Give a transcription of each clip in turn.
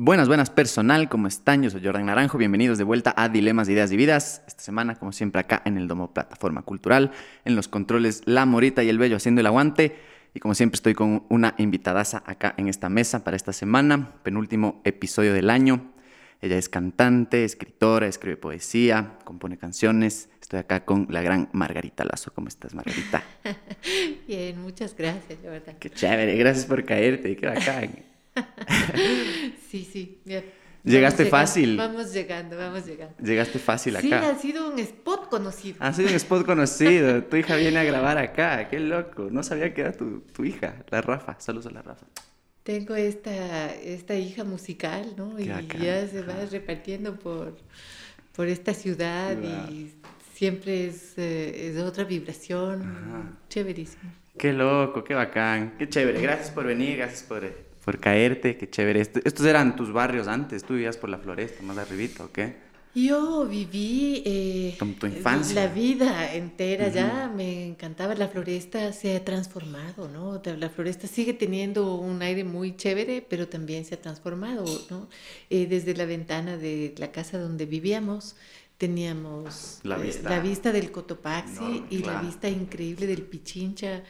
Buenas, buenas personal, ¿cómo están? Yo soy Jordan Naranjo, bienvenidos de vuelta a Dilemas, Ideas y Vidas. Esta semana, como siempre, acá en el Domo Plataforma Cultural, en los controles La Morita y el Bello haciendo el aguante. Y como siempre estoy con una invitadaza acá en esta mesa para esta semana, penúltimo episodio del año. Ella es cantante, escritora, escribe poesía, compone canciones. Estoy acá con la gran Margarita Lazo. ¿Cómo estás, Margarita? Bien, muchas gracias, Jordan. Qué chévere, gracias por caerte, qué bacán. sí, sí. Llegaste fácil. Vamos llegando, vamos llegando. Llegaste fácil Sí, acá. ha sido un spot conocido. Ha sido un spot conocido. Tu hija viene a grabar acá. Qué loco. No sabía que era tu, tu hija, la Rafa. Saludos a la Rafa. Tengo esta, esta hija musical, ¿no? Qué y bacán, ya se va repartiendo por, por esta ciudad Wow. y siempre es, eh, es otra vibración. Ajá. Chéverísimo. Qué loco, qué bacán. Qué chévere. Gracias por venir, gracias por, por caerte. Qué chévere. Est- Estos eran tus barrios antes. Tú vivías por la floresta, más arribita, ¿o qué? Yo viví eh, tu infancia. la vida entera ya, me encantaba la floresta, se ha transformado, ¿no? La floresta sigue teniendo un aire muy chévere, pero también se ha transformado, ¿no? Eh, desde la ventana de la casa donde vivíamos teníamos La eh, vista. la vista del Cotopaxi Enorme, y claro. la vista increíble del Pichincha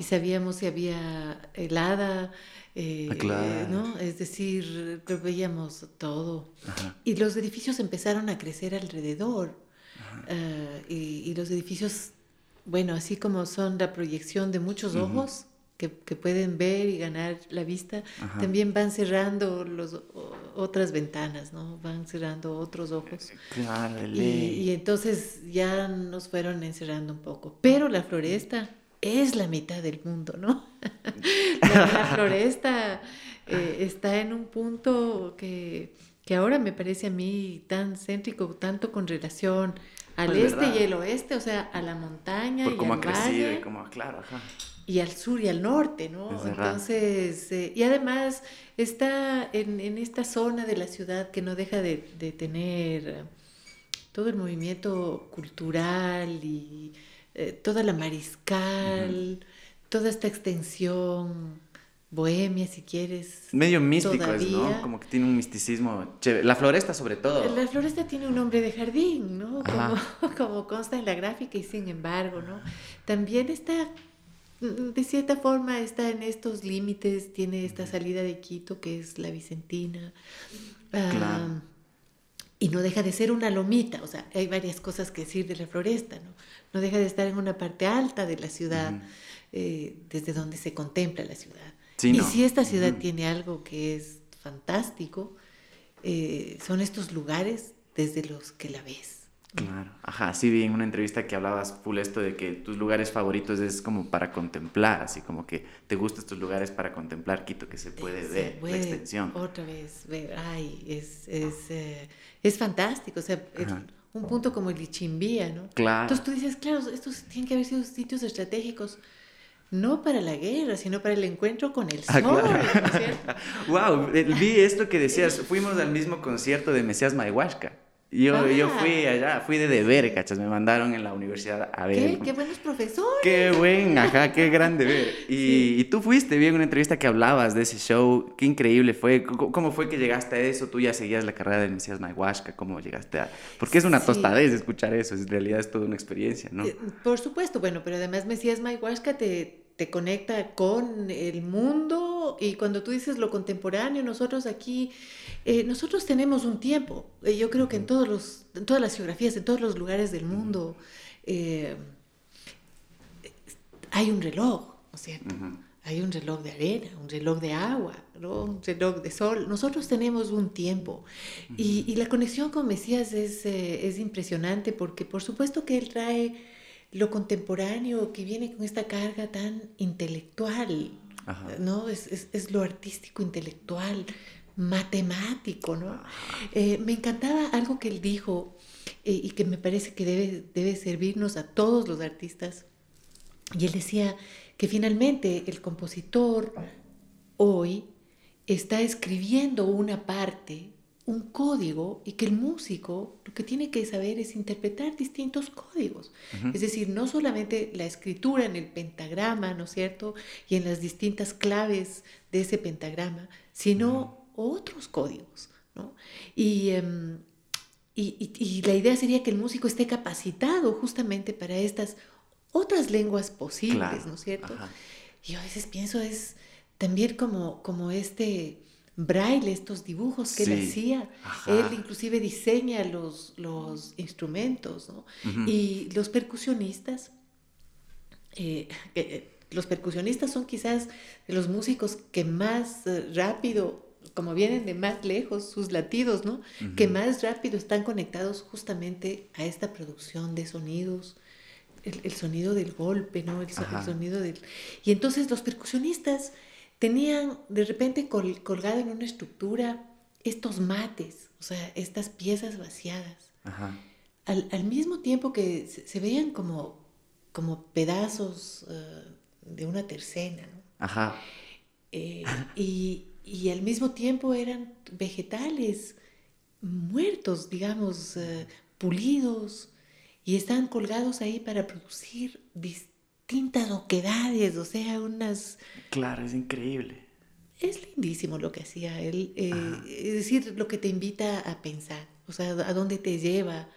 y sabíamos si había helada, eh, Ah, claro. ¿no? Es decir, lo veíamos todo. Ajá. Y los edificios empezaron a crecer alrededor. Ah, y, y los edificios, bueno, así como son la proyección de muchos ojos que, que pueden ver y ganar la vista, Ajá. también van cerrando los, o- otras ventanas, ¿no? Van cerrando otros ojos. Claro, Y, y entonces ya nos fueron encerrando un poco. Pero la floresta es la mitad del mundo, ¿no? la, la floresta eh, está en un punto que, que ahora me parece a mí tan céntrico, tanto con relación al Pues, este ¿verdad? y el oeste, o sea, a la montaña Por y cómo al ha crecido valle y cómo, claro, ajá. y al sur y al norte, ¿no? Es. Entonces, eh, y además está en, en esta zona de la ciudad que no deja de, de tener todo el movimiento cultural y eh, toda la mariscal, toda esta extensión bohemia, si quieres. Medio místico es. ¿no? Como que tiene un misticismo chévere. La floresta, sobre todo. La floresta tiene un nombre de jardín, ¿no? Como, como consta en la gráfica y sin embargo, ¿no? También está, de cierta forma, está en estos límites, tiene esta salida de Quito que es la Vicentina. ah, Claro. y no deja de ser una lomita, o sea, hay varias cosas que decir de la floresta, ¿no? No deja de estar en una parte alta de la ciudad, eh, desde donde se contempla la ciudad. Sí, y no. si esta ciudad tiene algo que es fantástico, eh, son estos lugares desde los que la ves. Claro, ajá, sí vi en una entrevista que hablabas full esto de que tus lugares favoritos es como para contemplar, así como que te gustan estos lugares para contemplar Quito que se puede Se ver, puede la extensión. Otra vez ver, ay, es, es, eh, es fantástico, o sea, Ajá. Un punto como el Ichimbía, ¿no? Claro. Entonces tú dices, claro, estos tienen que haber sido sitios estratégicos, no para la guerra, sino para el encuentro con el Ah, sol, claro. ¿no es? Wow, vi esto que decías, fuimos al mismo concierto de Mesías Maihuasca. Yo, yo Ah. fui allá, fui de deber, cachas, me mandaron en la universidad a ver. ¿Qué, qué buenos profesores. Qué buen, ajá, qué grande ver. Y, y tú fuiste, vi en una entrevista que hablabas de ese show, qué increíble fue. ¿Cómo, cómo fue que llegaste a eso? Tú ya seguías la carrera del Mesías Maihuasca, ¿cómo llegaste a...? Porque es una Sí. tostadez escuchar eso, en realidad es toda una experiencia, ¿no? Eh, Por supuesto, bueno, pero además Mesías Maihuasca te, te conecta con el mundo y cuando tú dices lo contemporáneo, nosotros aquí, eh, nosotros tenemos un tiempo. Eh, yo creo que en, todos los, en todas las geografías, en todos los lugares del mundo, eh, hay un reloj, ¿no es cierto? Ujú. Hay un reloj de arena, un reloj de agua, ¿no? un reloj de sol. Nosotros tenemos un tiempo. Y, y la conexión con Mesías es, eh, es impresionante porque por supuesto que él trae lo contemporáneo que viene con esta carga tan intelectual, Ajá. ¿no? Es, es, es lo artístico, intelectual, matemático, ¿no? Eh, me encantaba algo que él dijo eh, y que me parece que debe, debe servirnos a todos los artistas. Y él decía que finalmente el compositor hoy está escribiendo una parte, un código, y que el músico lo que tiene que saber es interpretar distintos códigos. Es decir, no solamente la escritura en el pentagrama, ¿no es cierto? Y en las distintas claves de ese pentagrama, sino otros códigos, ¿no? Y, em, y, y, la idea sería que el músico esté capacitado justamente para estas otras lenguas posibles, ¿no es cierto? Y yo a veces pienso es también como, como este braille, estos dibujos que él hacía. Él inclusive diseña los, los instrumentos, ¿no? Y los percusionistas, eh, eh, los percusionistas son quizás de los músicos que más eh, rápido, como vienen de más lejos, sus latidos, ¿no? Que más rápido están conectados justamente a esta producción de sonidos, el, sonido del golpe, ¿no? El, el, sonido del... Y entonces los percusionistas tenían de repente colgado en una estructura estos mates, o sea, estas piezas vaciadas. Al, mismo tiempo que se, veían como, como pedazos eh, de una tercena, ¿no? Ajá. Eh, y, y, al mismo tiempo eran vegetales muertos, digamos, eh, pulidos, y estaban colgados ahí para producir distintas oquedades, o sea, unas... Claro, es increíble. Es lindísimo lo que hacía él, eh, es decir, lo que te invita a pensar, o sea, a dónde te lleva,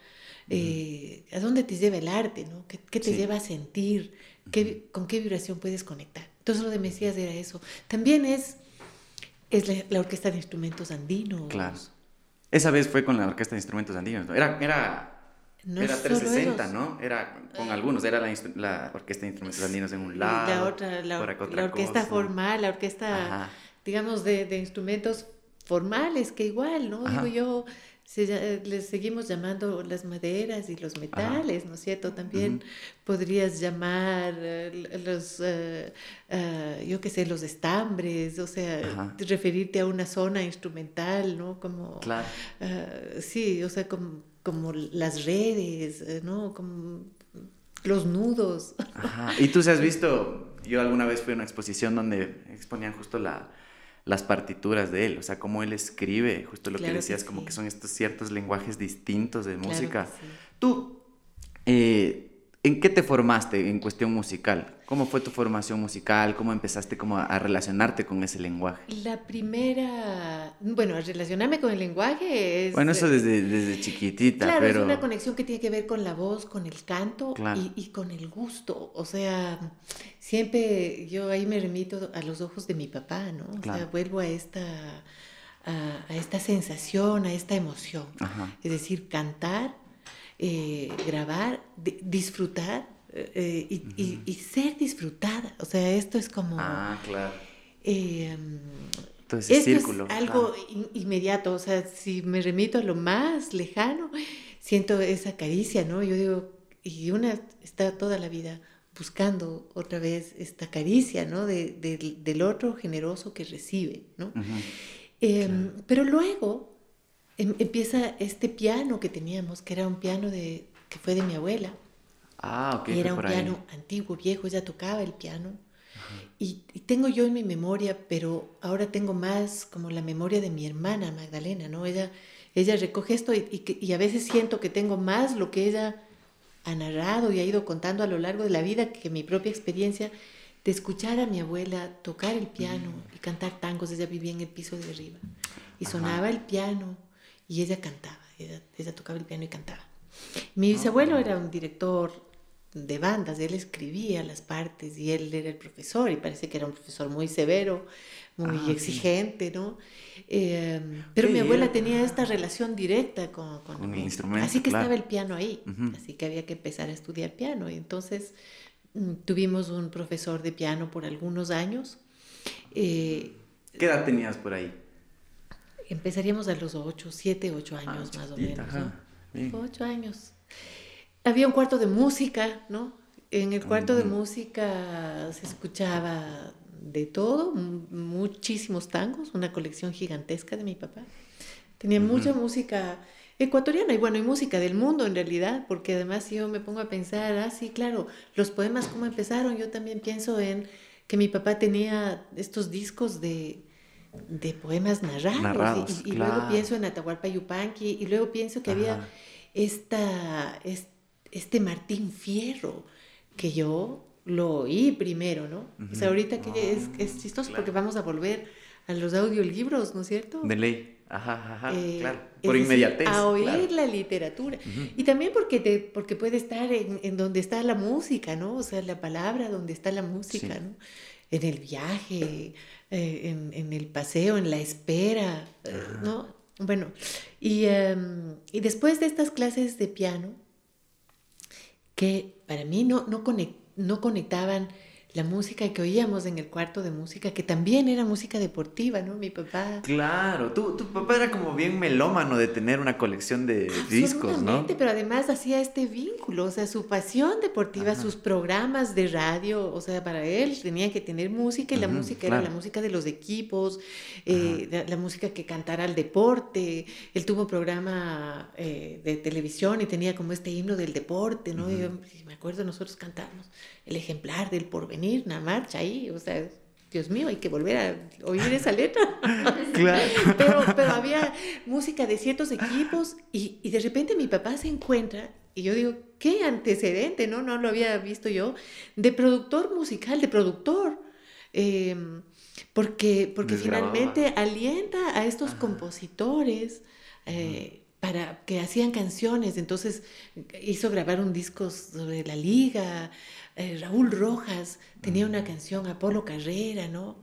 eh, a dónde te lleva el arte, ¿no? ¿Qué, te lleva a sentir? ¿Qué, ¿Con qué vibración puedes conectar? Entonces lo de Mesías era eso. También es, es la, Orquesta de Instrumentos Andinos. Claro. Esa vez fue con la Orquesta de Instrumentos Andinos, ¿no? Era, era era 360, ¿no? Era con algunos, era la, la, Orquesta de Instrumentos Andinos en un lado. La otra, la, orquesta formal, la orquesta, digamos, de, de, instrumentos formales, que igual, ¿no? Digo yo, se, les seguimos llamando las maderas y los metales, ¿no es cierto? También podrías llamar eh, los, eh, yo qué sé, los estambres, o sea, referirte a una zona instrumental, ¿no? Como, claro. sí, o sea, como como las redes, eh, ¿no? Como los nudos. Ajá. Y tú se has visto, yo alguna vez fui a una exposición donde exponían justo la, las partituras de él, o sea, cómo él escribe, justo lo que decías, como que son estos ciertos lenguajes distintos de música. Tú, eh, ¿En qué te formaste en cuestión musical? ¿Cómo fue tu formación musical? ¿Cómo empezaste como a relacionarte con ese lenguaje? La primera, bueno, a relacionarme con el lenguaje es... Bueno, eso desde, desde chiquitita, claro, pero... es una conexión que tiene que ver con la voz, con el canto y, con el gusto. O sea, siempre yo ahí me remito a los ojos de mi papá, ¿no? O sea, vuelvo a esta, a, esta sensación, a esta emoción. Es decir, cantar eh, grabar, disfrutar eh, y, ser disfrutada. O sea, esto es como... Ah, claro. Eh, Entonces, círculo. Es algo inmediato, o sea, si me remito a lo más lejano, siento esa caricia, ¿no? Yo digo, y una está toda la vida buscando otra vez esta caricia, ¿no? De, del otro generoso que recibe, ¿no? Em, pero luego Em, empieza este piano que teníamos, que era un piano de, que fue de mi abuela. Ah, ok. Era un piano antiguo, viejo, ella tocaba el piano. Y, tengo yo en mi memoria, pero ahora tengo más como la memoria de mi hermana Magdalena, ¿no? Ella, ella recoge esto y, y, a veces siento que tengo más lo que ella ha narrado y ha ido contando a lo largo de la vida que mi propia experiencia de escuchar a mi abuela tocar el piano y cantar tangos. Ella vivía en el piso de arriba y sonaba el piano y ella cantaba, ella, tocaba el piano y cantaba. Mi bisabuelo era un director de bandas, él escribía las partes y él era el profesor y parece que era un profesor muy severo, muy ah, exigente, ¿no? Em, pero mi abuela tenía esta relación directa con, con, el instrumento. Así que estaba el piano ahí, así que había que empezar a estudiar piano y entonces mm, tuvimos un profesor de piano por algunos años. Eh, ¿Qué edad tenías por ahí? Empezaríamos a los 8, 7, 8 años más o menos. ¿no? 8 años. Había un cuarto de música, ¿no? En el cuarto de música se escuchaba de todo, muchísimos tangos, una colección gigantesca de mi papá. Tenía mucha música ecuatoriana y bueno, y música del mundo en realidad, porque además yo me pongo a pensar, ah, sí, claro, los poemas cómo empezaron, yo también pienso en que mi papá tenía estos discos de, de poemas narrados. y, luego pienso en Atahualpa Yupanqui y luego pienso que había esta, este Martín Fierro que yo lo oí primero, ¿no? O sea, ahorita que es, es chistoso porque vamos a volver a los audiolibros, ¿no es cierto? De ley. Ajá, ajá, Eh, claro. es Por decir, inmediatez. A oír claro. la literatura. Y también porque, te, porque puede estar en, en donde está la música, ¿no? O sea, la palabra donde está la música, Sí. ¿no? En el viaje, eh, en, en el paseo, en la espera, Ajá. ¿no? Bueno, y, em, y después de estas clases de piano, que para mí no, no, conec- no conectaban la música que oíamos en el cuarto de música, que también era música deportiva, ¿no? Mi papá... Claro, tu, tu papá era como bien melómano de tener una colección de discos, ¿no? Absolutamente, pero además hacía este vínculo, o sea, su pasión deportiva, Ajá. sus programas de radio, o sea, para él tenía que tener música y la música claro. era la música de los equipos, eh, la, la música que cantara al deporte. Él tuvo un programa eh, de televisión y tenía como este himno del deporte, ¿no? Y yo me acuerdo, nosotros cantábamos el ejemplar del porvenir, una marcha ahí, o sea, Dios mío, hay que volver a oír esa letra. Claro. Pero, pero había música de ciertos equipos y, y de repente mi papá se encuentra y yo digo, ¿qué antecedente? No, no lo había visto yo, de productor musical, de productor. Eh, porque porque finalmente alienta a estos Ajá. compositores eh, para que hacían canciones. Entonces hizo grabar un disco sobre la liga. eh, Raúl Rojas tenía una canción, Apolo Carrera, ¿no?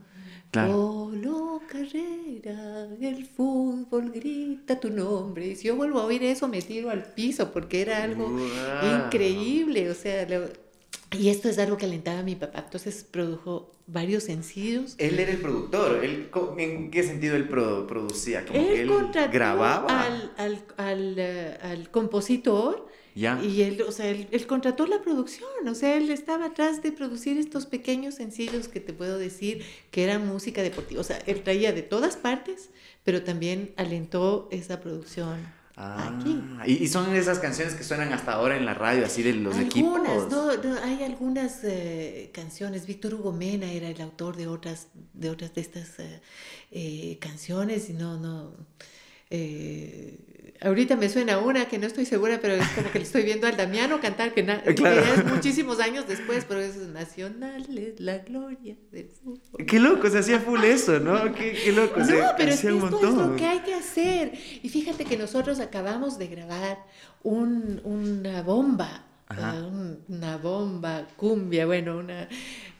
Claro. Polo Carrera, el fútbol grita tu nombre. Y si yo vuelvo a oír eso, me tiro al piso porque era algo increíble. O sea, lo- y esto es algo que alentaba a mi papá. Entonces produjo varios sencillos. Él era el productor. Él, ¿En qué sentido él pro- producía? Como que Él él contrató grababa. al, al, al, eh, al compositor Ya. y él, o sea, él, él contrató la producción. O sea, él estaba atrás de producir estos pequeños sencillos que te puedo decir que eran música deportiva. O sea, él traía de todas partes, pero también alentó esa producción aquí. Ah, y, y son esas canciones que suenan hasta ahora en la radio, así de los algunas, equipos. no, no, hay algunas eh, canciones. Víctor Hugo Mena era el autor de otras de otras de estas eh, eh, canciones y no no. eh, ahorita me suena una que no estoy segura, pero es como que le estoy viendo al Damiano cantar, que, que Claro. ya es muchísimos años después, pero es Nacional, es la gloria del fútbol. Qué loco, se hacía full eso, ¿no? Qué, qué loco. se No, pero es que esto es lo montón. que hay que hacer. Y fíjate que nosotros acabamos de grabar un- una bomba, ah, un- una bomba cumbia, bueno, una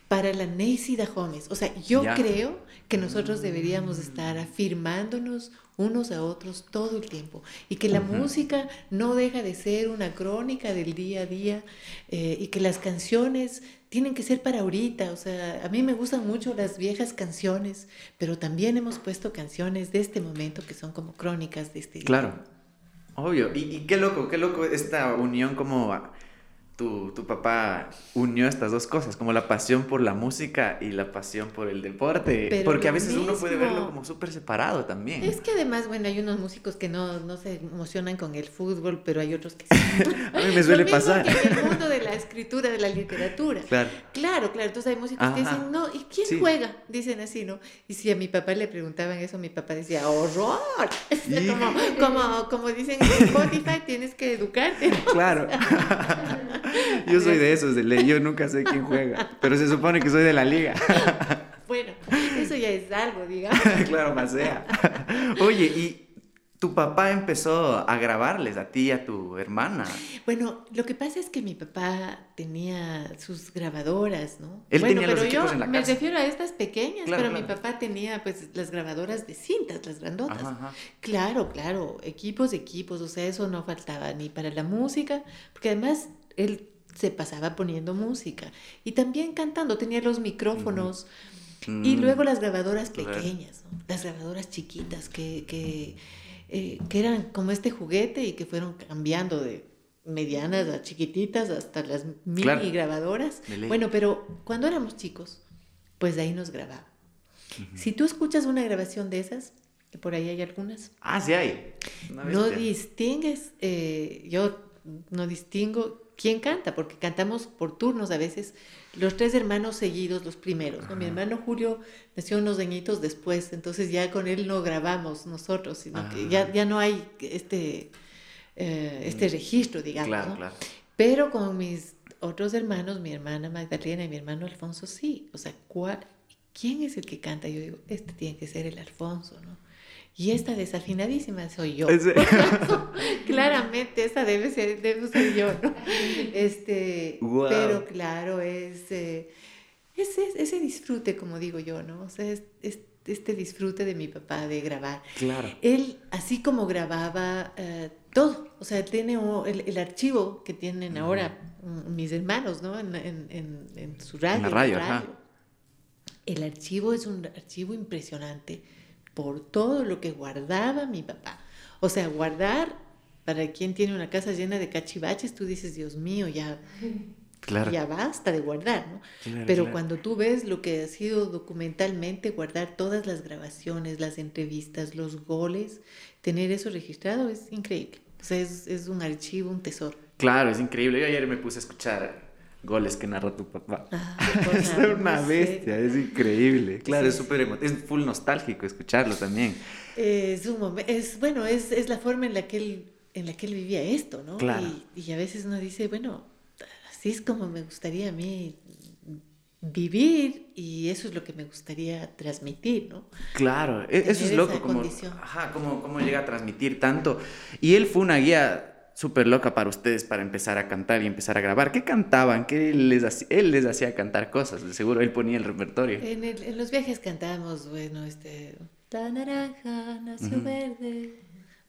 para la Neisida Gómez. O sea, yo Ya. creo que nosotros deberíamos estar afirmándonos unos a otros todo el tiempo y que la música no deja de ser una crónica del día a día eh, y que las canciones tienen que ser para ahorita. O sea, a mí me gustan mucho las viejas canciones, pero también hemos puesto canciones de este momento que son como crónicas de este día. Claro. Obvio. Y, y qué loco, qué loco esta unión como a- tu, tu papá unió estas dos cosas, como la pasión por la música y la pasión por el deporte. Pero porque a veces uno puede verlo como súper separado también. Es que además, bueno, hay unos músicos que no, no se emocionan con el fútbol, pero hay otros que sí. A mí me suele Lo mismo pasar. que en el mundo de la escritura, de la literatura. Claro. Claro, claro. Entonces hay músicos que dicen, no, ¿y quién Sí. juega? Dicen así, ¿no? Y si a mi papá le preguntaban eso, mi papá decía, ¡horror! Y- como, como, como dicen en Spotify, tienes que educarte. Claro. Yo soy de esos, de ley. Yo nunca sé quién juega. Pero se supone que soy de la liga. Bueno, eso ya es algo, digamos. claro, más sea. Oye, y tu papá empezó a grabarles a ti y a tu hermana. Bueno, lo que pasa es que mi papá tenía sus grabadoras, ¿no? Él bueno, tenía los pero yo equipos en la me casa. refiero a estas pequeñas, Claro, pero mi papá tenía pues las grabadoras de cintas, las grandotas. Ajá, ajá. Claro, claro, equipos, equipos, o sea, eso no faltaba ni para la música, porque además él se pasaba poniendo música y también cantando, tenía los micrófonos y Mm, luego las grabadoras pequeñas, ¿no? las grabadoras chiquitas que, que, eh, que eran como este juguete y que fueron cambiando de medianas a chiquititas hasta las mini Claro. grabadoras. Bueno, pero cuando éramos chicos, pues de ahí nos grababa. Si tú escuchas una grabación de esas, que por ahí hay algunas, Ah, sí hay. No distingues, eh, yo no distingo quién canta, porque cantamos por turnos a veces, los tres hermanos seguidos, los primeros. ¿no? Mi hermano Julio nació unos añitos después, entonces ya con él no grabamos nosotros, sino que Ah. ya, ya no hay este, eh, este registro, digamos. Claro, ¿no? claro. Pero con mis otros hermanos, mi hermana Magdalena y mi hermano Alfonso, sí. O sea, cua- ¿quién es el que canta? Yo digo, este tiene que ser el Alfonso, ¿no? Y esta desafinadísima soy yo. Claramente, esa debe ser, debe ser yo, ¿no? Este, Pero claro, es, eh, ese disfrute, como digo yo, ¿no? O sea, es, este disfrute de mi papá de grabar. Claro. Él, así como grababa eh, todo, o sea, tiene el, archivo que tienen ahora mis hermanos, ¿no? En, en, su radio. En la radio, Ajá. El archivo es un archivo impresionante por todo lo que guardaba mi papá. O sea, guardar, para quien tiene una casa llena de cachivaches, tú dices, Dios mío, ya, ya basta de guardar, ¿no? Pero cuando tú ves lo que ha sido documentalmente, guardar todas las grabaciones, las entrevistas, los goles, tener eso registrado es increíble. O sea, es, es un archivo, un tesoro. Claro, es increíble. Yo ayer me puse a escuchar goles que narra tu papá. Ah, es una bestia, es increíble. Claro, es súper es full nostálgico escucharlo también. Es un momento, es bueno, es, es, la forma en la que él en la que él vivía esto, ¿no? Claro. Y, y, a veces uno dice, bueno, así es como me gustaría a mí vivir y eso es lo que me gustaría transmitir, ¿no? Claro, e, eso es loco, como, ajá, como, como llega a transmitir tanto. Y él fue una guía súper loca para ustedes para empezar a cantar y empezar a grabar. ¿Qué cantaban? ¿Qué les hacía? Él les hacía cantar cosas, de seguro él ponía el repertorio. En, en los viajes cantábamos, bueno, este, la naranja nació verde.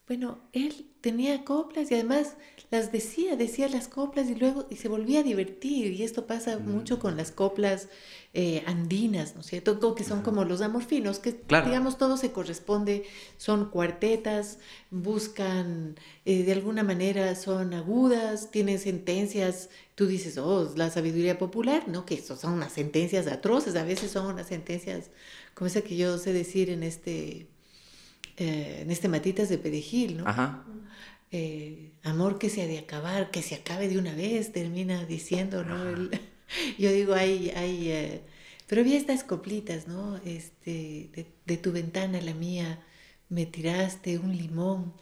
Bueno, él tenía coplas y además las decía, decía las coplas y luego y se volvía a divertir. Y esto pasa mucho con las coplas eh, andinas, ¿no es cierto? Que son como los amorfinos, que digamos todo se corresponde, son cuartetas, buscan, eh, de alguna manera son agudas, tienen sentencias, tú dices, oh, la sabiduría popular, ¿no? Que eso son unas sentencias atroces, a veces son unas sentencias como esa que yo sé decir en este, eh, en este Matitas de Perejil, ¿no? Ajá. amor que se ha de acabar, que se acabe de una vez, termina diciendo, ¿no? El, Yo digo, hay, hay, eh, pero había estas coplitas, ¿no? Este, de, tu ventana la mía, me tiraste un limón,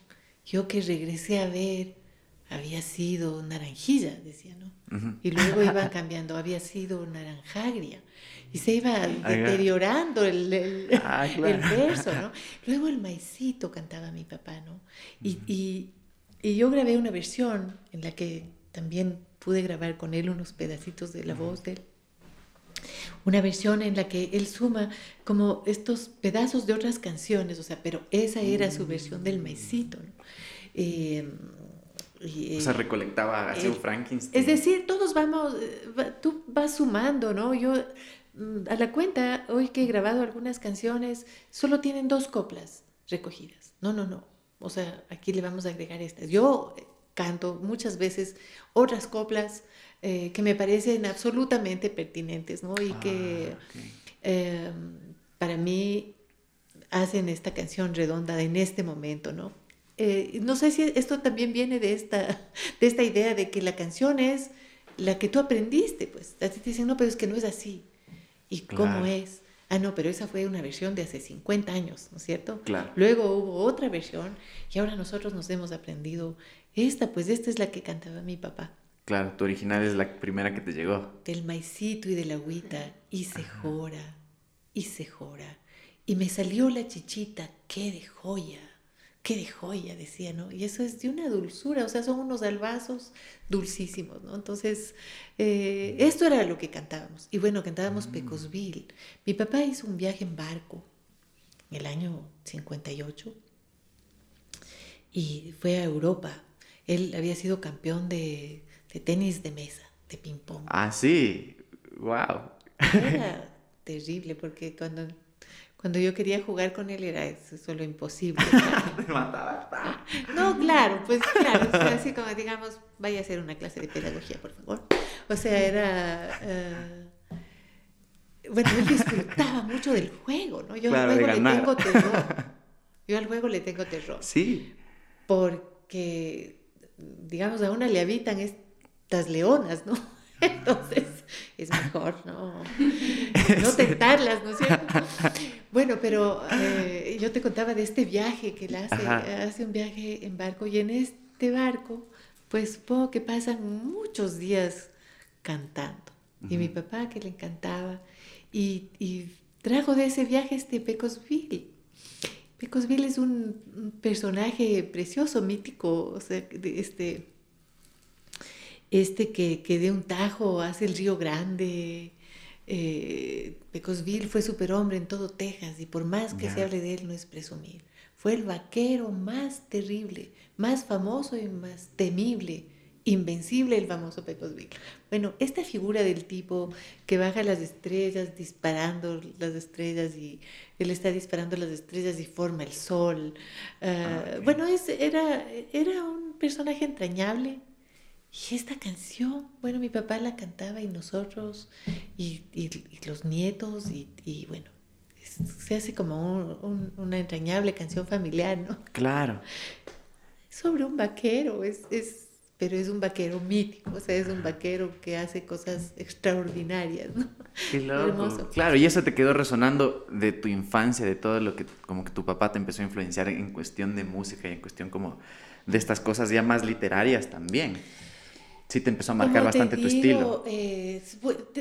yo que regresé a ver, había sido naranjilla, decía, ¿no? Y luego iba cambiando, había sido naranjagria. Y se iba deteriorando el, el, ah, el, verso, ¿no? Luego el maicito cantaba mi papá, ¿no? Y, y, y yo grabé una versión en la que también pude grabar con él unos pedacitos de la voz de él. Una versión en la que él suma como estos pedazos de otras canciones, o sea, pero esa era su versión del maicito. ¿no? Eh, o sea, recolectaba así un Frankenstein. Es decir, todos vamos, tú vas sumando, ¿no? Yo, mm, a la cuenta, hoy que he grabado algunas canciones, solo tienen dos coplas recogidas. No, no, no. O sea, aquí le vamos a agregar estas. Yo canto muchas veces otras coplas eh, que me parecen absolutamente pertinentes, ¿no? Y que ah, em, para mí hacen esta canción redonda en este momento, ¿no? Eh, no sé si esto también viene de esta, de esta idea de que la canción es la que tú aprendiste, pues. Así te dicen, no, pero es que no es así. ¿Y cómo es? Ah, no, pero esa fue una versión de hace 50 años, ¿no es cierto? Claro. Luego hubo otra versión y ahora nosotros nos hemos aprendido esta, pues esta es la que cantaba mi papá. Claro, tu original es la primera que te llegó. Del maicito y de la agüita, y se jora, y se jora. Y me salió la chichita, qué de joya, qué de joya, decía, ¿no? Y eso es de una dulzura, o sea, son unos albazos dulcísimos, ¿no? Entonces, eh, esto era lo que cantábamos. Y bueno, cantábamos mm. Pecosville. Mi papá hizo un viaje en barco en el año 58 y fue a Europa él había sido campeón de, tenis de mesa, de ping-pong. Ah, sí, wow. Era terrible porque cuando, cuando yo quería jugar con él era eso, lo imposible. Me mataba. No, claro, pues claro, así como digamos, vaya a hacer una clase de pedagogía, por favor. O sea, era... Eh, bueno, él disfrutaba mucho del juego, ¿no? Yo al juego le tengo terror. Yo al juego le tengo terror. Sí. Porque digamos, a una le habitan estas leonas, ¿no? Entonces es mejor no, no tentarlas, ¿no es cierto? Bueno, pero eh, yo te contaba de este viaje que él hace, hace un viaje en barco y en este barco, pues supongo que pasan muchos días cantando. Y mi papá que le encantaba y, y trajo de ese viaje este Pecosville. Pecosville es un, personaje precioso, mítico, o sea, este, este que, que de un tajo hace el río grande. Eh, Pecosville fue superhombre en todo Texas y por más que se hable de él no es presumir. Fue el vaquero más terrible, más famoso y más temible invencible el famoso Pecosville. Bueno, esta figura del tipo que baja las estrellas disparando las estrellas y él está disparando las estrellas y forma el sol. Ah, ah, bueno, es, era, era un personaje entrañable. Y esta canción, bueno, mi papá la cantaba y nosotros y, los nietos y, bueno, se hace como una entrañable canción familiar, ¿no? Claro. Sobre un vaquero, es, es pero es un vaquero mítico, o sea, es un vaquero que hace cosas extraordinarias, ¿no? Qué loco. Claro, y eso te quedó resonando de tu infancia, de todo lo que como que tu papá te empezó a influenciar en cuestión de música y en cuestión como de estas cosas ya más literarias también. Sí te empezó a marcar bastante tu estilo. Eh,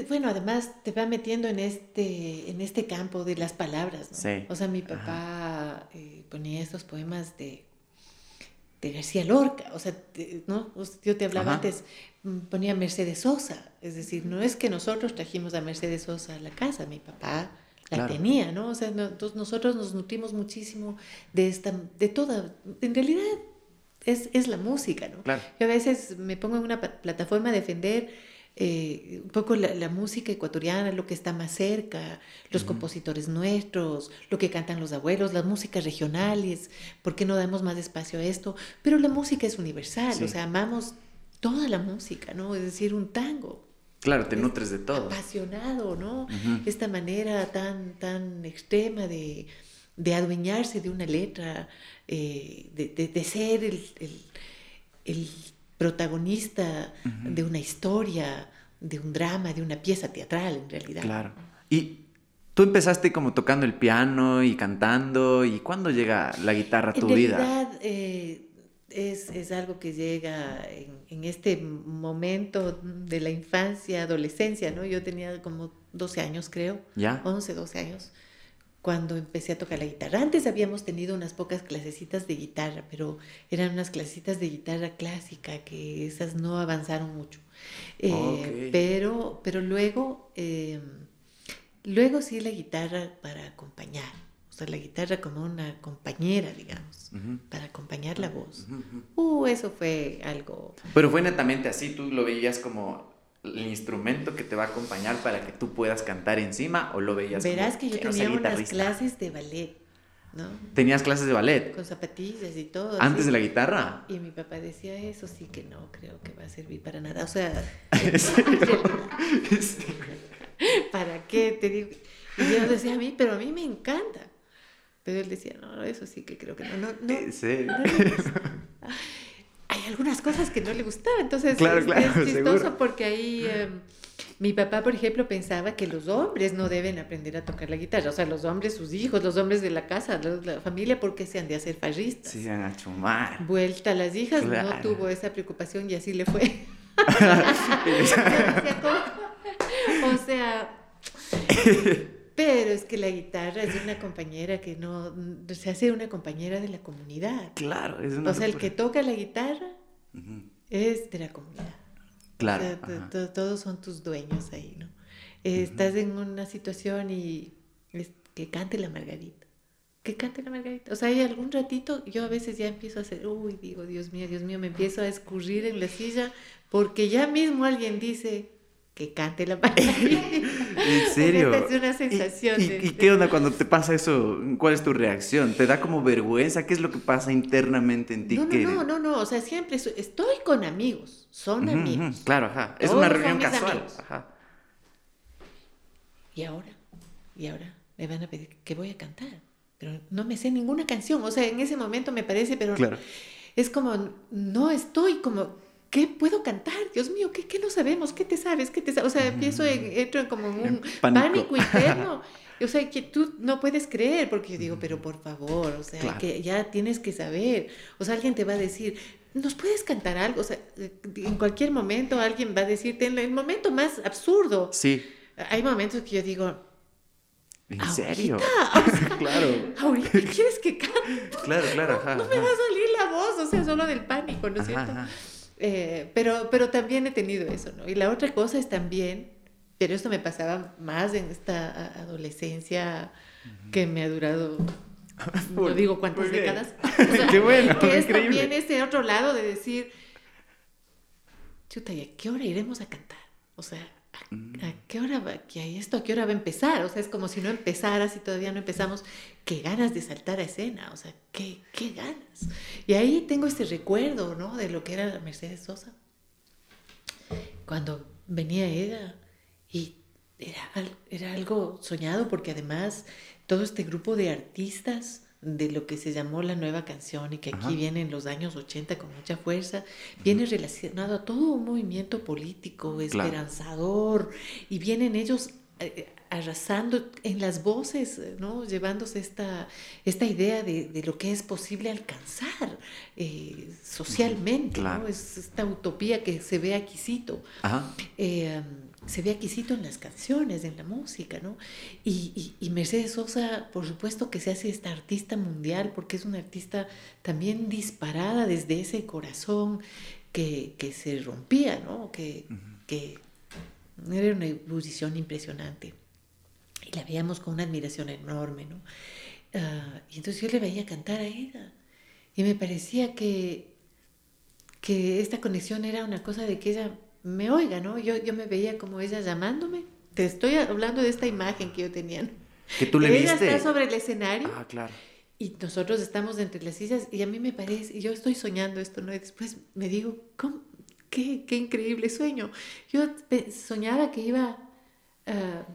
bueno, además te va metiendo en este, en este campo de las palabras, ¿no? Sí. O sea, mi papá eh, ponía estos poemas de de García Lorca, o sea, ¿no? Yo te hablaba antes, mm, ponía Mercedes Sosa, es decir, no es que nosotros trajimos a Mercedes Sosa a la casa, mi papá la tenía, ¿no? O sea, nosotros nos nutrimos muchísimo de esta, de toda, en realidad es, es la música, ¿no? Claro. Yo a veces me pongo en una plataforma a defender eh, un poco la, música ecuatoriana, lo que está más cerca, los compositores nuestros, lo que cantan los abuelos, las músicas regionales, ¿por qué no damos más espacio a esto? Pero la música es universal, o sea, amamos toda la música, ¿no? Es decir, un tango. Claro, te nutres de todo. Apasionado, ¿no? Esta manera tan, tan extrema de, de adueñarse de una letra, eh, de, de, ser el, el protagonista de una historia, de un drama, de una pieza teatral en realidad. Claro. Y tú empezaste como tocando el piano y cantando, ¿y cuándo llega la guitarra a tu vida? En realidad eh, es, es, algo que llega en, en, este momento de la infancia, adolescencia, ¿no? Yo tenía como 12 años, creo. ¿Ya? 11, 12 años cuando empecé a tocar la guitarra. Antes habíamos tenido unas pocas clasecitas de guitarra, pero eran unas clasecitas de guitarra clásica que esas no avanzaron mucho. Eh, pero, pero luego, em, luego sí la guitarra para acompañar, o sea, la guitarra como una compañera, digamos, para acompañar la voz. Uh, eso fue algo... Pero fue netamente así, tú lo veías como el instrumento que te va a acompañar para que tú puedas cantar encima o lo veías Verás que yo tenía unas clases de ballet, ¿no? ¿Tenías clases de ballet? Con zapatillas y todo. ¿Antes de la guitarra? Y mi papá decía, eso sí que no creo que va a servir para nada. O sea, ¿para qué? Te digo. Y yo decía a mí, pero a mí me encanta. Pero él decía, no, eso sí que creo que no. no, no ¿En serio? Hay algunas cosas que no le gustaban. Entonces es, chistoso porque ahí em, mi papá, por ejemplo, pensaba que los hombres no deben aprender a tocar la guitarra. O sea, los hombres, sus hijos, los hombres de la casa, la familia, porque se han de hacer farristas. Sí, se han a chumar. Vuelta a las hijas, no tuvo esa preocupación y así le fue. o sea, pero es que la guitarra es una compañera que no, se hace una compañera de la comunidad. Claro, es una... O sea, el que toca la guitarra es de la comunidad. Claro. todos son tus dueños ahí, ¿no? Estás en una situación y que cante la Margarita. Que cante la Margarita. O sea, hay algún ratito, yo a veces ya empiezo a hacer, uy, digo, Dios mío, Dios mío, me empiezo a escurrir en la silla porque ya mismo alguien dice, que cante la ¿En serio? Es una sensación. ¿Y, qué onda cuando te pasa eso? ¿Cuál es tu reacción? ¿Te da como vergüenza? ¿Qué es lo que pasa internamente en ti? No, no, no, no, no, o sea, siempre estoy con amigos, son amigos. claro, ajá. Es una reunión casual. Ajá. Y ahora, y ahora me van a pedir que voy a cantar, pero no me sé ninguna canción, o sea, en ese momento me parece, pero claro. es como, no estoy como ¿qué puedo cantar? Dios mío, ¿qué, qué no sabemos? ¿Qué te sabes? ¿Qué te O sea, empiezo, en, entro en como un pánico. interno. O sea, que tú no puedes creer, porque yo digo, pero por favor, o sea, que ya tienes que saber. O sea, alguien te va a decir, ¿nos puedes cantar algo? O sea, en cualquier momento alguien va a decirte, en el momento más absurdo. Sí. Hay momentos que yo digo, ¿En ¿Ahorita? serio? O sea, claro. ¿Ahorita quieres que cante? Claro, claro, ajá. No me va a salir la voz, o sea, solo del pánico, ¿no es cierto? ajá. Eh, pero, pero también he tenido eso, ¿no? Y la otra cosa es también, pero esto me pasaba más en esta adolescencia que me ha durado, no digo cuántas décadas. Qué bueno, que es increíble. también ese otro lado de decir, chuta, ¿y a qué hora iremos a cantar? O sea, ¿a, Mm. a qué hora va que hay esto? ¿A qué hora va a empezar? O sea, es como si no empezara, si todavía no empezamos. Qué ganas de saltar a escena, o sea, qué, qué ganas. Y ahí tengo este recuerdo, ¿no? De lo que era Mercedes Sosa. Cuando venía ella y era, era algo soñado porque además todo este grupo de artistas de lo que se llamó la nueva canción y que aquí Ajá. viene en los años 80 con mucha fuerza, viene relacionado a todo un movimiento político, esperanzador, y vienen ellos eh, arrasando en las voces, ¿no? llevándose esta, esta idea de, de lo que es posible alcanzar eh, socialmente, Claro. ¿no? es esta utopía que se ve aquícito Ajá. eh, se ve aquícito en las canciones, en la música, ¿no? Y, y- y Mercedes Sosa, por supuesto que se hace esta artista mundial, porque es una artista también disparada desde ese corazón que, que se rompía, ¿no? Que, que era una ebullición impresionante. Y la veíamos con una admiración enorme, ¿no? Ah, y entonces yo le veía cantar a ella. Y me parecía que, que esta conexión era una cosa de que ella me oiga, ¿no? Yo, yo me veía como ella llamándome. Te estoy hablando de esta imagen que yo tenía. ¿no? Que tú le ella viste. está sobre el escenario Ah, claro. y nosotros estamos entre las sillas y a mí me parece, y yo estoy soñando esto, ¿no? Y después me digo, ¿cómo? Qué, qué increíble sueño. Yo soñaba que iba ah,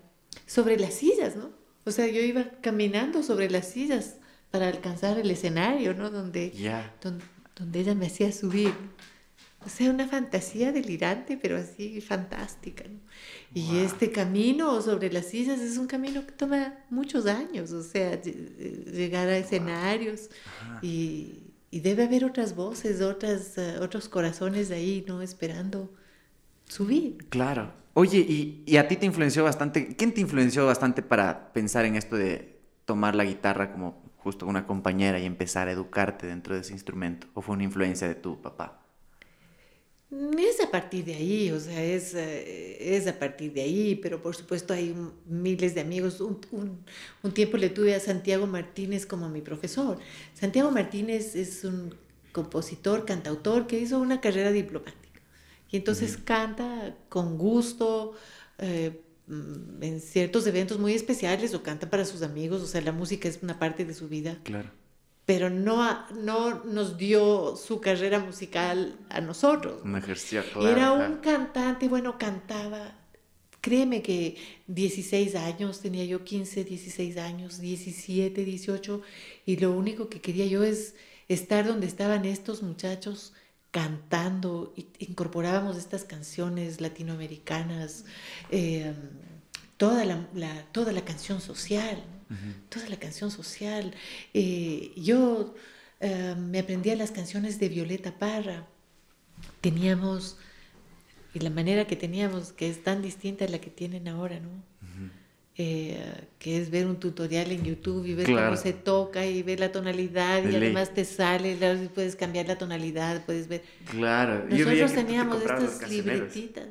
sobre las sillas, ¿no? O sea, yo iba caminando sobre las sillas para alcanzar el escenario, ¿no? Donde, Ya. don- donde ella me hacía subir. O sea, una fantasía delirante, pero así fantástica. ¿no? Y Wow. este camino sobre las sillas es un camino que toma muchos años, o sea, ll- llegar a escenarios Ajá. y, y debe haber otras voces, otras, eh, otros corazones ahí, ¿no? Esperando subir. Claro. Oye, y, y a ti te influenció bastante. ¿Quién te influenció bastante para pensar en esto de tomar la guitarra como justo una compañera y empezar a educarte dentro de ese instrumento? ¿O fue una influencia de tu papá? Es a partir de ahí, o sea, es, eh, es a partir de ahí, pero por supuesto hay un- miles de amigos. Un, un- un tiempo le tuve a Santiago Martínez como mi profesor. Santiago Martínez es un compositor, cantautor que hizo una carrera diplomática. Y entonces canta con gusto eh, mm, en ciertos eventos muy especiales o canta para sus amigos, o sea, la música es una parte de su vida Claro. Pero no, no nos dio su carrera musical a nosotros. No ejerció, Y claro. Era un cantante, bueno, cantaba, créeme que 16 años, tenía yo 15, 16 años, 17, 18, y lo único que quería yo es estar donde estaban estos muchachos cantando, y incorporábamos estas canciones latinoamericanas, eh, toda, la, la- toda la canción social, toda la canción social. Eh, yo eh, me aprendía las canciones de Violeta Parra. Teníamos, y la manera que teníamos, que es tan distinta a la que tienen ahora, ¿no? Eh, que es ver un tutorial en YouTube y ver Claro. cómo se toca y ver la tonalidad De y ley. además te sale, puedes cambiar la tonalidad, puedes ver. Claro. Yo Nosotros te teníamos estas libretitas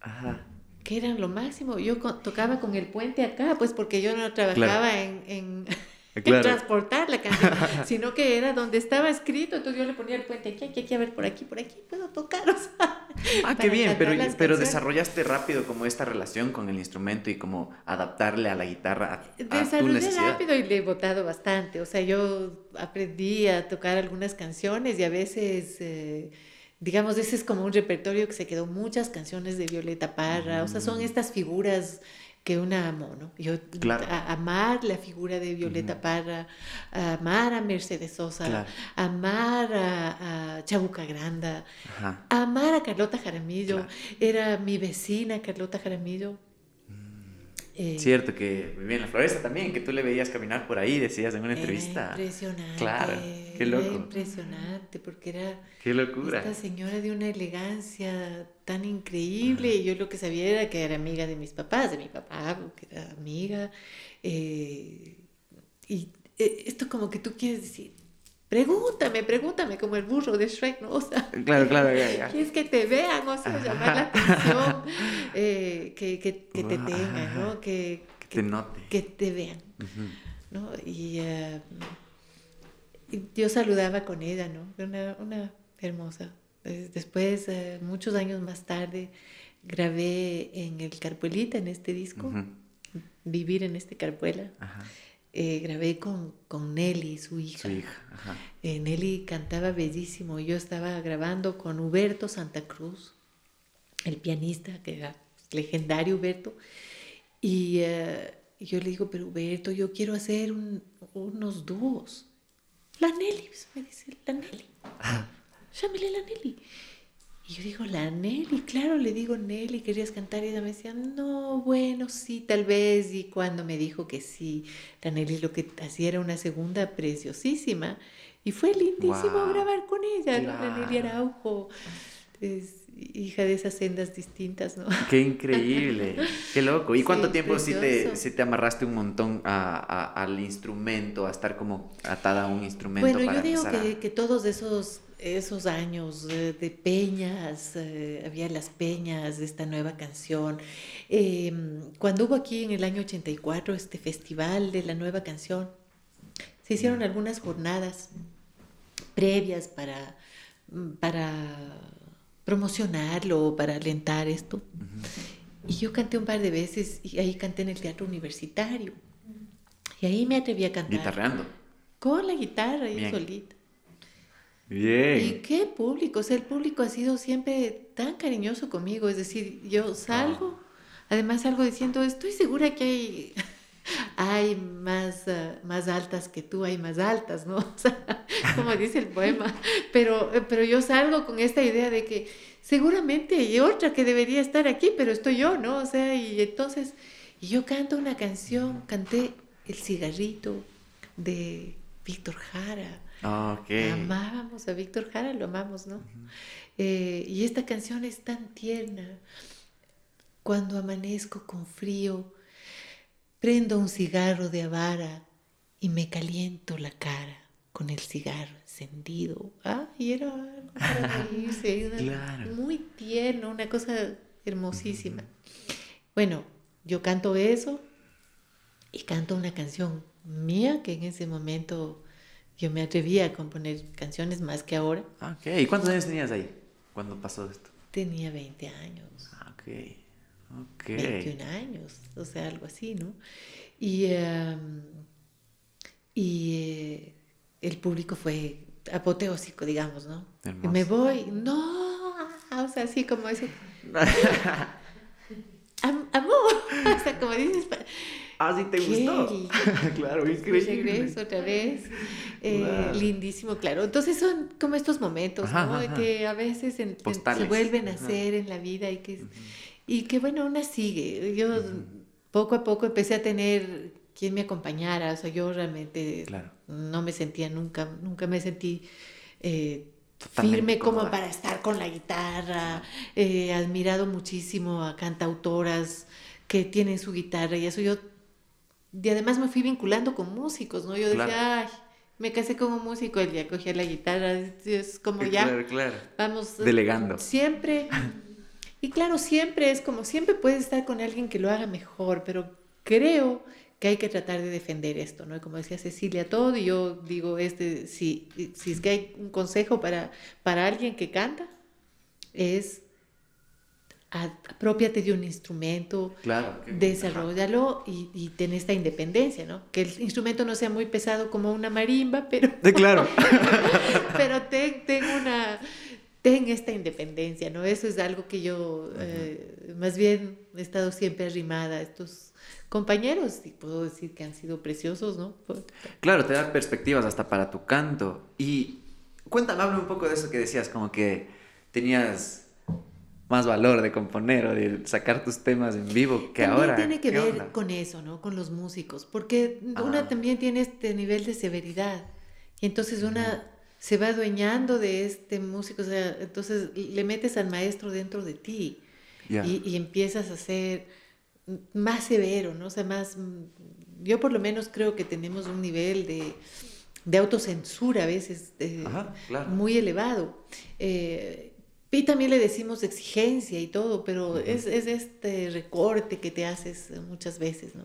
Ajá. Que eran lo máximo. Yo tocaba con el puente acá, pues porque yo no trabajaba en, en- en Claro. transportar la canción, sino que era donde estaba escrito, entonces yo le ponía el puente aquí, aquí, aquí, a ver, por aquí, por aquí, puedo tocar. O sea, Ah, qué bien, pero, pero desarrollaste rápido como esta relación con el instrumento y como adaptarle a la guitarra a, a tu Desarrollé necesidad. rápido y le he votado bastante. O sea, yo aprendí a tocar algunas canciones y a veces, eh, digamos, ese es como un repertorio que se quedó muchas canciones de Violeta Parra. O sea, son estas figuras que una amo, ¿no? Yo Claro. a- amar la figura de Violeta Parra, a amar a Mercedes Sosa, Claro. amar a, a Chabuca Granda, Ajá. amar a Carlota Jaramillo. Claro. Era mi vecina Carlota Jaramillo. Eh, Cierto, que vivía en la floresta también, que tú le veías caminar por ahí, decías en una entrevista. impresionante. Claro, qué loco. Era impresionante, porque era Qué locura. esta señora de una elegancia tan increíble. Y yo lo que sabía era que era amiga de mis papás, de mi papá, que era amiga. eh, y eh, esto como que tú quieres decir, pregúntame, pregúntame, como el burro de Shrek, ¿no? O sea, Claro, claro, ya, ya. quieres que te vean, o sea, llamar la atención, eh, que, que, que te tengan, ¿no? Que, Que te note. que te vean. ¿no? Y, eh, y yo saludaba con ella, ¿no? Una, una hermosa. Des- Después, eh, muchos años más tarde, grabé en el Carpuelita, en este disco. Vivir en este Carpuela. Ajá. Eh, grabé con, con Nelly, su hija. Su hija. Ajá. Eh, Nelly cantaba bellísimo. Yo estaba grabando con Huberto Santa Cruz, el pianista, que era legendario Huberto. Y eh, yo le digo, pero Huberto, yo quiero hacer un- unos dúos. La Nelly, pues, me dice, la Nelly. Llámele la Nelly. Y yo digo, la Nelly, claro, le digo, Nelly, ¿querías cantar? Y ella me decía, no, bueno, sí, tal vez. Y cuando me dijo que sí, la Nelly lo que hacía era una segunda preciosísima. Y fue lindísimo grabar con ella, ¿no? La Nelly. Araujo, es hija de esas sendas distintas, ¿no? Qué increíble, qué loco. ¿Y cuánto Sí, tiempo sí te, sí te amarraste un montón a- a- al instrumento, a estar como atada a un instrumento Bueno, para yo digo a- que, que todos esos, esos años eh, de peñas, eh, había las peñas de esta nueva canción. Eh, cuando hubo aquí en el año 84 este festival de la nueva canción, se hicieron algunas jornadas previas para, mm, para promocionarlo, para alentar esto. Y yo canté un par de veces y ahí canté en el teatro universitario. Y ahí me atreví a cantar. Guitarreando. Con la guitarra y Bien. Y qué público, o sea, el público ha sido siempre tan cariñoso conmigo, es decir, yo salgo, además salgo diciendo, estoy segura que hay, hay más, ah, más altas que tú, hay más altas, ¿no? O sea, como dice el poema, pero, eh, pero yo salgo con esta idea de que seguramente hay otra que debería estar aquí, pero estoy yo, ¿no? O sea, y entonces, y yo canto una canción, canté El cigarrito de Víctor Jara. Ok. Amábamos a Víctor Jara, lo amamos, ¿no? Eh, y esta canción es tan tierna. Cuando amanezco con frío, prendo un cigarro de avara y me caliento la cara con el cigarro encendido. Ah, y era algo para reírse, una- Claro. muy tierno, una cosa hermosísima. Bueno, yo canto eso y canto una canción mía que en ese momento yo me atrevía a componer canciones más que ahora. Ok. ¿Y cuántos años tenías ahí cuando pasó esto? Tenía 20 años, Ah, Ok. Ok. 21 años, o sea, algo así, ¿no? Y, em, y eh, el público fue apoteósico, digamos, ¿no? Y Hermoso. me voy, no, o sea, así como eso. Am- amor, o sea, como dices, ah, sí te Qué gustó. claro, Me increíble. regreso otra vez. Eh, Wow. Lindísimo, claro. Entonces son como estos momentos, Ajá, ¿no? ajá. Que a veces en- en- se vuelven a Ajá. hacer en la vida y que, y que bueno, una sigue. Yo poco a poco empecé a tener quien me acompañara. O sea, yo realmente Claro. no me sentía nunca, nunca me sentí eh, firme como para estar con la guitarra. He admirado muchísimo a cantautoras que tienen su guitarra y eso yo y además me fui vinculando con músicos, ¿no? Yo decía, Claro. ay, me casé con un músico, él ya cogía la guitarra, es, como ya, Claro, claro. vamos. Delegando. Siempre, y claro, siempre es como, siempre puedes estar con alguien que lo haga mejor, pero creo que hay que tratar de defender esto, ¿no? Como decía Cecilia, todo, y yo digo, este, si, si es que hay un consejo para, para alguien que canta, es apropiate de un instrumento, Claro. desarrollalo y, y ten esta independencia, ¿no? Que el instrumento no sea muy pesado como una marimba, pero. Claro. pero ten, ten una, ten esta independencia, ¿no? Eso es algo que yo, eh, más bien, he estado siempre arrimada a estos compañeros y puedo decir que han sido preciosos, ¿no? Claro, te da perspectivas hasta para tu canto. Y cuéntame, habla un poco de eso que decías, como que tenías más valor de componer o de sacar tus temas en vivo que también ahora. tiene que ¿Qué ver onda? con eso, ¿no? Con los músicos, porque Ah. una también tiene este nivel de severidad y entonces una se va adueñando de este músico, o sea, entonces le metes al maestro dentro de ti Ya. y, y empiezas a ser más severo, ¿no? O sea, más, yo por lo menos creo que tenemos un nivel de, de autocensura a veces eh, Ajá, claro. muy elevado. Eh, y también le decimos exigencia y todo, pero es, es este recorte que te haces muchas veces, ¿no?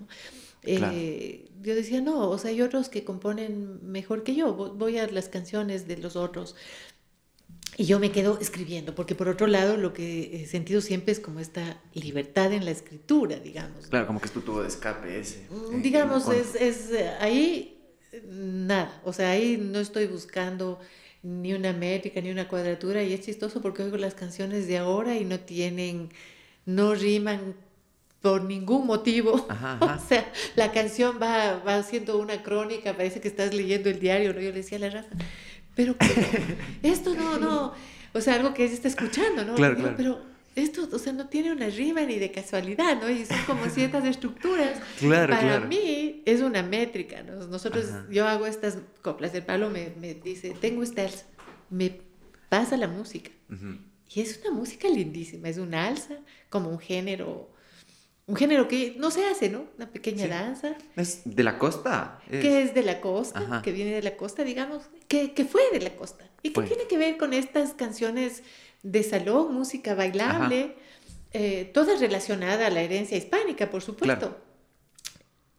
Eh. Yo decía, no, o sea, hay otros que componen mejor que yo, vo- voy a las canciones de los otros. Y yo me quedo escribiendo, porque por otro lado lo que he sentido siempre es como esta libertad en la escritura, digamos. ¿no? Claro, como que es tu tubo de escape ese. Mm, eh, Digamos, es, es eh, ahí eh, nada, o sea, ahí no estoy buscando ni una métrica ni una cuadratura y es chistoso porque oigo las canciones de ahora y no tienen, no riman por ningún motivo. Ajá, ajá. O sea, la canción va, va haciendo una crónica, parece que estás leyendo el diario, ¿no? Yo le decía a la Rafa, pero ¿cómo? esto no, no, o sea, algo que ella está escuchando, ¿no? Claro, Digo, claro. Pero esto, o sea, no tiene una rima ni de casualidad, ¿no? Y son como ciertas estructuras. Claro, Para claro. mí es una métrica, ¿no? Nosotros, Ajá. yo hago estas coplas, el Pablo me, me dice, tengo esta alza, me pasa la música. Ujú. Y es una música lindísima, es una alza, como un género, un género que no se hace, ¿no? Una pequeña Sí. danza, ¿Es de la costa? Es- que es de la costa, Ajá. que viene de la costa, digamos, que, que fue de la costa. Y que Fue. tiene que ver con estas canciones de salón, música bailable, eh, toda relacionada a la herencia hispánica, por supuesto. Claro.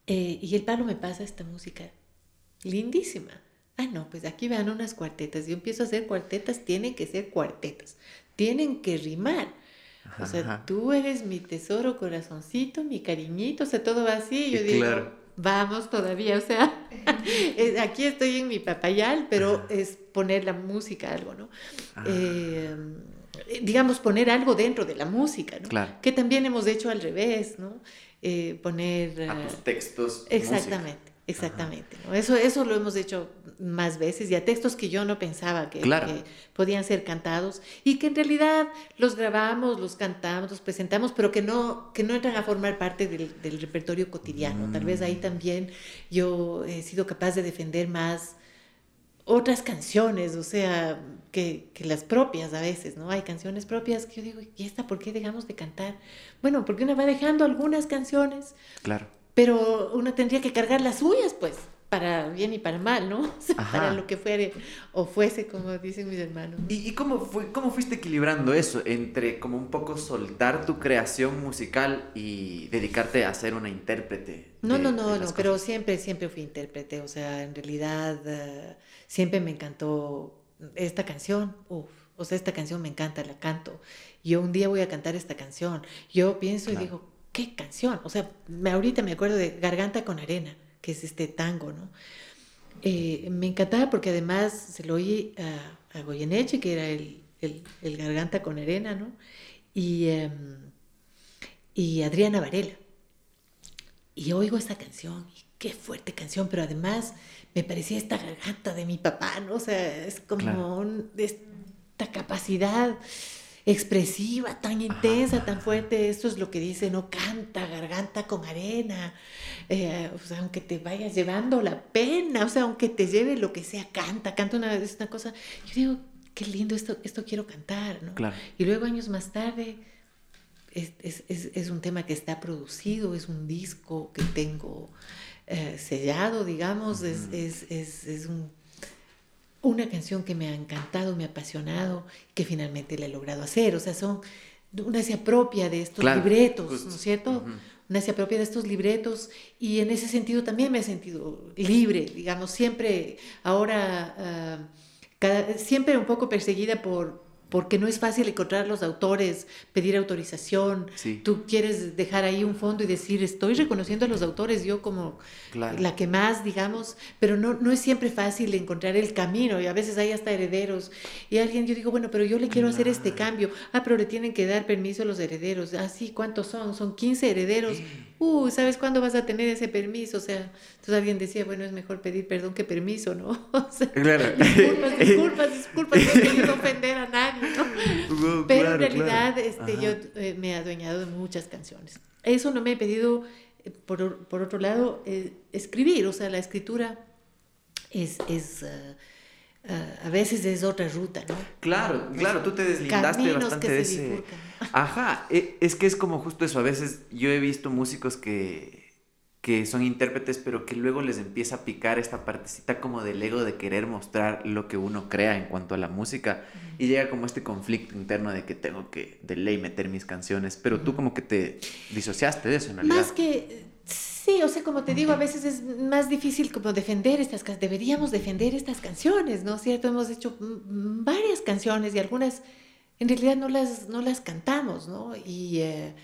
Eh, y el Pablo me pasa esta música lindísima. Ah, no, pues aquí van unas cuartetas. Yo empiezo a hacer cuartetas, tienen que ser cuartetas, tienen que rimar. O sea, Ajá. tú eres mi tesoro, corazoncito, mi cariñito, o sea, todo va así. Y yo digo, vamos todavía, o sea, eh, aquí estoy en mi papayal, pero es poner la música, algo, ¿no? Ah. Eh, digamos, poner algo dentro de la música, ¿no? Claro. Que también hemos hecho al revés, ¿no? Eh, poner... A eh, tus textos. Exactamente, exactamente. ¿no? Eso, eso lo hemos hecho más veces y a textos que yo no pensaba que, Claro. que podían ser cantados y que en realidad los grabamos, los cantamos, los presentamos, pero que no, que no entran a formar parte del, del repertorio cotidiano. Tal vez Mm. ahí también yo he sido capaz de defender más otras canciones, o sea, que, que las propias a veces, ¿no? Hay canciones propias que yo digo, ¿y esta por qué dejamos de cantar? Bueno, porque una va dejando algunas canciones Claro. pero uno tendría que cargar las suyas, pues, para bien y para mal, ¿no? O sea, Ajá. para lo que fuere o fuese, como dicen mis hermanos. ¿no? ¿Y, y cómo, fue, cómo fuiste equilibrando eso entre como un poco soltar tu creación musical y dedicarte a ser una intérprete? No, de- no, de no, no, pero siempre, siempre fui intérprete, o sea, en realidad eh, siempre me encantó esta canción, uf, o sea, esta canción me encanta, la canto. Yo un día voy a cantar esta canción. Yo pienso Claro. y digo, ¿qué canción? O sea, me, ahorita me acuerdo de Garganta con Arena, que es este tango, ¿no? Eh, me encantaba porque además se lo oí a, a Goyeneche, que era el, el- el Garganta con Arena, ¿no? Y, em, y Adriana Varela. Y oigo esta canción, y qué fuerte canción, pero además me parecía esta garganta de mi papá, ¿no? O sea, es como Claro. un- esta capacidad expresiva tan intensa, tan fuerte. Esto es lo que dice, no canta, garganta con arena. Eh, o sea, aunque te vayas llevando la pena, o sea, aunque te lleve lo que sea, canta, canta una, es una cosa. Yo digo, qué lindo, esto, esto quiero cantar, ¿no? Claro. Y luego años más tarde, es, es, es, es un tema que está producido, es un disco que tengo eh, sellado, digamos, es, es, es, es un, una canción que me ha encantado, me ha apasionado, que finalmente la he logrado hacer. O sea, son, una se apropia de estos Claro, libretos, justo. ¿no es cierto? Una se apropia de estos libretos y en ese sentido también me he sentido libre, digamos, siempre, ahora, ah, cada- siempre un poco perseguida por porque no es fácil encontrar los autores, pedir autorización. Sí. Tú quieres dejar ahí un fondo y decir, estoy reconociendo a los autores, yo como Claro. la que más, digamos, pero no, no es siempre fácil encontrar el camino y a veces hay hasta herederos. Y alguien, yo digo, bueno, pero yo le quiero hacer este cambio. Ah, pero le tienen que dar permiso a los herederos. Ah, sí, ¿cuántos son? Son 15 herederos. Uh, ¿sabes cuándo vas a tener ese permiso? O sea, entonces alguien decía, bueno, es mejor pedir perdón que permiso, ¿no? O sea, Claro. disculpas, disculpas, disculpas, no he querido ofender a nadie, ¿no? No, Pero claro, en realidad, claro. este, yo eh, me he adueñado de muchas canciones. Eso no me he pedido, eh, por, por otro lado, eh, escribir, o sea, la escritura es... es a veces es otra ruta, ¿no? Claro, claro, tú te deslindaste bastante de ese. Ajá, e, es que es como justo eso. A veces yo he visto músicos que que son intérpretes, pero que luego les empieza a picar esta partecita como del ego de querer mostrar lo que uno crea en cuanto a la música. Y llega como este conflicto interno de que tengo que de ley meter mis canciones, pero tú como que te disociaste de eso en realidad. Más que, sí, o sea, como te digo, a veces es más difícil como defender estas canciones, deberíamos defender estas canciones, ¿no? ¿Cierto? Hemos hecho varias canciones y algunas en realidad no las, no las cantamos, ¿no? Y... Eh,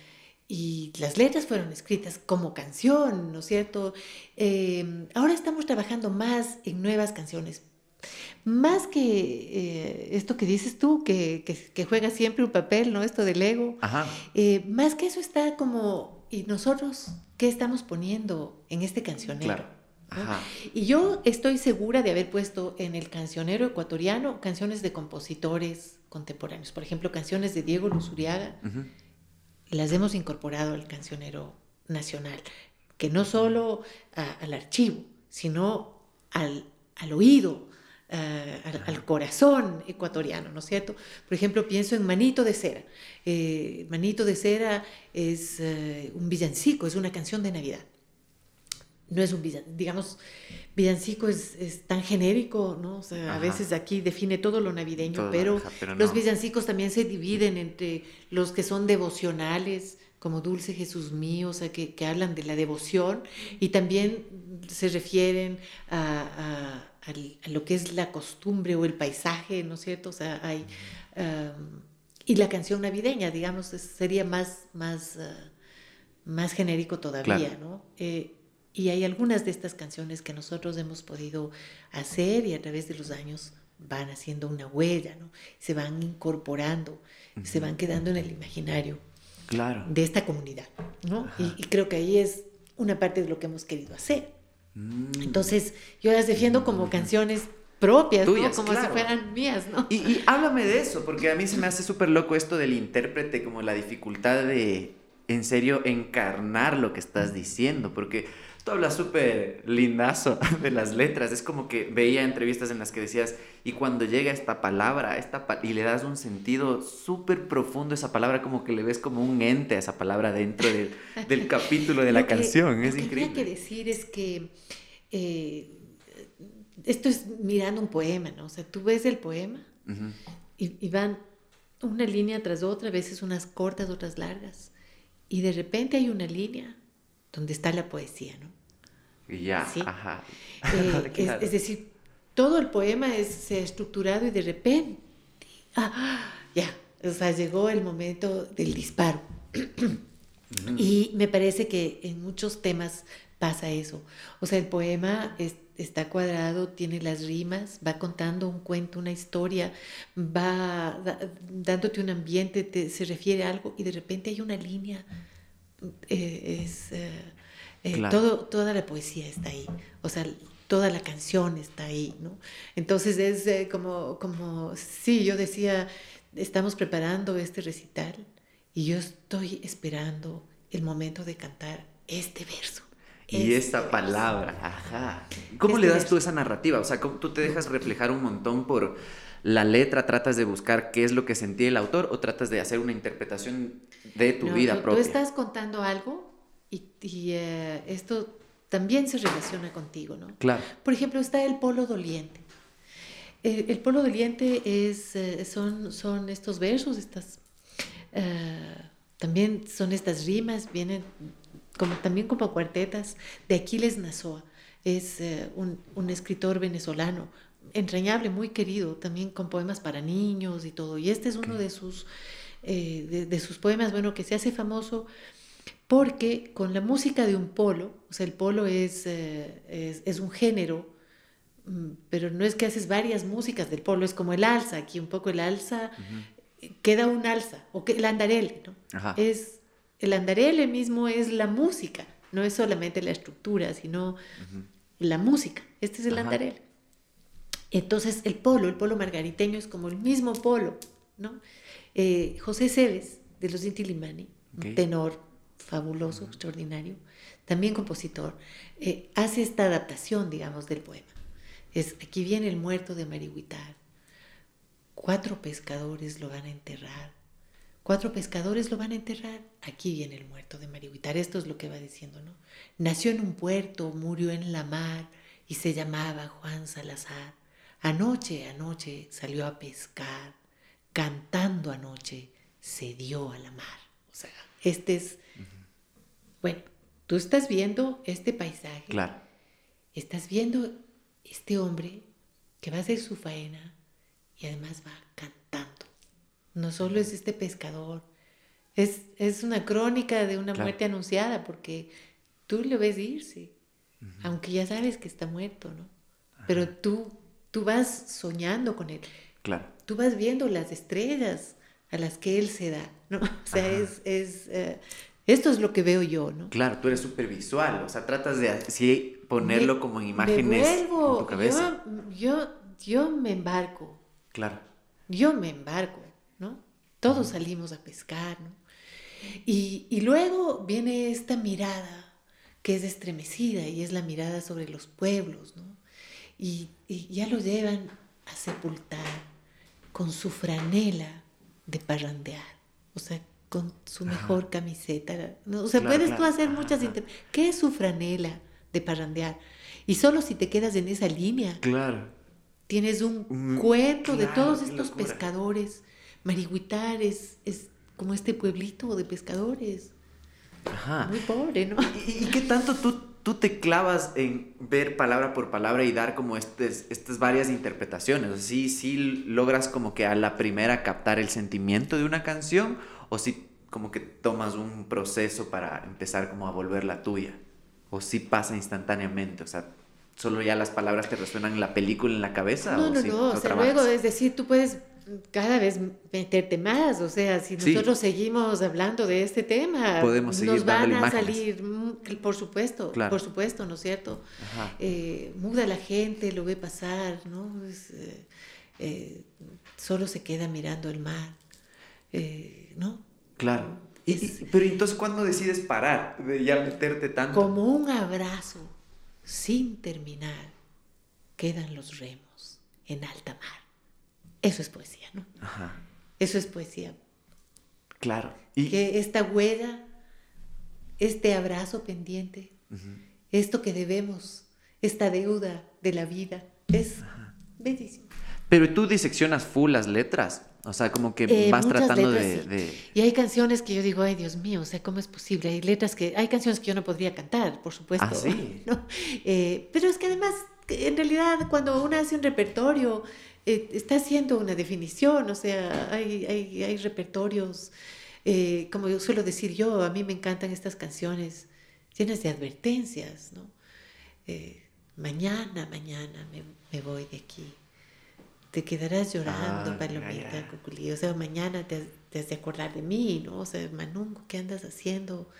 y las letras fueron escritas como canción, ¿no es cierto? Eh, ahora estamos trabajando más en nuevas canciones. Más que eh, esto que dices tú, que, que, juega siempre un papel, ¿no? Esto del ego. Eh, más que eso está como, ¿y nosotros qué estamos poniendo en este cancionero? Y yo estoy segura de haber puesto en el cancionero ecuatoriano canciones de compositores contemporáneos. Por ejemplo, canciones de Diego Luzuriaga las hemos incorporado al cancionero nacional, que no solo al archivo, sino al, al oído, al, corazón ecuatoriano, ¿no es cierto? Por ejemplo, pienso en Manito de Cera. Eh, Manito de Cera es eh, un villancico, es una canción de Navidad. No es un villancico, digamos, villancico es, es, tan genérico, ¿no? O sea, a veces aquí define todo lo navideño, pero, los villancicos también se dividen entre los que son devocionales, como Dulce Jesús mío, o sea, que, que hablan de la devoción, y también se refieren a, a, a, lo que es la costumbre o el paisaje, ¿no es cierto? O sea, hay... y la canción navideña, digamos, sería más, más, uh, más genérico todavía, ¿no? Eh, y hay algunas de estas canciones que nosotros hemos podido hacer y a través de los años van haciendo una huella, ¿no? Se van incorporando, se van quedando en el imaginario claro. de esta comunidad, ¿no? Y, creo que ahí es una parte de lo que hemos querido hacer. Mm. Entonces, yo las defiendo como canciones propias, Tuyas, como si fueran mías, ¿no? Y, y háblame de eso, porque a mí se me hace súper loco esto del intérprete, como la dificultad de, en serio, encarnar lo que estás diciendo, porque habla súper lindazo de las letras. Es como que veía entrevistas en las que decías, y cuando llega esta palabra, esta y le das un sentido súper profundo a esa palabra, como que le ves como un ente a esa palabra dentro del capítulo de la canción. Es increíble. Lo que hay que decir es que eh, esto es mirando un poema, ¿no? O sea, tú ves el poema y, y van una línea tras otra, a veces unas cortas, otras largas. Y de repente hay una línea donde está la poesía, ¿no? Ya, ajá. Eh, es, decir, todo el poema es, se ha estructurado y de repente, ah, ya, o sea, llegó el momento del disparo. y me parece que en muchos temas pasa eso. O sea, el poema está cuadrado, tiene las rimas, va contando un cuento, una historia, va dándote un ambiente, se refiere a algo y de repente hay una línea. Eh, es. Eh, eh, todo, toda la poesía está ahí, o sea, toda la canción está ahí, ¿no? Entonces es eh, como, como, sí, yo decía, estamos preparando este recital y yo estoy esperando el momento de cantar este verso. Y esta este palabra, ajá. ¿Cómo este le das tú esa narrativa? O sea, ¿tú te dejas reflejar un montón por la letra? ¿Tratas de buscar qué es lo que sentía el autor o tratas de hacer una interpretación de tu vida propia? Tú estás contando algo y, eh, esto también se relaciona contigo, ¿no? Claro. Por ejemplo, está el polo doliente. el polo doliente es, eh, son, son estos versos, estas, eh, también son estas rimas, vienen como, también como cuartetas de Aquiles Nazoa. Es un, un, escritor venezolano, entrañable, muy querido, también con poemas para niños y todo. Y este es uno de, sus, de, de, sus poemas, bueno, que se hace famoso porque con la música de un polo, o sea, el polo es, eh, es, un género, mm, pero no es que haces varias músicas del polo, es como el alza, aquí un poco el alza, queda un alza, o que, el andarele, ¿no? Es, el andarele mismo es la música, no es solamente la estructura, sino la música, este es el andarele. Entonces el polo, el polo margariteño es como el mismo polo, ¿no? Eh, José Cebes de los Inti Limani, un tenor fabuloso, extraordinario, también compositor, eh, hace esta adaptación, digamos, del poema. Es, aquí viene el muerto de Marihuitar. Cuatro pescadores lo van a enterrar. Cuatro pescadores lo van a enterrar. Aquí viene el muerto de Marihuitar. Esto es lo que va diciendo, ¿no? Nació en un puerto, murió en la mar y se llamaba Juan Salazar. Anoche, anoche salió a pescar. Cantando anoche se dio a la mar. O sea, este es bueno, tú estás viendo este paisaje. Claro. Estás viendo este hombre que va a hacer su faena y además va cantando. No solo es este pescador, es, es una crónica de una muerte anunciada porque tú le ves irse, aunque ya sabes que está muerto, ¿no? Pero tú, tú vas soñando con él. Claro. Tú vas viendo las estrellas a las que él se da, ¿no? O sea, es, es eh, esto es lo que veo yo, ¿no? Claro, tú eres súper visual, o sea, tratas de así ponerlo como en imágenes en tu cabeza. Yo, yo, me embarco. Claro. Yo me embarco, ¿no? Todos salimos a pescar, ¿no? Y, y luego viene esta mirada que es estremecida y es la mirada sobre los pueblos, ¿no? Y, y, ya lo llevan a sepultar con su franela de parrandear. O sea, con su mejor camiseta. O sea, puedes tú hacer muchas... ¿Qué es su franela de parrandear? Y solo si te quedas en esa línea. Claro. Tienes un cuento de todos estos pescadores. Marihuitar es, como este pueblito de pescadores. Ajá. Muy pobre, ¿no? ¿Y, qué tanto tú, tú te clavas en ver palabra por palabra y dar como estas, estas varias interpretaciones? O sea, ¿sí, ¿sí logras como que a la primera captar el sentimiento de una canción? O si como que tomas un proceso para empezar como a volver la tuya, o si pasa instantáneamente, o sea, solo ya las palabras te resuenan en la película en la cabeza. No, no, no, o sea, luego, es decir, tú puedes cada vez meterte más, o sea, si nosotros seguimos hablando de este tema, Podemos seguir nos van a salir, por supuesto, por supuesto, ¿no es cierto? Eh, muda la gente, lo ve pasar, ¿no? Eh, eh, solo se queda mirando el mar. Eh, ¿no? Claro. pero entonces, ¿cuándo decides parar de ya meterte tanto? Como un abrazo sin terminar, quedan los remos en alta mar. Eso es poesía, ¿no? Ajá. Eso es poesía. Claro. ¿Y? Que esta huella, este abrazo pendiente, esto que debemos, esta deuda de la vida, es bellísimo. Pero tú diseccionas full las letras. O sea, como que eh, vas tratando de, Y hay canciones que yo digo, ay Dios mío, o sea, ¿cómo es posible? Hay letras que... Hay canciones que yo no podría cantar, por supuesto. Ah, sí. Eh, pero es que además, en realidad, cuando uno hace un repertorio, eh, está haciendo una definición, o sea, hay, hay, hay repertorios, como yo suelo decir yo, a mí me encantan estas canciones llenas de advertencias, ¿no? mañana, mañana me, me voy de aquí te quedarás llorando, ah, palomita, cuculí. O sea, mañana te, has de acordar de mí, ¿no? O sea, Manungo, ¿qué andas haciendo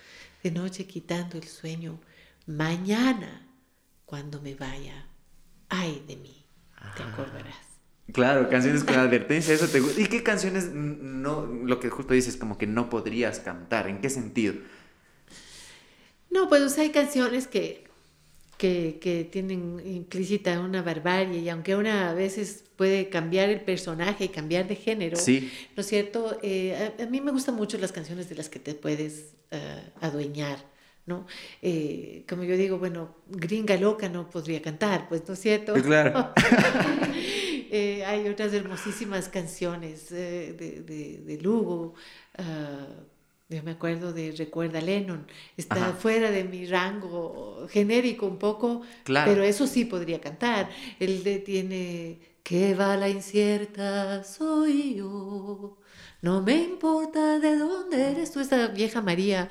de noche quitando el sueño? Mañana, cuando me vaya, ay de mí, te ah. acordarás. Claro, canciones con advertencia, eso te gusta. ¿Y qué canciones no, lo que justo dices, como que no podrías cantar? ¿En qué sentido? No, pues hay canciones que, que, tienen implícita una barbarie y aunque una a veces puede cambiar el personaje y cambiar de género, ¿no es cierto? Eh, a, mí me gustan mucho las canciones de las que te puedes eh, adueñar. ¿no? Eh, como yo digo, bueno, gringa loca no podría cantar, pues, ¿no es cierto? Claro. hay otras hermosísimas canciones de, de, Lugo, ah, yo me acuerdo de Recuerda Lennon. Está fuera de mi rango genérico un poco, pero eso sí podría cantar. Él de, tiene que va la incierta soy yo. No me importa de dónde eres tú, esta vieja María.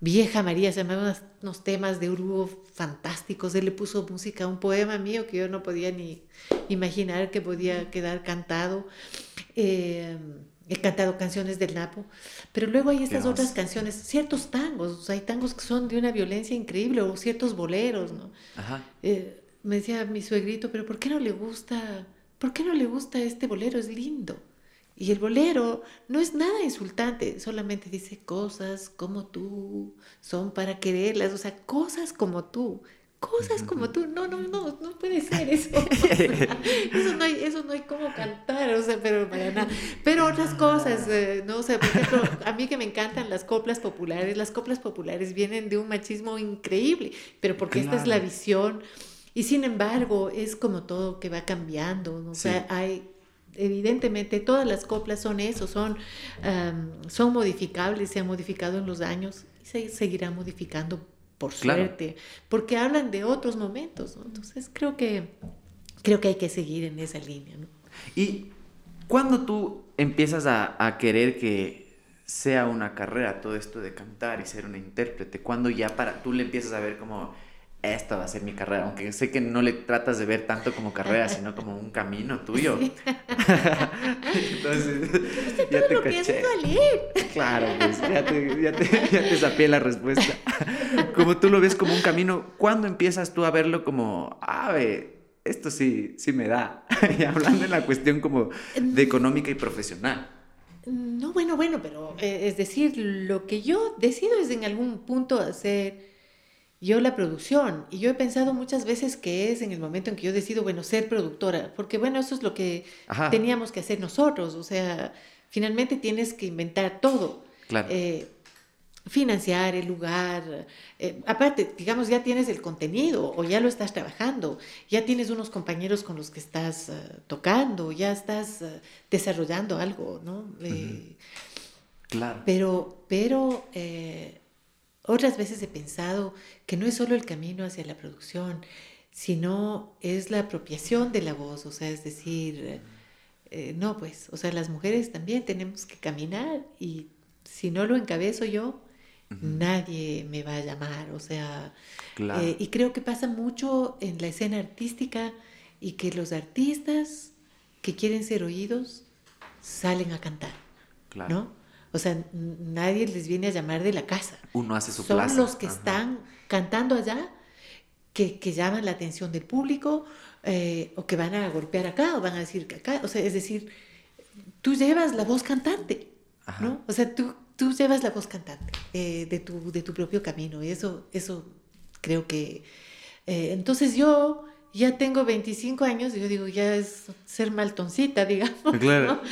Vieja María, se me unos, unos temas de Uruguay fantásticos. Él le puso música a un poema mío que yo no podía ni imaginar que podía quedar cantado. Eh, he cantado canciones del Napo, pero luego hay estas otras canciones, ciertos tangos, hay tangos que son de una violencia increíble, o ciertos boleros, ¿no? Ajá. Eh, me decía mi suegrito, pero ¿por qué no le gusta, por qué no le gusta este bolero? Es lindo. Y el bolero no es nada insultante, solamente dice cosas como tú, son para quererlas, o sea, cosas como tú, cosas como tú. No, no, no, no puede ser eso. eso, no hay, eso no hay cómo cantar, o sea, pero para nada. Pero otras cosas, eh, no o sea, por ejemplo, a mí que me encantan las coplas populares, las coplas populares vienen de un machismo increíble, pero porque esta es la visión. Y sin embargo, es como todo que va cambiando, ¿no? o sea, hay evidentemente todas las coplas son eso, son, son modificables, se han modificado en los años y se seguirá modificando por suerte, porque hablan de otros momentos, Entonces creo que, creo que hay que seguir en esa línea, ¿no? Y cuando tú empiezas a, a querer que sea una carrera todo esto de cantar y ser una intérprete, cuando ya para tú le empiezas a ver como esta va a ser mi carrera, aunque sé que no le tratas de ver tanto como carrera, sino como un camino tuyo. Entonces, ya te caché. Claro, pues ya te, ya, te, ya la respuesta. Como tú lo ves como un camino, ¿cuándo empiezas tú a verlo como, ah, esto sí, sí me da? y hablando en la cuestión como de económica y profesional. No, bueno, bueno, pero eh, es decir, lo que yo decido es en algún punto hacer yo la producción. Y yo he pensado muchas veces que es en el momento en que yo decido, bueno, ser productora, porque bueno, eso es lo que teníamos que hacer nosotros, o sea, finalmente tienes que inventar todo. Claro. Eh, financiar el lugar, eh, aparte, digamos, ya tienes el contenido o ya lo estás trabajando, ya tienes unos compañeros con los que estás eh, tocando, ya estás desarrollando algo, ¿no? claro. Pero, pero otras veces he pensado que no es solo el camino hacia la producción, sino es la apropiación de la voz, o sea, es decir, eh, no, pues, o sea, las mujeres también tenemos que caminar y si no lo encabezo yo, nadie me va a llamar, o sea, eh, y creo que pasa mucho en la escena artística y que los artistas que quieren ser oídos salen a cantar, ¿no? O sea, nadie les viene a llamar de la casa. Uno hace su Son los que están cantando allá que, llaman la atención del público eh, o que van a golpear acá o van a decir que acá. O sea, es decir, tú llevas la voz cantante, ¿no? O sea, tú, tú llevas la voz cantante eh, de, tu, de tu propio camino y eso, eso creo que... Eh, entonces yo ya tengo 25 años y yo digo, ya es ser maltoncita, digamos, claro.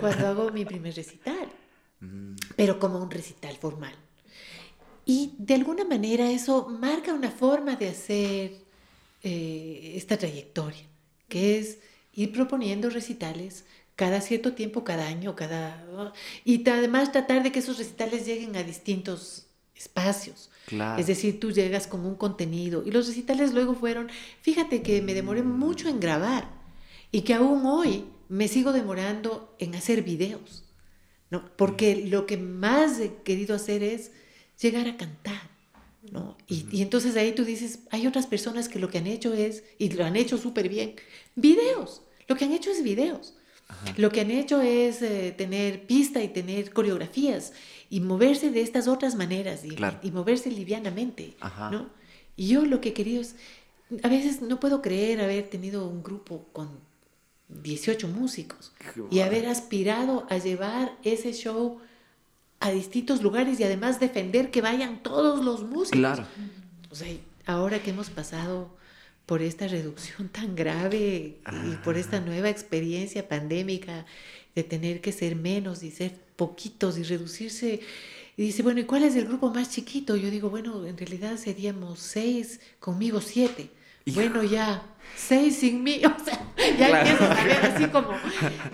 cuando hago mi primer recital pero como un recital formal. Y de alguna manera eso marca una forma de hacer eh, esta trayectoria, que es ir proponiendo recitales cada cierto tiempo, cada año, cada... Y además tratar de que esos recitales lleguen a distintos espacios. Es decir, tú llegas con un contenido y los recitales luego fueron, fíjate que me demoré mucho en grabar y que aún hoy me sigo demorando en hacer videos. ¿No? Porque lo que más he querido hacer es llegar a cantar, ¿no? Y, entonces ahí tú dices, hay otras personas que lo que han hecho es, y lo han hecho súper bien, videos. Lo que han hecho es videos. Lo que han hecho es eh, tener pista y tener coreografías y moverse de estas otras maneras y, moverse livianamente, ¿no? Y yo lo que he querido es, a veces no puedo creer haber tenido un grupo con 18 músicos y haber aspirado a llevar ese show a distintos lugares y además defender que vayan todos los músicos. Claro. O sea, ahora que hemos pasado por esta reducción tan grave y por esta nueva experiencia pandémica de tener que ser menos y ser poquitos y reducirse. Y dice, bueno, ¿y cuál es el grupo más chiquito? Yo digo, bueno, en realidad seríamos seis, conmigo siete. Bueno, ya, seis sin mí, o sea, ya empiezo a ver así como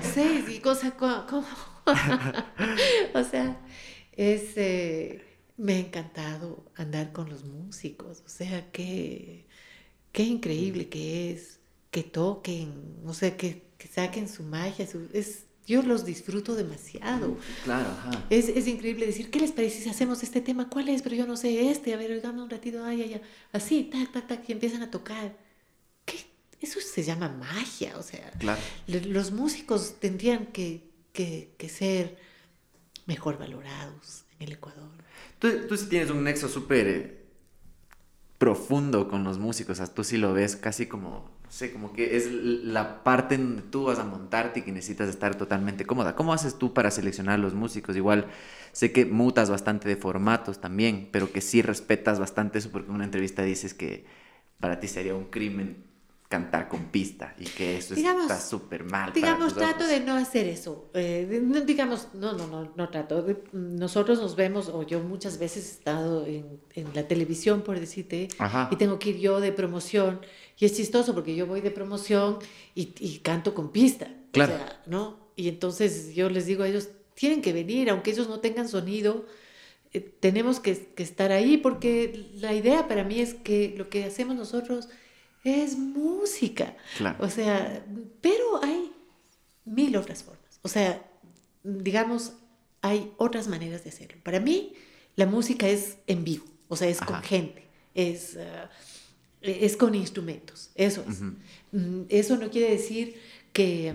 seis y cosas como, o sea, es, eh, me ha encantado andar con los músicos, o sea, qué, qué increíble que es, que toquen, o sea, que, que saquen su magia, es, yo los disfruto demasiado. Claro, ajá. Es, es, increíble decir, ¿qué les parece si hacemos este tema? ¿Cuál es? Pero yo no sé este, a ver, dame un ratito, ay, ay, ay. Así, tac, tac, tac, y empiezan a tocar. ¿Qué? Eso se llama magia, o sea. Claro. Los músicos tendrían que, que, que ser mejor valorados en el Ecuador. Tú, tú sí tienes un nexo súper eh, profundo con los músicos, o sea, tú sí lo ves casi como no sé, como que es la parte en donde tú vas a montarte y que necesitas estar totalmente cómoda. ¿Cómo haces tú para seleccionar los músicos? Igual sé que mutas bastante de formatos también, pero que sí respetas bastante eso porque en una entrevista dices que para ti sería un crimen cantar con pista y que eso está súper mal. Digamos, trato de no hacer eso. Eh, digamos, no, no, no, no trato. Nosotros nos vemos, o yo muchas veces he estado en, en la televisión, por decirte, y tengo que ir yo de promoción. Y es chistoso porque yo voy de promoción y, y canto con pista. Claro. O sea, ¿no? Y entonces yo les digo a ellos, tienen que venir, aunque ellos no tengan sonido, eh, tenemos que, que estar ahí porque la idea para mí es que lo que hacemos nosotros es música. O sea, pero hay mil otras formas. O sea, digamos, hay otras maneras de hacerlo. Para mí, la música es en vivo, o sea, es con gente, es, uh, es con instrumentos, eso es. Mm, eso no quiere decir que,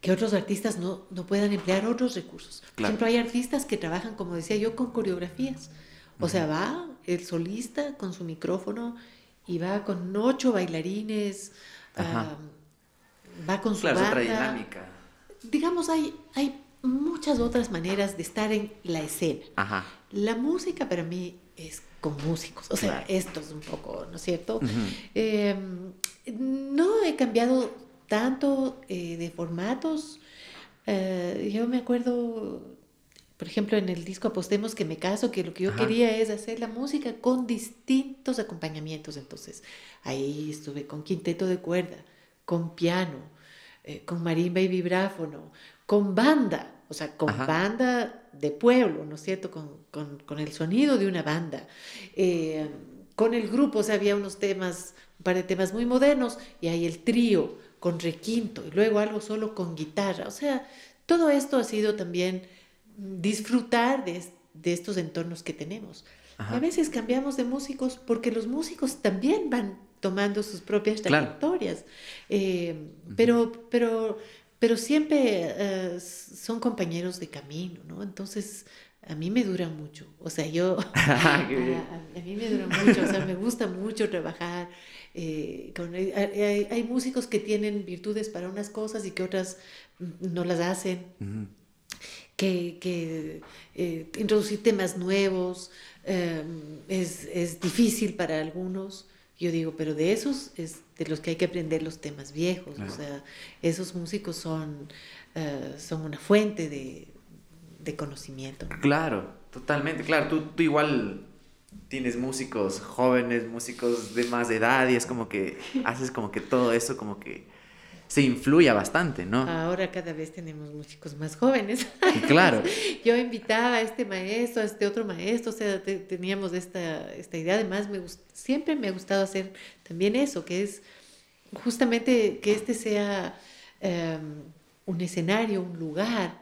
que otros artistas no, no puedan emplear otros recursos. Por ejemplo, hay artistas que trabajan, como decía yo, con coreografías. O sea, va el solista con su micrófono y va con ocho bailarines, va con su claro, otra dinámica. Digamos, hay, hay muchas otras maneras de estar en la escena. La música para mí es con músicos, o sea, esto es un poco, ¿no es cierto? Em, no he cambiado tanto eh, de formatos. Eh, yo me acuerdo por ejemplo, en el disco Apostemos que me caso, que lo que yo quería es hacer la música con distintos acompañamientos. Entonces, ahí estuve con quinteto de cuerda, con piano, eh, con marimba y vibráfono, con banda, o sea, con banda de pueblo, ¿no es cierto? Con, con, con el sonido de una banda. Eh, con el grupo, o sea, había unos temas, un par de temas muy modernos, y ahí el trío con requinto, y luego algo solo con guitarra. O sea, todo esto ha sido también disfrutar de, de estos entornos que tenemos. A veces cambiamos de músicos porque los músicos también van tomando sus propias trayectorias, eh, pero, pero, pero siempre eh, son compañeros de camino, ¿no? Entonces, a mí me dura mucho, o sea, yo, a, mí me dura mucho, o sea, me gusta mucho trabajar. Eh, con, hay, hay, músicos que tienen virtudes para unas cosas y que otras no las hacen que, que eh, introducir temas nuevos es, es, difícil para algunos. Yo digo, pero de esos es de los que hay que aprender los temas viejos. O sea, esos músicos son, eh, son una fuente de, de, conocimiento. Claro, totalmente. Claro, tú, tú igual tienes músicos jóvenes, músicos de más edad y es como que haces como que todo eso como que se influya bastante, ¿no? Ahora cada vez tenemos músicos más jóvenes. Claro. Yo invitaba a este maestro, a este otro maestro, o sea, teníamos esta, esta idea. Además, me siempre me ha gustado hacer también eso, que es justamente que este sea em, un escenario, un lugar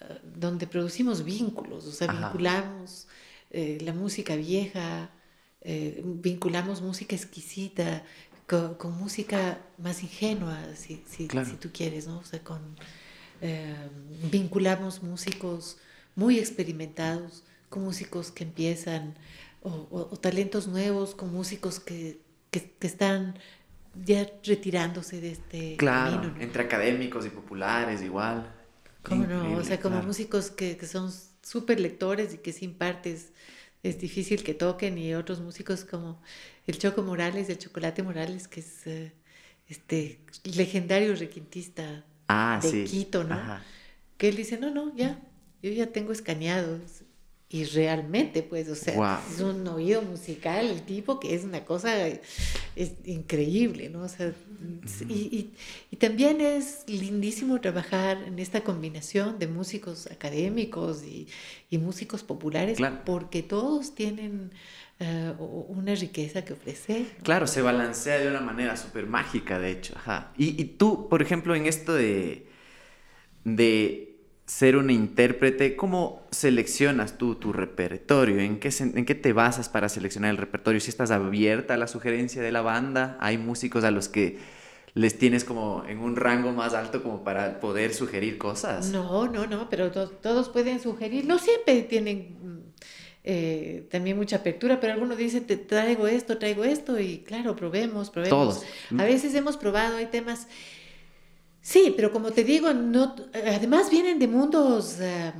eh, donde producimos vínculos, o sea, vinculamos eh, la música vieja, eh, vinculamos música exquisita, con, música más ingenua, si, si, si, tú quieres, ¿no? O sea, con, eh, vinculamos músicos muy experimentados con músicos que empiezan, o, talentos nuevos con músicos que, que, están ya retirándose de este claro, camino. Entre académicos y populares igual. ¿Cómo no? O sea, como músicos que, que son súper lectores y que sin partes es difícil que toquen y otros músicos como el Choco Morales, el Chocolate Morales, que es eh, este legendario requintista ah, de Quito, ¿no? Que él dice, no, no, ya, yo ya tengo escaneado. Y realmente, pues, o sea, es un oído musical, el tipo, que es una cosa es increíble, ¿no? O sea, y, y, también es lindísimo trabajar en esta combinación de músicos académicos y, y músicos populares, porque todos tienen eh, una riqueza que ofrecer. Claro, se balancea de una manera súper mágica, de hecho. Ajá. Y, y, tú, por ejemplo, en esto de, de ser una intérprete, ¿cómo seleccionas tú tu repertorio? ¿En qué, ¿En qué te basas para seleccionar el repertorio? Si estás abierta a la sugerencia de la banda, hay músicos a los que les tienes como en un rango más alto como para poder sugerir cosas. No, no, no, pero todos pueden sugerir, no siempre tienen eh, también mucha apertura, pero algunos dicen, te traigo esto, traigo esto, y claro, probemos, probemos. Todos. A veces hemos probado, hay temas... Sí, pero como te digo, no, además vienen de mundos em,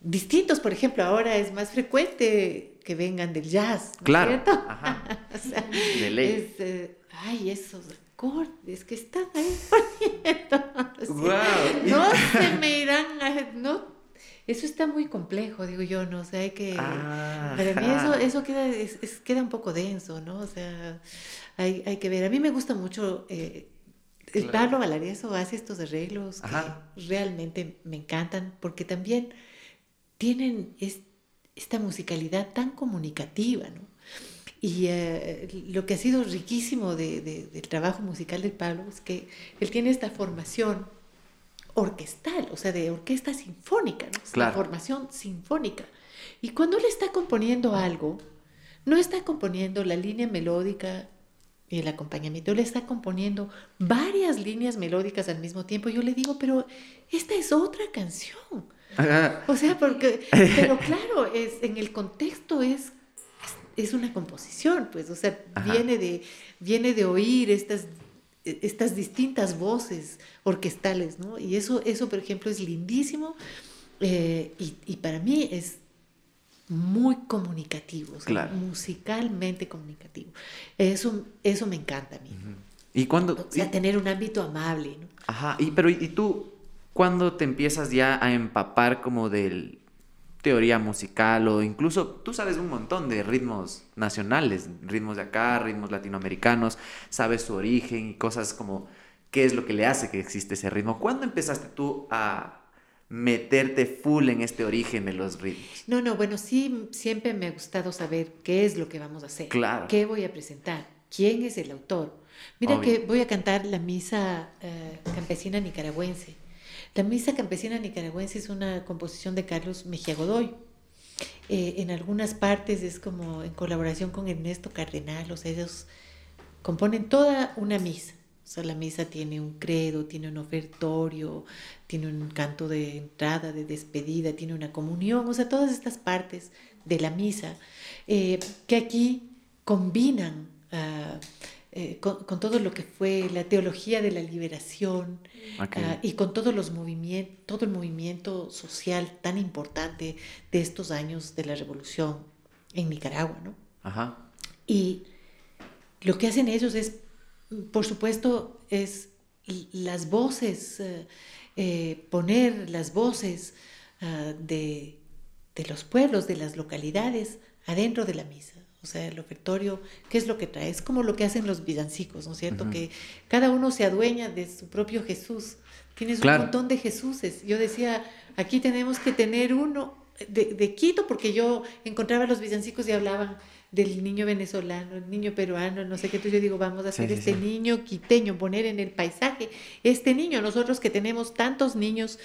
distintos. Por ejemplo, ahora es más frecuente que vengan del jazz, ¿no Claro. cierto? Ajá. O sea, De ley. es, eh, ay, esos acordes que están ahí poniendo. Sí. Guau. No se me irán a... No, eso está muy complejo, digo yo, ¿no? O sea, hay que... Ah, para mí eso, eso queda, es- es- queda un poco denso, ¿no? O sea, hay, hay que ver. A mí me gusta mucho... eh, el Claro. Pablo Valareso hace estos arreglos que Ajá. realmente me encantan porque también tienen es- esta musicalidad tan comunicativa, ¿no? Y eh, lo que ha sido riquísimo de- de- del trabajo musical del Pablo es que él tiene esta formación orquestal, o sea, de orquesta sinfónica, ¿no? La formación sinfónica. Y cuando él está componiendo algo, no está componiendo la línea melódica y el acompañamiento, él está componiendo varias líneas melódicas al mismo tiempo. Yo le digo, pero esta es otra canción. Ajá. O sea, porque, pero claro, es, en el contexto es, es, es una composición, pues, o sea, Ajá. viene de, viene de oír estas, estas distintas voces orquestales, ¿no? Y eso, eso por ejemplo, es lindísimo eh, y, y para mí es muy comunicativo, o sea, Claro. musicalmente comunicativo. Eso, eso me encanta a mí. ¿Y cuándo? O sea, y- tener un ámbito amable, ¿no? Ajá, y pero ¿y tú cuándo te empiezas ya a empapar como de teoría musical o incluso tú sabes un montón de ritmos nacionales, ritmos de acá, ritmos latinoamericanos, sabes su origen y cosas como qué es lo que le hace que existe ese ritmo? ¿Cuándo empezaste tú a meterte full en este origen de los ritmos? No, no, bueno, sí, siempre me ha gustado saber qué es lo que vamos a hacer. Claro. ¿Qué voy a presentar? ¿Quién es el autor? Mira Obvio. que voy a cantar la misa eh, campesina nicaragüense. La misa campesina nicaragüense es una composición de Carlos Mejía Godoy. Eh, en algunas partes es como en colaboración con Ernesto Cardenal, o sea, ellos componen toda una misa. O sea, la misa tiene un credo, tiene un ofertorio, tiene un canto de entrada, de despedida, tiene una comunión, o sea, todas estas partes de la misa eh, que aquí combinan ah, eh, con, con todo lo que fue la teología de la liberación Ok. ah, y con todos los movimientos, todo el movimiento social tan importante de estos años de la revolución en Nicaragua, ¿no? Ajá. Y lo que hacen ellos es, por supuesto, es las voces, eh, eh, poner las voces ah, de, de los pueblos, de las localidades, adentro de la misa. O sea, el ofertorio, ¿qué es lo que trae? Es como lo que hacen los villancicos, ¿no es cierto? Que cada uno se adueña de su propio Jesús. Tienes Claro. un montón de Jesuses. Yo decía, aquí tenemos que tener uno de, de Quito, porque yo encontraba los villancicos y hablaban del niño venezolano, el niño peruano, no sé qué. Entonces yo digo, vamos a hacer sí, este sí. niño quiteño, poner en el paisaje este niño. Nosotros que tenemos tantos niños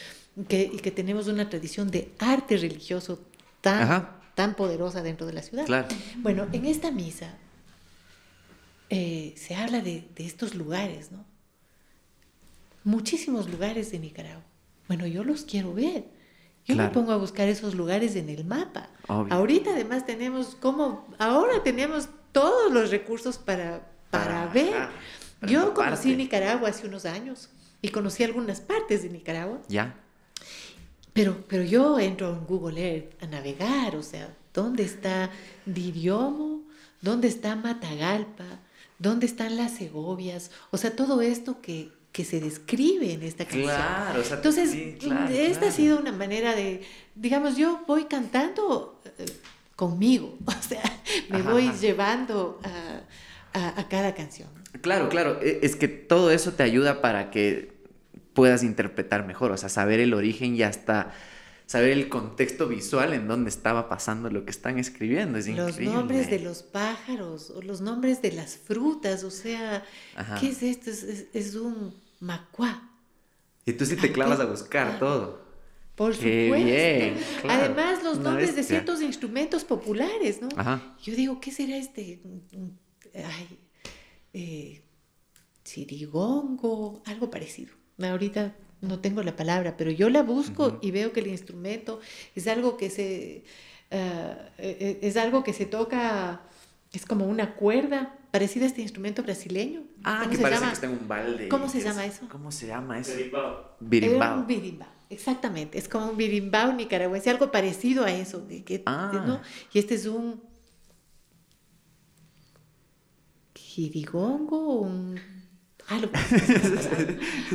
que, y que tenemos una tradición de arte religioso tan, Ajá. Tan poderosa dentro de la ciudad. Claro. Bueno, en esta misa eh, se habla de, de estos lugares, ¿no? Muchísimos lugares de Nicaragua. Bueno, yo los quiero ver. Yo Claro. me pongo a buscar esos lugares en el mapa. Obvio. Ahorita además tenemos como, ahora tenemos todos los recursos para, para Ajá, ver. Yo conocí Nicaragua hace unos años y conocí algunas partes de Nicaragua. Ya. Pero, pero yo entro en Google Earth a navegar, o sea, ¿dónde está Diriomo? ¿Dónde está Matagalpa? ¿Dónde están las Segovias? O sea, todo esto que, que se describe en esta canción. Claro, o sea, Entonces, sí, claro, esta claro. ha sido una manera de, digamos, yo voy cantando eh, conmigo, o sea, me Ajá, voy ajá. llevando a, a- a cada canción. Claro, claro. e- Es que todo eso te ayuda para que puedas interpretar mejor, o sea, saber el origen y hasta saber el contexto visual en donde estaba pasando lo que están escribiendo. Es Los increíble. nombres de los pájaros, o los nombres de las frutas, o sea, Ajá. ¿qué es esto? Es, es- es un macuá. Y tú sí te clavas a buscar todo. Por Qué supuesto. bien, claro. Además, los nombres de ciertos instrumentos populares, ¿no? Ajá. Yo digo, ¿qué será este? Ay, eh, sirigongo, algo parecido. Ahorita no tengo la palabra, pero yo la busco y veo que el instrumento es algo que se eh, es algo que se toca, es como una cuerda parecida a este instrumento brasileño. Ah, que parece que está en un balde. ¿Cómo se llama eso? ¿Cómo se llama eso? Berimbau. Birimbao. Un birimbao, exactamente. Es como un birimbao nicaragüense, algo parecido a eso. de que- Ah. ¿no? Y este es un jirigongo, un algo.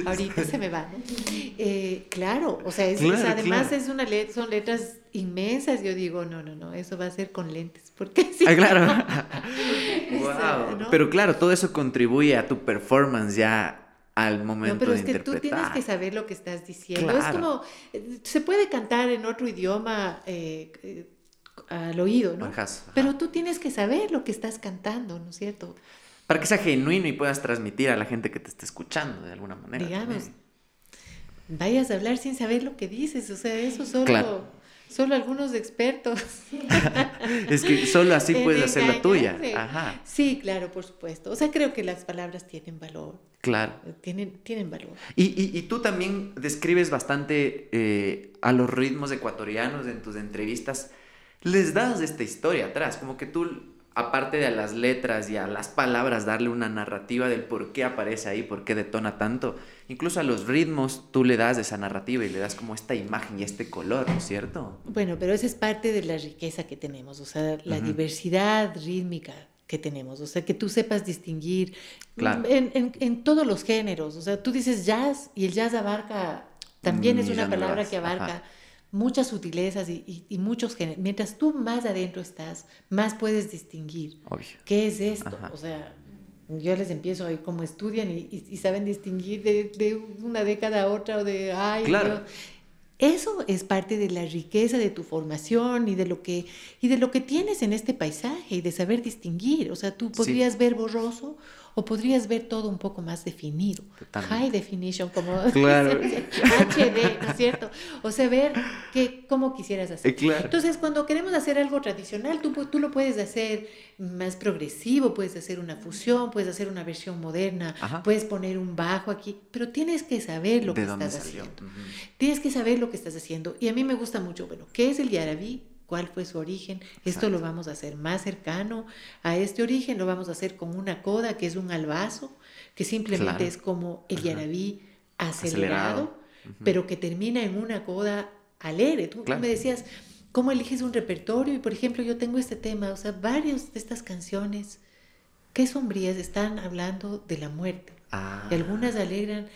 Ahorita se me va, ¿no? Eh, claro, o sea, es, es- además claro. es una let- son letras inmensas. Yo digo, no, no, no, eso va a ser con lentes, porque sí. Ah, claro. Es, Wow. ¿no? Pero claro, todo eso contribuye a tu performance ya al momento No, pero de es que tú tienes que saber lo que estás diciendo. Es Claro. como, eh, se puede cantar en otro idioma eh, eh, al oído, ¿no? Ajá, ajá. Pero tú tienes que saber lo que estás cantando, ¿no es cierto? Para que sea genuino y puedas transmitir a la gente que te está escuchando de alguna manera. Digamos, también. vayas a hablar sin saber lo que dices, o sea, eso solo, Claro. solo algunos expertos. Es que solo así puedes hacer la tuya. Ajá, Sí, claro, por supuesto. O sea, creo que las palabras tienen valor, claro. eh, tienen, tienen valor. Y, y- y tú también describes bastante eh, a los ritmos ecuatorianos en tus entrevistas. Les das esta historia atrás, como que tú, aparte de a las letras y a las palabras, darle una narrativa del por qué aparece ahí, por qué detona tanto. Incluso a los ritmos tú le das esa narrativa y le das como esta imagen y este color, ¿no es cierto? Bueno, pero esa es parte de la riqueza que tenemos, o sea, la diversidad rítmica que tenemos, o sea, que tú sepas distinguir Claro. en, en- en todos los géneros, o sea, tú dices jazz y el jazz abarca, también es una palabra que abarca ajá. Muchas sutilezas y, y- y muchos géneros. Mientras tú más adentro estás, más puedes distinguir Obvio. qué es esto, Ajá. o sea... Yo les empiezo ahí como estudian y, saben distinguir de, de una década a otra o de, ay, Claro. Dios, eso es parte de la riqueza de tu formación y de lo que y de lo que tienes en este paisaje y de saber distinguir. O sea, tú Sí. podrías ver borroso o podrías ver todo un poco más definido. Totalmente. High definition, como Claro. HD, ¿no es cierto? O sea, ver que, cómo quisieras hacer. Eh, claro. Entonces, cuando queremos hacer algo tradicional, tú, tú lo puedes hacer más progresivo, puedes hacer una fusión, puedes hacer una versión moderna, Ajá. puedes poner un bajo aquí, pero tienes que saber lo ¿De que estás salió? haciendo. Ujú. Tienes que saber lo que estás haciendo. Y a mí me gusta mucho, bueno, ¿qué es el yarabí? ¿Cuál fue su origen? Esto lo vamos a hacer más cercano a este origen, lo vamos a hacer con una coda, que es un albazo, que simplemente Claro. es como el yarabí acelerado, pero que termina en una coda alegre. Tú, me decías, ¿cómo eliges un repertorio? Y por ejemplo, yo tengo este tema, o sea, varias de estas canciones, qué sombrías, están hablando de la muerte. Ah. Y algunas alegran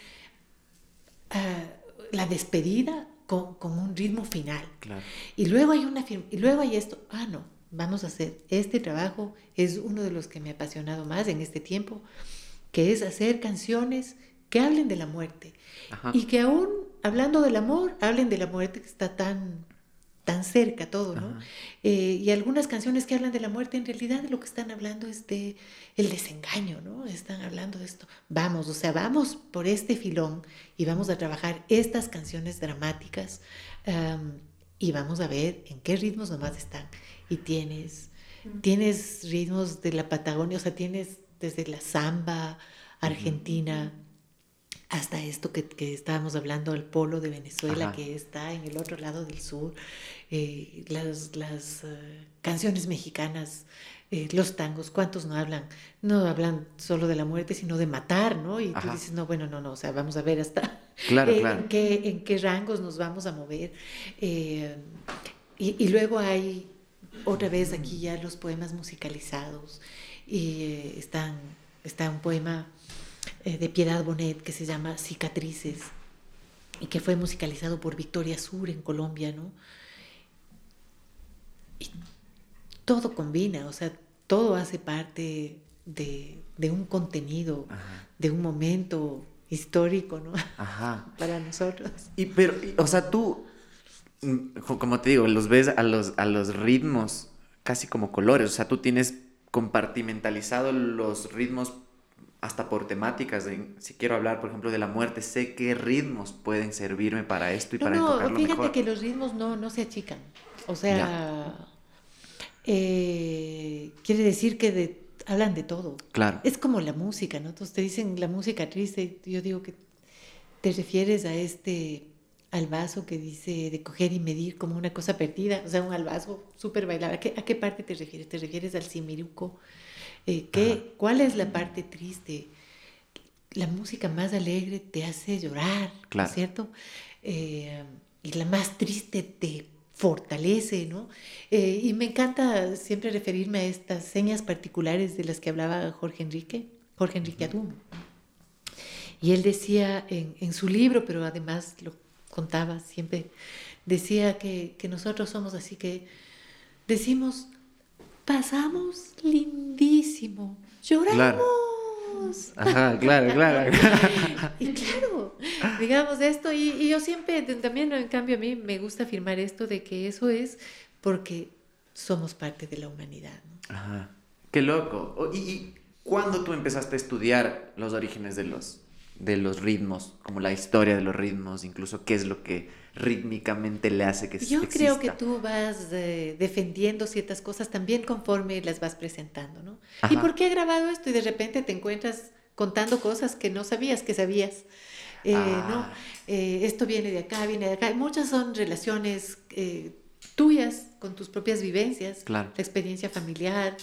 ah, la despedida con, con un ritmo final. Claro. Y luego hay una y luego hay esto, ah, no, vamos a hacer, este trabajo es uno de los que me ha apasionado más en este tiempo, que es hacer canciones que hablen de la muerte. Ajá. Y que aún, hablando del amor, hablen de la muerte que está tan, tan cerca todo, ¿no? Eh, y algunas canciones que hablan de la muerte, en realidad de lo que están hablando es de el desengaño, ¿no? Están hablando de esto. Vamos, o sea, vamos por este filón y vamos a trabajar estas canciones dramáticas am, y vamos a ver en qué ritmos nomás están. Y tienes, tienes ritmos de la Patagonia, o sea, tienes desde la samba argentina hasta esto que, que estábamos hablando, el polo de Venezuela, Ajá. que está en el otro lado del sur, eh, las, las eh, canciones mexicanas, eh, los tangos, ¿cuántos no hablan? No hablan solo de la muerte, sino de matar, ¿no? Y tú Ajá. dices, no, bueno, no, no, o sea, vamos a ver hasta Claro, eh, claro. En, qué, en qué rangos nos vamos a mover. Y, y luego hay otra vez aquí ya los poemas musicalizados. Y están, está un poema eh, de Piedad Bonet que se llama Cicatrices y que fue musicalizado por Victoria Sur en Colombia, ¿no? Y todo combina, o sea, todo hace parte de, de un contenido, Ajá. de un momento histórico, ¿no? Ajá. Para nosotros. Y pero, y- o sea, tú, mm, co- como te digo, los ves a los, a los ritmos casi como colores. O sea, tú tienes compartimentalizado los ritmos hasta por temáticas. de- si quiero hablar, por ejemplo, de la muerte, sé qué ritmos pueden servirme para esto y No, para no, enfocarlo fíjate mejor. que los ritmos no, no se achican. O sea, eh, quiere decir que de- hablan de todo. Claro. Es como la música, ¿no? Entonces te dicen la música triste, yo digo que te refieres a este, albazo que dice de coger y medir como una cosa perdida, o sea, un albazo súper bailable. ¿A qué, ¿A qué, parte te refieres? ¿Te refieres al simiruco? Eh, ¿qué, ¿Cuál es la parte triste? La música más alegre te hace llorar, claro. ¿cierto? Eh, y la más triste te fortalece, ¿no? Eh, y me encanta siempre referirme a estas señas particulares de las que hablaba Jorge Enrique, Jorge Enrique Adum. Y él decía en, en su libro, pero además lo contaba siempre, decía que, que nosotros somos así que decimos, pasamos lindísimo, lloramos. Ajá, claro, claro. y claro, digamos esto, y, yo siempre, también en cambio a mí me gusta afirmar esto de que eso es porque somos parte de la humanidad. Ajá, qué loco. ¿Y, ¿Y cuándo tú empezaste a estudiar los orígenes de los, de los ritmos, como la historia de los ritmos, incluso qué es lo que rítmicamente le hace que Yo creo que tú vas eh, defendiendo ciertas cosas también conforme las vas presentando, ¿no? ¿Y por qué he grabado esto? Y de repente te encuentras contando cosas que no sabías que sabías. Eh, ¿no? Ah. Eh, esto viene de acá, viene de acá. Muchas son relaciones tuyas con tus propias vivencias, la experiencia familiar,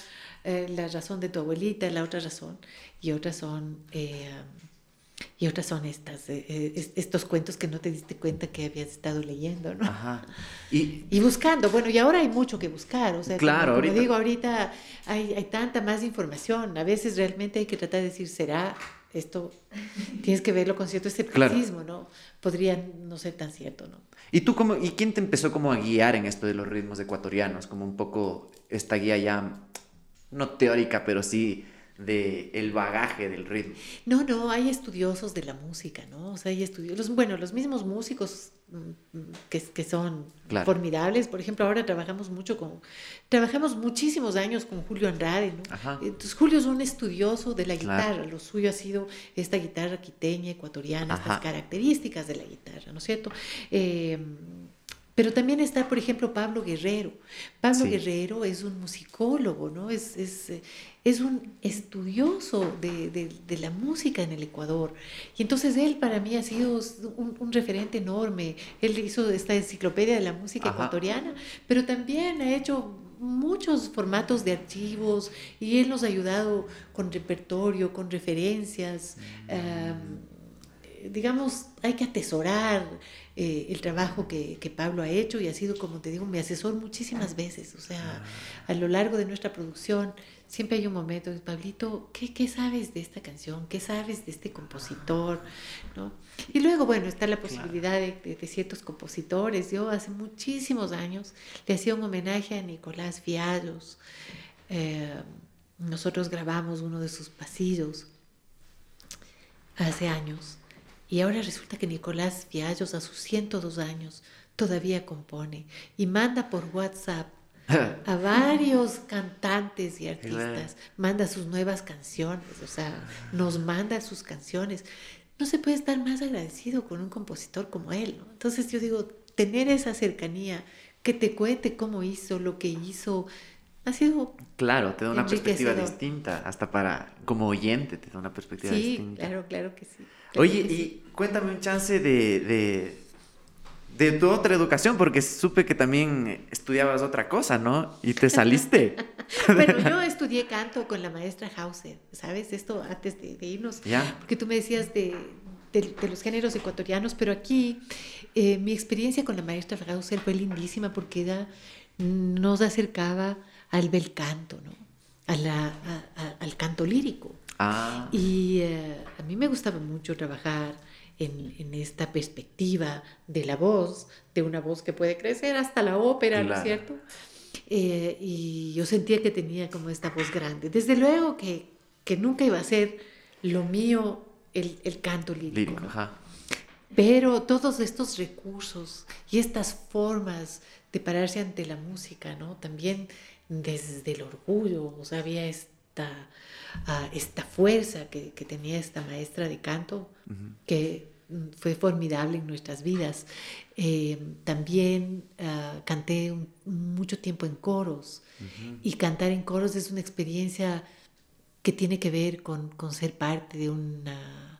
la razón de tu abuelita, la otra razón, y otras son y otras son estas, eh, eh, estos cuentos que no te diste cuenta que habías estado leyendo, ¿no? Ajá. Y, y buscando, bueno, y ahora hay mucho que buscar, o sea, claro, como, digo, ahorita hay, hay, tanta más información, a veces realmente hay que tratar de decir, ¿será esto? Tienes que verlo con cierto escepticismo, ¿no? Podría no ser tan cierto, ¿no? ¿Y tú cómo, y quién te empezó como a guiar en esto de los ritmos ecuatorianos? Como un poco esta guía ya, no teórica, pero sí de el bagaje del ritmo. No, no, hay estudiosos de la música, ¿no? O sea, hay estudiosos, bueno, los mismos músicos mm, que, que son formidables, por ejemplo, ahora trabajamos mucho con, trabajamos muchísimos años con Julio Andrade, ¿no? Entonces, Julio es un estudioso de la guitarra, lo suyo ha sido esta guitarra quiteña, ecuatoriana, estas características de la guitarra, ¿no es cierto? Eh, pero también está, por ejemplo, Pablo Guerrero. Pablo Guerrero es un musicólogo, ¿no? Es, es, es un estudioso de, de, la música en el Ecuador. Y entonces él para mí ha sido un, un referente enorme. Él hizo esta enciclopedia de la música ecuatoriana, pero también ha hecho muchos formatos de archivos y él nos ha ayudado con repertorio, con referencias. Mm. digamos, hay que atesorar eh, el trabajo que, que, Pablo ha hecho y ha sido, como te digo, mi asesor muchísimas veces. O sea, ah. a lo largo de nuestra producción siempre hay un momento, Pablito, ¿qué, ¿qué, sabes de esta canción? ¿Qué sabes de este compositor? ¿No? Y luego, bueno, está la posibilidad de, de, ciertos compositores. Yo hace muchísimos años le hacía un homenaje a Nicolás Fiallos. Eh, nosotros grabamos uno de sus pasillos hace años y ahora resulta que Nicolás Fiallos a sus 102 años todavía compone y manda por WhatsApp a varios cantantes y artistas, manda sus nuevas canciones, o sea, nos manda sus canciones. No se puede estar más agradecido con un compositor como él, ¿no? Entonces yo digo, tener esa cercanía, que te cuente cómo hizo, lo que hizo, ha sido... Claro, te da una perspectiva distinta, hasta para, como oyente, te da una perspectiva distinta. Sí, claro, claro que sí. Oye, y cuéntame un chance de, de, tu otra educación, porque supe que también estudiabas otra cosa, ¿no? Y te saliste. bueno, yo estudié canto con la maestra Hauser, ¿sabes? Esto antes de, irnos. Porque tú me decías de, los géneros ecuatorianos, pero aquí eh, mi experiencia con la maestra Hauser fue lindísima porque ella nos acercaba al bel canto, ¿no? al canto lírico. Ah. Y eh, a mí me gustaba mucho trabajar en, esta perspectiva de la voz, de una voz que puede crecer hasta la ópera, ¿no es cierto? Eh, y yo sentía que tenía como esta voz grande. Desde luego que, que nunca iba a ser lo mío el, el canto lírico. Pero todos estos recursos y estas formas de pararse ante la música, ¿no? También desde el orgullo, o sea, había esta esta fuerza que, tenía esta maestra de canto, que mm, fue formidable en nuestras vidas. Eh, también ah, canté mucho tiempo en coros. Y cantar en coros es una experiencia que tiene que ver con, con ser parte de una,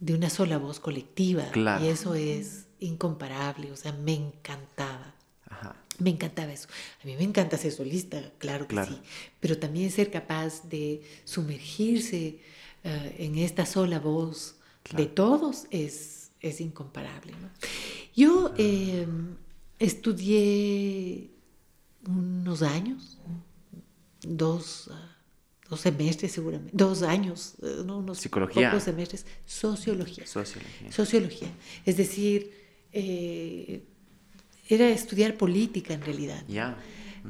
de una sola voz colectiva. Y eso es incomparable, o sea, me encantaba. Me encantaba eso. A mí me encanta ser solista, claro que sí, pero también ser capaz de sumergirse eh, en esta sola voz de todos es, es incomparable. Yo em, estudié unos años, dos, dos semestres seguramente, dos años, eh, ¿no? unos Psicología. pocos semestres, sociología. Sociología. Sociología. Es decir, eh, era estudiar política en realidad.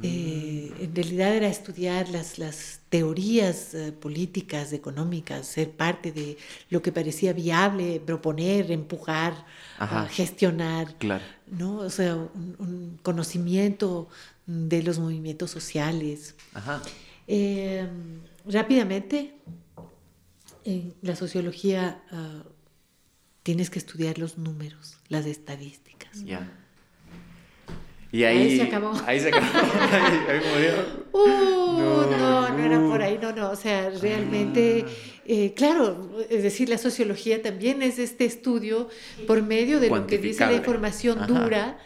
Eh, en realidad era estudiar las, las teorías eh, políticas, económicas, ser parte de lo que parecía viable, proponer, empujar, uh, gestionar, claro. ¿no? O sea, un, un, conocimiento de los movimientos sociales. Ajá. Eh, rápidamente, en la sociología uh, tienes que estudiar los números, las estadísticas. Y ahí, ahí, se acabó. Ahí se acabó. ahí, ahí murió. Uh, no, no, no, era por ahí, no, no. O sea, realmente, ah. eh, claro, es decir, la sociología también es este estudio por medio de lo que dice la información Ajá. dura.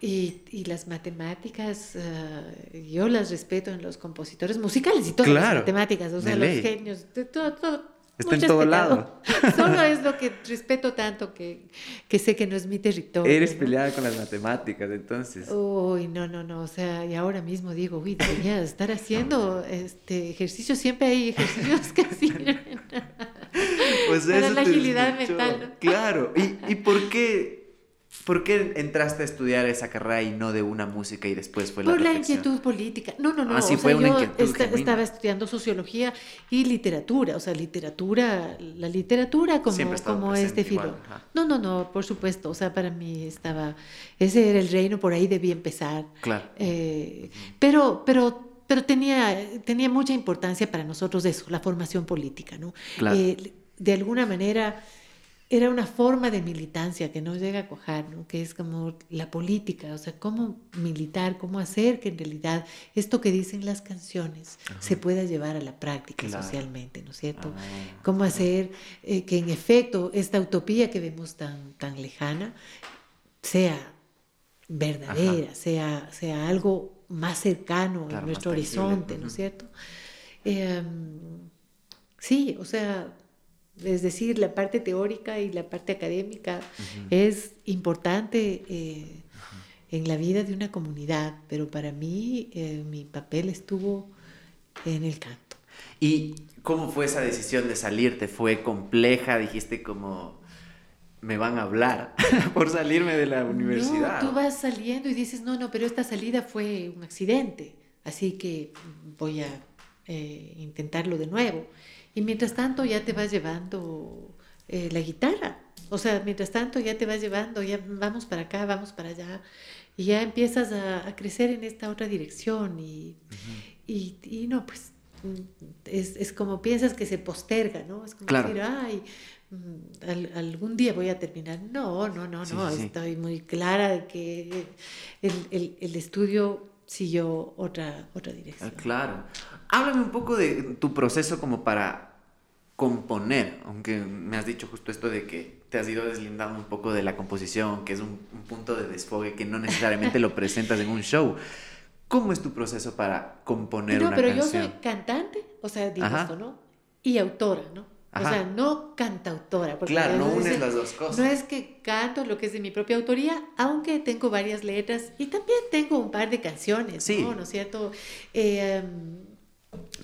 Y, y, las matemáticas, uh, yo las respeto en los compositores musicales y todas claro, las matemáticas, o sea, los genios, de todo, todo, Está en todo lado. Solo es lo que respeto tanto que, que sé que no es mi territorio. Eres ¿no? peleada con las matemáticas, entonces. Uy, no, no, no. O sea, y ahora mismo digo, uy, debería estar haciendo este ejercicio. Siempre hay ejercicios que sirven pues para la agilidad mental. ¿no? Claro. ¿Y, ¿Y por qué? ¿Por qué entraste a estudiar esa carrera y no de una música y después fue la Por la inquietud política. No, no, no. Ah, sí, o fue sea, una yo inquietud genuina. estaba estudiando sociología y literatura. O sea, literatura, la literatura como, como este filo. No, no, no, por supuesto. O sea, para mí estaba. Ese era el reino, por ahí debía empezar. Claro. Eh, pero, pero, pero tenía, tenía mucha importancia para nosotros eso, la formación política, ¿no? Claro. Eh, de alguna manera era una forma de militancia que no llega a cojar, ¿no? que es como la política, o sea, cómo militar, cómo hacer que en realidad esto que dicen las canciones Ajá. se pueda llevar a la práctica Claro. socialmente, ¿no es cierto? Ah, Cómo hacer eh, que en efecto esta utopía que vemos tan, tan lejana sea verdadera, sea, sea algo más cercano Claro, a nuestro tangible. horizonte, ¿no es cierto? Eh, sí, o sea, es decir, la parte teórica y la parte académica Ujú. es importante eh, en la vida de una comunidad, pero para mí eh, mi papel estuvo en el canto. ¿Y cómo fue esa decisión de salirte? ¿Fue compleja? Dijiste como, me van a hablar por salirme de la universidad. No, tú vas saliendo y dices, no, no, pero esta salida fue un accidente, así que voy a eh, intentarlo de nuevo. Y mientras tanto ya te vas llevando eh, la guitarra. O sea, mientras tanto ya te vas llevando, ya vamos para acá, vamos para allá. Y ya empiezas a, a crecer en esta otra dirección. Y, y, y no, pues es, es, como piensas que se posterga, ¿no? Es como Claro. decir, ay, mm, al, algún día voy a terminar. No, no, no, Sí, no. sí. Estoy muy clara de que el, el, el estudio siguió otra, otra dirección. Ah, claro. Háblame un poco de tu proceso como para componer, aunque me has dicho justo esto de que te has ido deslindando un poco de la composición, que es un, un punto de desfogue que no necesariamente lo presentas en un show. ¿Cómo es tu proceso para componer no, una pero canción? yo soy cantante, o sea, digo Ajá. esto, ¿no? Y autora, ¿no? Ajá. O sea, no cantautora. Porque Claro, no unes dicen, las dos cosas. No es que canto lo que es de mi propia autoría, aunque tengo varias letras y también tengo un par de canciones, Sí. ¿no? ¿No es cierto? Eh,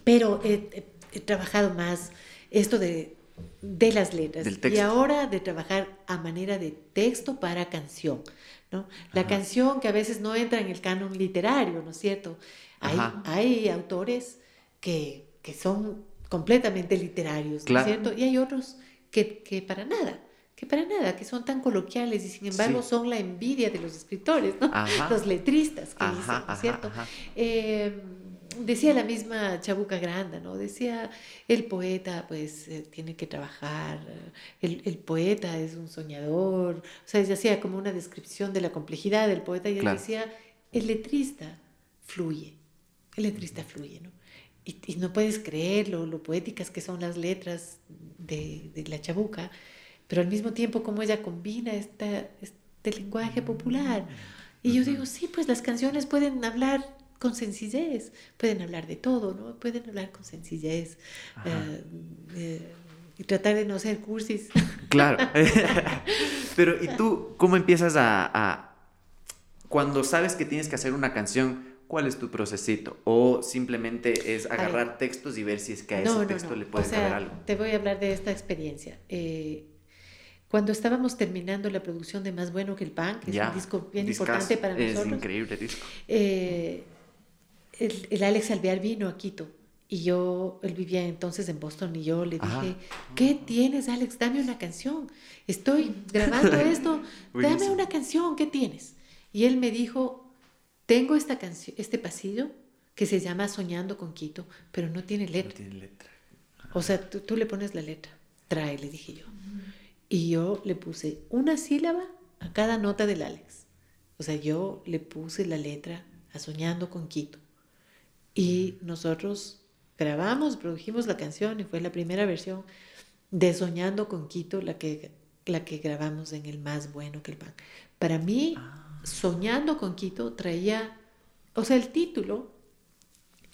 pero he, he- he trabajado más esto de, de las letras Del y ahora de trabajar a manera de texto para canción, ¿no? La Ajá. canción que a veces no entra en el canon literario, ¿no es cierto? Hay, hay autores que, que son completamente literarios, ¿no es cierto? Y hay otros que, que para nada, que para nada, que son tan coloquiales y sin embargo Sí. son la envidia de los escritores, ¿no? Ajá. Los letristas que Ajá, dicen, ¿no es cierto? Eh, decía la misma Chabuca Granda, ¿no? Decía, el poeta pues eh, tiene que trabajar, el, el poeta es un soñador, o sea, ella hacía como una descripción de la complejidad del poeta y él Claro. decía, el letrista fluye, el letrista fluye, ¿no? Y, y no puedes creer lo, lo poéticas que son las letras de, de la Chabuca, pero al mismo tiempo como ella combina esta, es- del lenguaje popular. Y yo digo, sí, pues las canciones pueden hablar con sencillez, pueden hablar de todo, ¿no? Pueden hablar con sencillez eh, eh, y tratar de no ser cursis. Claro. Pero, ¿y tú cómo empiezas a, Cuando sabes que tienes que hacer una canción, ¿cuál es tu procesito? ¿O simplemente es agarrar textos y ver si es que a ese texto le puedes o sea, algo? Te voy a hablar de esta experiencia. Eh, cuando estábamos terminando la producción de Más Bueno que el Pan, que es un disco bien importante para nosotros. Es increíble disco. Eh, el, Alex Alvear vino a Quito y yo, él vivía entonces en Boston y yo le dije, ¿qué tienes Alex? Dame una canción. Estoy grabando esto, dame una canción, ¿qué tienes? Y él me dijo, tengo esta canción, este pasillo que se llama Soñando con Quito, pero no tiene letra. No tiene letra. O sea, tú, tú le pones la letra. Trae, le dije yo. Y yo le puse una sílaba a cada nota del Alex. O sea, yo le puse la letra a Soñando con Quito. Y nosotros grabamos, produjimos la canción y fue la primera versión de Soñando con Quito, la que, la que grabamos en el más bueno que el pan. Para mí, ah. Soñando con Quito traía, o sea, el título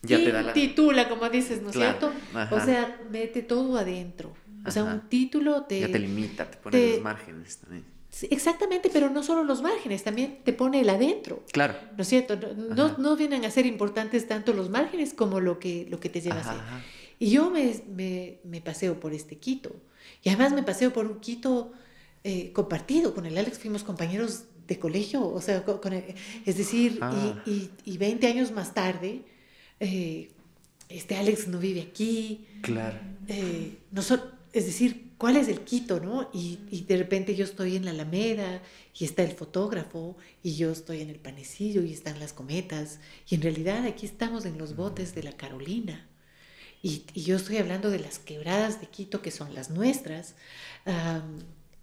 ya te da la... titula, como dices, ¿no es cierto? O sea, mete todo adentro. O sea, un título te... Ya te limita, te pone los márgenes también. Exactamente, pero no solo los márgenes, también te pone el adentro. Claro. ¿No es cierto? No, no, vienen a ser importantes tanto los márgenes como lo que, lo que te lleva a hacer. Y yo me, me, me, paseo por este Quito. Y además me paseo por un Quito eh, compartido. Con el Alex fuimos compañeros de colegio, o sea, con, es decir, ah. y, y, 20 años más tarde, eh, este Alex no vive aquí. Claro. Eh, nosotros es decir, ¿cuál es el Quito, no? Y, de repente yo estoy en la Alameda y está el fotógrafo y yo estoy en el panecillo y están las cometas y en realidad aquí estamos en los botes de la Carolina. Y, yo estoy hablando de las quebradas de Quito que son las nuestras.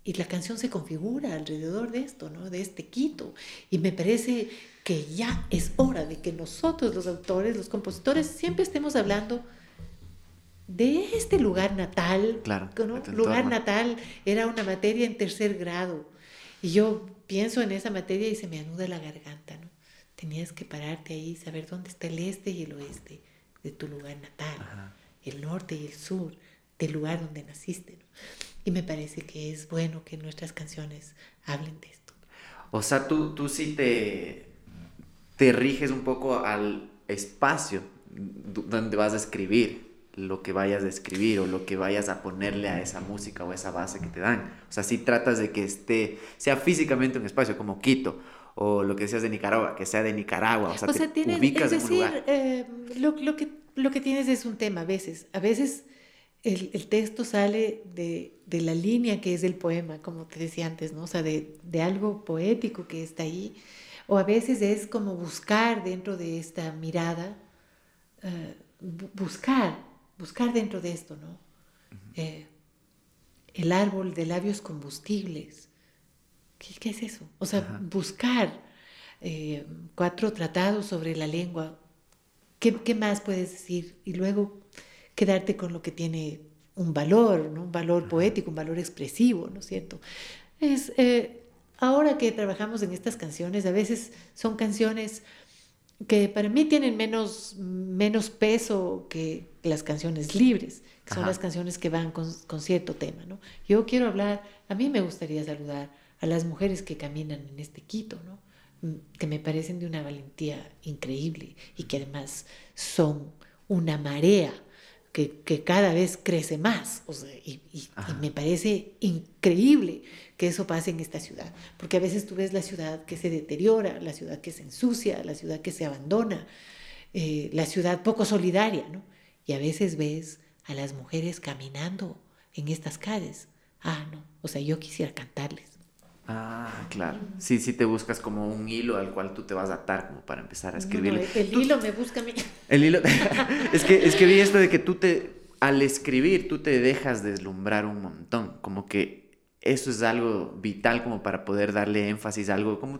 y la canción se configura alrededor de esto, ¿no? De este Quito. Y me parece que ya es hora de que nosotros, los autores, los compositores, siempre estemos hablando de este lugar natal. Claro. Lugar natal era una materia en tercer grado. Y yo pienso en esa materia y se me anuda la garganta, ¿no? Tenías que pararte ahí, saber dónde está el este y el oeste de tu lugar natal, el norte y el sur del lugar donde naciste, ¿no? Y me parece que es bueno que nuestras canciones hablen de esto. O sea, tú, tú sí te, te riges un poco al espacio donde vas a escribir lo que vayas a escribir o lo que vayas a ponerle a esa música o esa base que te dan. O sea, si tratas de que esté, sea físicamente un espacio como Quito o lo que decías de Nicaragua, que sea de Nicaragua. O sea, te ubicas es decir, en un lugar. Eh, lo, lo, que, lo que tienes es un tema a veces. A veces el, el texto sale de, de, la línea que es el poema, como te decía antes, ¿no? O sea, de, de algo poético que está ahí. O a veces es como buscar dentro de esta mirada, uh, buscar buscar dentro de esto, ¿no? Eh, el árbol de labios combustibles. ¿Qué, es eso? O sea, buscar eh, cuatro tratados sobre la lengua. ¿Qué, más puedes decir? Y luego quedarte con lo que tiene un valor, ¿no? Un valor poético, un valor expresivo, ¿no es cierto? Es, eh, ahora que trabajamos en estas canciones, a veces son canciones que para mí tienen menos, menos peso que las canciones libres, que son las canciones que van con, con, cierto tema. ¿no? Yo quiero hablar, a mí me gustaría saludar a las mujeres que caminan en este Quito, ¿no? Mm, que me parecen de una valentía increíble y que además son una marea que, cada vez crece más. y, me parece increíble que eso pase en esta ciudad, porque a veces tú ves la ciudad que se deteriora, la ciudad que se ensucia, la ciudad que se abandona, eh, la ciudad poco solidaria, ¿no? Y a veces ves a las mujeres caminando en estas calles. Ah, no, o sea, yo quisiera cantarles. Ah, claro. Sí, sí te buscas como un hilo al cual tú te vas a atar como para empezar a escribir. el, hilo me busca a mí. El hilo. es, que, es que vi esto de que tú te, al escribir, tú te dejas deslumbrar un montón. Como que eso es algo vital como para poder darle énfasis a algo. Como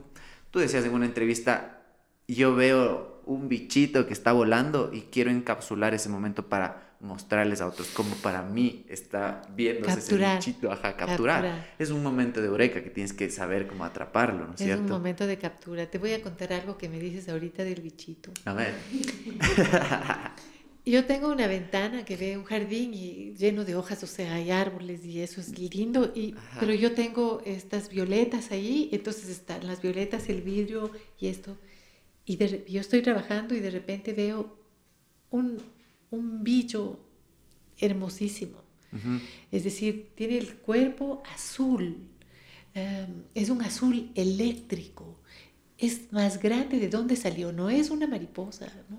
tú decías en una entrevista, yo veo un bichito que está volando y quiero encapsular ese momento para mostrarles a otros como para mí está viéndose ese bichito, ajá, capturar. Es un momento de eureka que tienes que saber cómo atraparlo, ¿no es, cierto? Es un momento de captura. Te voy a contar algo que me dices ahorita del bichito. A ver. Yo tengo una ventana que ve un jardín y lleno de hojas, o sea, hay árboles y eso es lindo, y, pero yo tengo estas violetas ahí, entonces están las violetas, el vidrio y esto, y yo estoy trabajando y de repente veo un, un bicho hermosísimo. Es decir, tiene el cuerpo azul, em, es un azul eléctrico, es más grande de dónde salió, no es una mariposa, ¿no?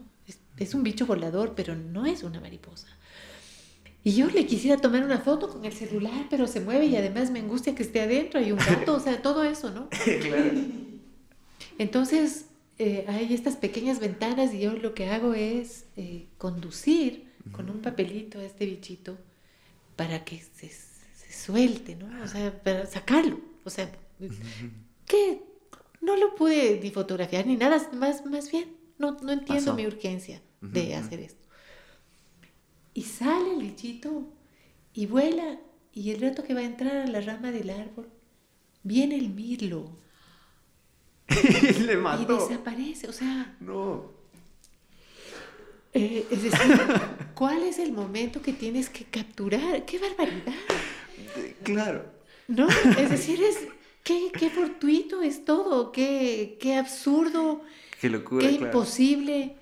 es, un bicho volador, pero no es una mariposa. Y yo le quisiera tomar una foto con el celular, pero se mueve y además me angustia que esté adentro, hay un gato, o sea, todo eso, ¿no? claro. Entonces, eh, hay estas pequeñas ventanas y yo lo que hago es eh, conducir con un papelito a este bichito para que se, se, suelte, ¿no? O sea, para sacarlo. O sea, que no lo pude ni fotografiar ni nada, más, más bien, no, no entiendo mi urgencia de hacer esto. Y sale el bichito y vuela y el rato que va a entrar a la rama del árbol, viene el mirlo. y le mató. Y desaparece, o sea... No. Eh, es decir, ¿cuál es el momento que tienes que capturar? ¡Qué barbaridad! Claro. ¿No? Es decir, es... Qué, qué fortuito es todo, qué, qué absurdo, qué locura. Qué imposible,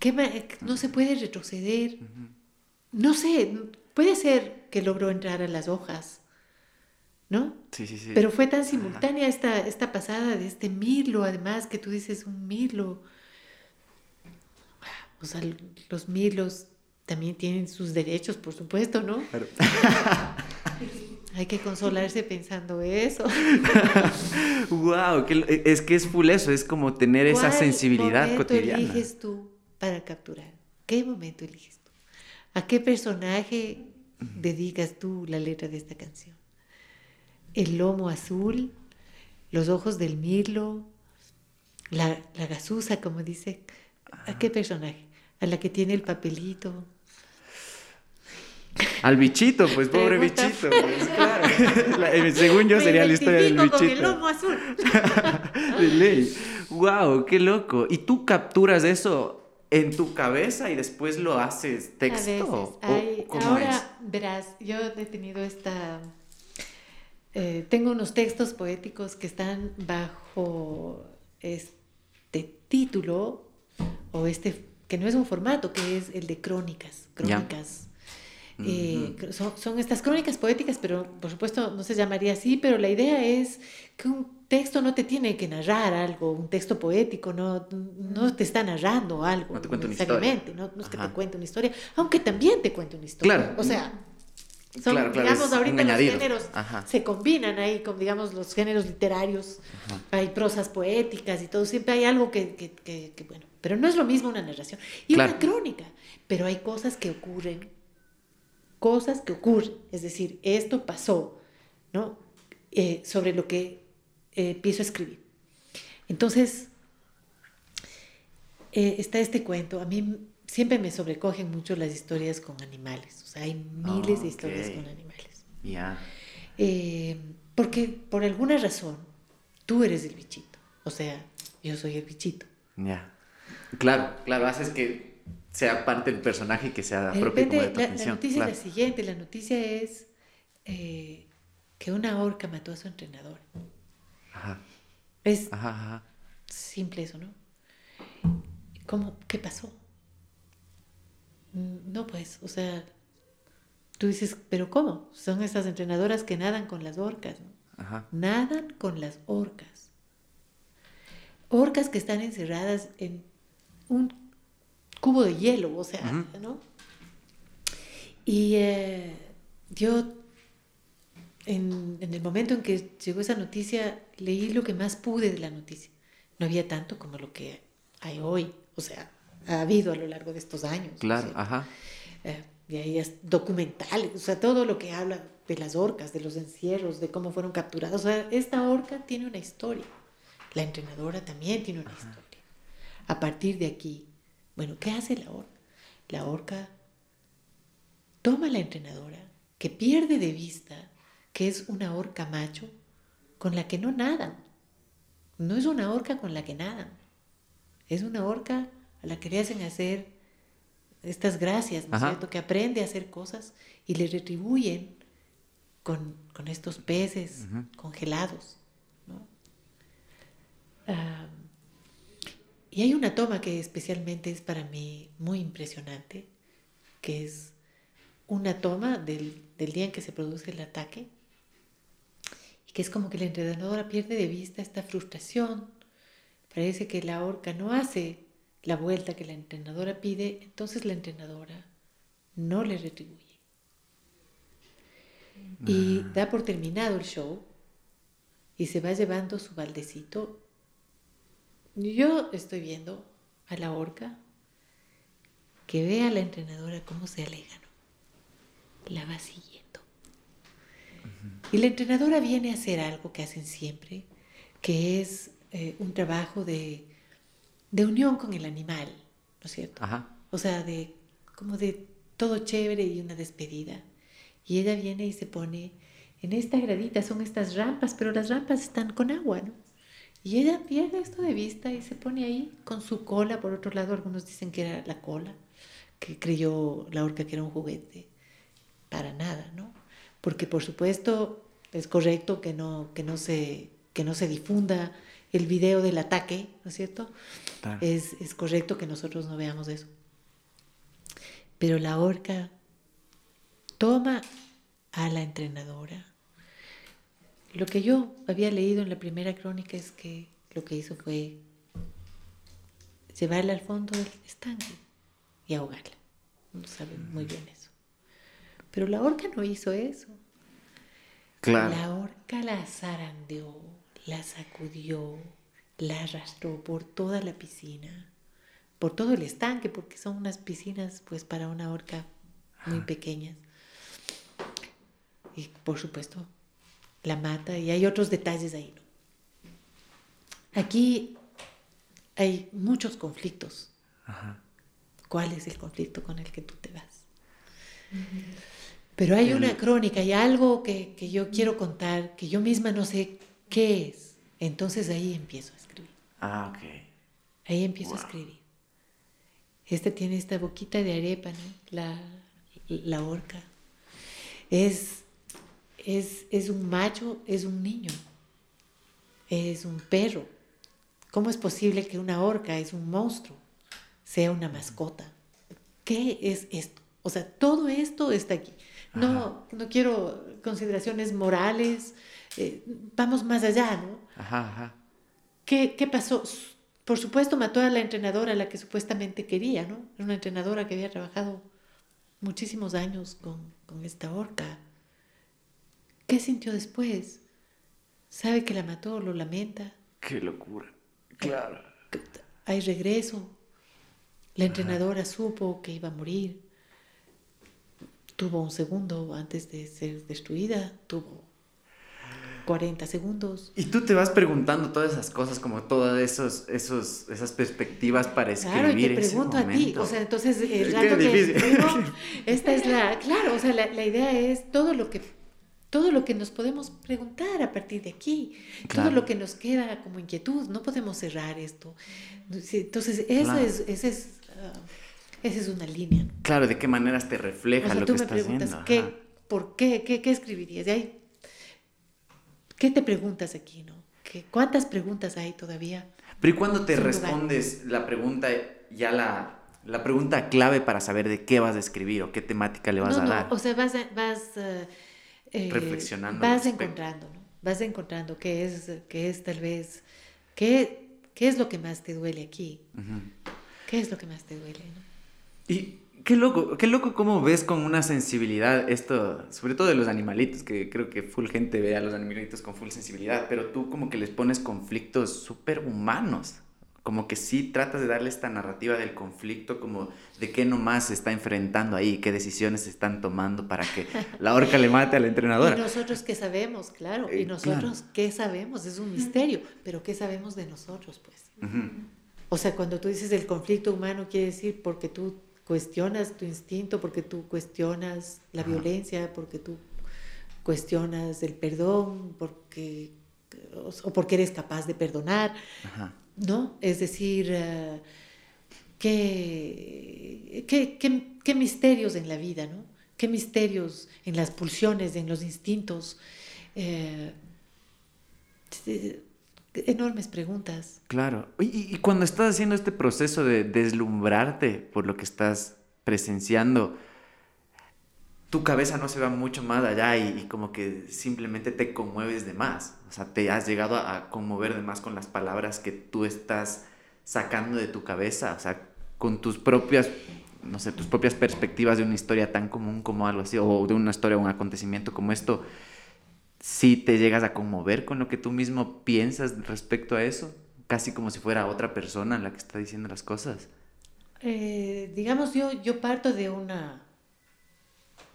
qué no se puede retroceder. No sé, puede ser que logró entrar a las hojas, ¿no? Sí, sí, sí. Pero fue tan simultánea esta, esta pasada de este mirlo, además, que tú dices un mirlo. O sea, los mirlos también tienen sus derechos, por supuesto, ¿no? Claro. Hay que consolarse pensando eso. wow, es que es full eso, es como tener esa sensibilidad momento cotidiana. eliges tú para capturar? ¿Qué momento eliges tú? ¿A qué personaje dedicas tú la letra de esta canción? El lomo azul, los ojos del mirlo, la, la gasusa, como dice. ¿A qué personaje? A la que tiene el papelito, al bichito, pues pobre bichito. Pues, claro. Eh, según yo sería la historia del bichito. Con el lomo azul. de ley. Wow, qué loco. ¿Y tú capturas eso en tu cabeza y después lo haces texto? ahora verás, yo he tenido esta. Eh, tengo unos textos poéticos que están bajo este título o este que no es un formato, que es el de crónicas, crónicas. Eh, son, estas crónicas poéticas, pero por supuesto no se llamaría así, pero la idea es que un texto no te tiene que narrar algo, un texto poético no, no te está narrando algo no te necesariamente, no, es que te cuente una historia, aunque también te cuente una historia. Claro. O sea, son, digamos, ahorita los géneros se combinan ahí con, digamos, los géneros literarios, hay prosas poéticas y todo, siempre hay algo que, que, que, bueno, pero no es lo mismo una narración. Y una crónica, pero hay cosas que ocurren. Cosas que ocurren, es decir, esto pasó, ¿no? Eh, sobre lo que eh, empiezo a escribir. Entonces, eh, está este cuento, a mí siempre me sobrecogen mucho las historias con animales, o sea, hay miles de historias con animales. Ya. porque por alguna razón, tú eres el bichito, o sea, yo soy el bichito. Ya. Claro, claro, haces que sea parte del personaje que sea propio como de tu la, La noticia es la siguiente, la noticia es eh, que una orca mató a su entrenador. Ajá. Es simple eso, ¿no? ¿Cómo? ¿Qué pasó? Mm, no, pues, o sea, tú dices, pero ¿cómo? Son esas entrenadoras que nadan con las orcas, ¿no? Ajá. Nadan con las orcas. Orcas que están encerradas en un cubo de hielo, o sea, ¿no? Y eh, yo, en, el momento en que llegó esa noticia, leí lo que más pude de la noticia. No había tanto como lo que hay hoy, o sea, ha habido a lo largo de estos años. Claro, ajá. Eh, y ahí es documentales, o sea, todo lo que habla de las orcas, de los encierros, de cómo fueron capturados. O sea, esta orca tiene una historia. La entrenadora también tiene una historia. A partir de aquí, bueno, ¿qué hace la orca? La orca toma la entrenadora, que pierde de vista que es una orca macho con la que no nadan. No es una orca con la que nadan. Es una orca a la que le hacen hacer estas gracias, ¿no es cierto? Que aprende a hacer cosas y le retribuyen con, estos peces congelados. ¿no? y hay una toma que especialmente es para mí muy impresionante, que es una toma del, del día en que se produce el ataque, y que es como que la entrenadora pierde de vista esta frustración. Parece que la orca no hace la vuelta que la entrenadora pide, entonces la entrenadora no le retribuye. Y ah. da por terminado el show y se va llevando su baldecito. Yo estoy viendo a la orca que ve a la entrenadora cómo se alega, La va siguiendo. Y la entrenadora viene a hacer algo que hacen siempre, que es eh, un trabajo de de unión con el animal, ¿no es cierto? O sea, de como de todo chévere y una despedida. Y ella viene y se pone en esta gradita, son estas rampas, pero las rampas están con agua, ¿no? Y ella pierde esto de vista y se pone ahí con su cola, por otro lado algunos dicen que era la cola, que creyó la orca que era un juguete. Para nada, ¿no? Porque por supuesto es correcto que no, que no, se, que no se difunda el video del ataque, ¿no es cierto? Es, es correcto que nosotros no veamos eso. Pero la orca toma a la entrenadora. Lo que yo había leído en la primera crónica es que lo que hizo fue llevarla al fondo del estanque y ahogarla. No saben muy bien eso. Pero la orca no hizo eso. Claro. La orca la zarandeó la sacudió, la arrastró por toda la piscina, por todo el estanque, porque son unas piscinas pues para una orca muy pequeñas. Y por supuesto, la mata y hay otros detalles ahí. Aquí hay muchos conflictos. ¿Cuál es el conflicto con el que tú te vas? Pero hay una crónica y algo que, que, yo quiero contar, que yo misma no sé ¿Qué es? Entonces ahí empiezo a escribir. Ah, ok. Ahí empiezo a escribir. Este tiene esta boquita de arepa, ¿no? La, la orca. Es, es, es un macho, es un niño. Es un perro. ¿Cómo es posible que una orca es un monstruo? Sea una mascota. ¿Qué es esto? O sea, todo esto está aquí. No, no quiero consideraciones morales, eh, vamos más allá, ¿no? Ajá, ajá. ¿Qué, ¿Qué, pasó? Por supuesto, mató a la entrenadora, a la que supuestamente quería, ¿no? Era una entrenadora que había trabajado muchísimos años con, con esta orca. ¿Qué sintió después? ¿Sabe que la mató? ¿Lo lamenta? ¡Qué locura! Claro. Hay regreso. La entrenadora supo que iba a morir. Tuvo un segundo antes de ser destruida. Tuvo 40 segundos. Y tú te vas preguntando todas esas cosas, como todas esos, esos, esas perspectivas para escribir. Claro, y te pregunto a ti, o sea, entonces el rato que esta es la, claro, o sea, la, la, idea es todo lo que todo lo que nos podemos preguntar a partir de aquí, todo lo que nos queda como inquietud, no podemos cerrar esto. Entonces, esa es, esa es, ah, esa es una línea. Claro, de qué maneras te refleja lo que estás haciendo. ¿qué, ¿Por qué? ¿Qué, qué escribirías? De ahí ¿Qué te preguntas aquí, no? ¿Qué, ¿Cuántas preguntas hay todavía? Pero ¿y cuándo te respondes la pregunta, ya la, la, pregunta clave para saber de qué vas a escribir o qué temática le vas a dar? O sea, vas, vas eh, eh, reflexionando. Vas encontrando, ¿no? Vas encontrando qué es, qué es tal vez, qué, qué es lo que más te duele aquí. ¿Qué es lo que más te duele? ¿no? Y Qué loco, qué loco cómo ves con una sensibilidad esto, sobre todo de los animalitos, que creo que full gente ve a los animalitos con full sensibilidad, pero tú como que les pones conflictos súper humanos, como que sí tratas de darle esta narrativa del conflicto, como de qué nomás se está enfrentando ahí, qué decisiones se están tomando para que la orca le mate a la entrenadora. Y nosotros qué sabemos, claro, y eh, nosotros qué sabemos, es un misterio, pero qué sabemos de nosotros, pues. O sea, cuando tú dices el conflicto humano, quiere decir porque tú cuestionas tu instinto, porque tú cuestionas la violencia, porque tú cuestionas el perdón, porque, o porque eres capaz de perdonar, ¿no? Es decir, eh, ¿qué, qué, misterios en la vida, ¿no? Qué misterios en las pulsiones, en los instintos. Eh, enormes preguntas. Claro. Y, cuando estás haciendo este proceso de deslumbrarte por lo que estás presenciando, tu cabeza no se va mucho más allá y, como que simplemente te conmueves de más. O sea, te has llegado a, conmover de más con las palabras que tú estás sacando de tu cabeza, o sea, con tus propias, no sé, tus propias perspectivas de una historia tan común como algo así, o de una historia un acontecimiento como esto si te llegas a conmover con lo que tú mismo piensas respecto a eso, casi como si fuera otra persona la que está diciendo las cosas. Eh, digamos, yo, yo parto de una,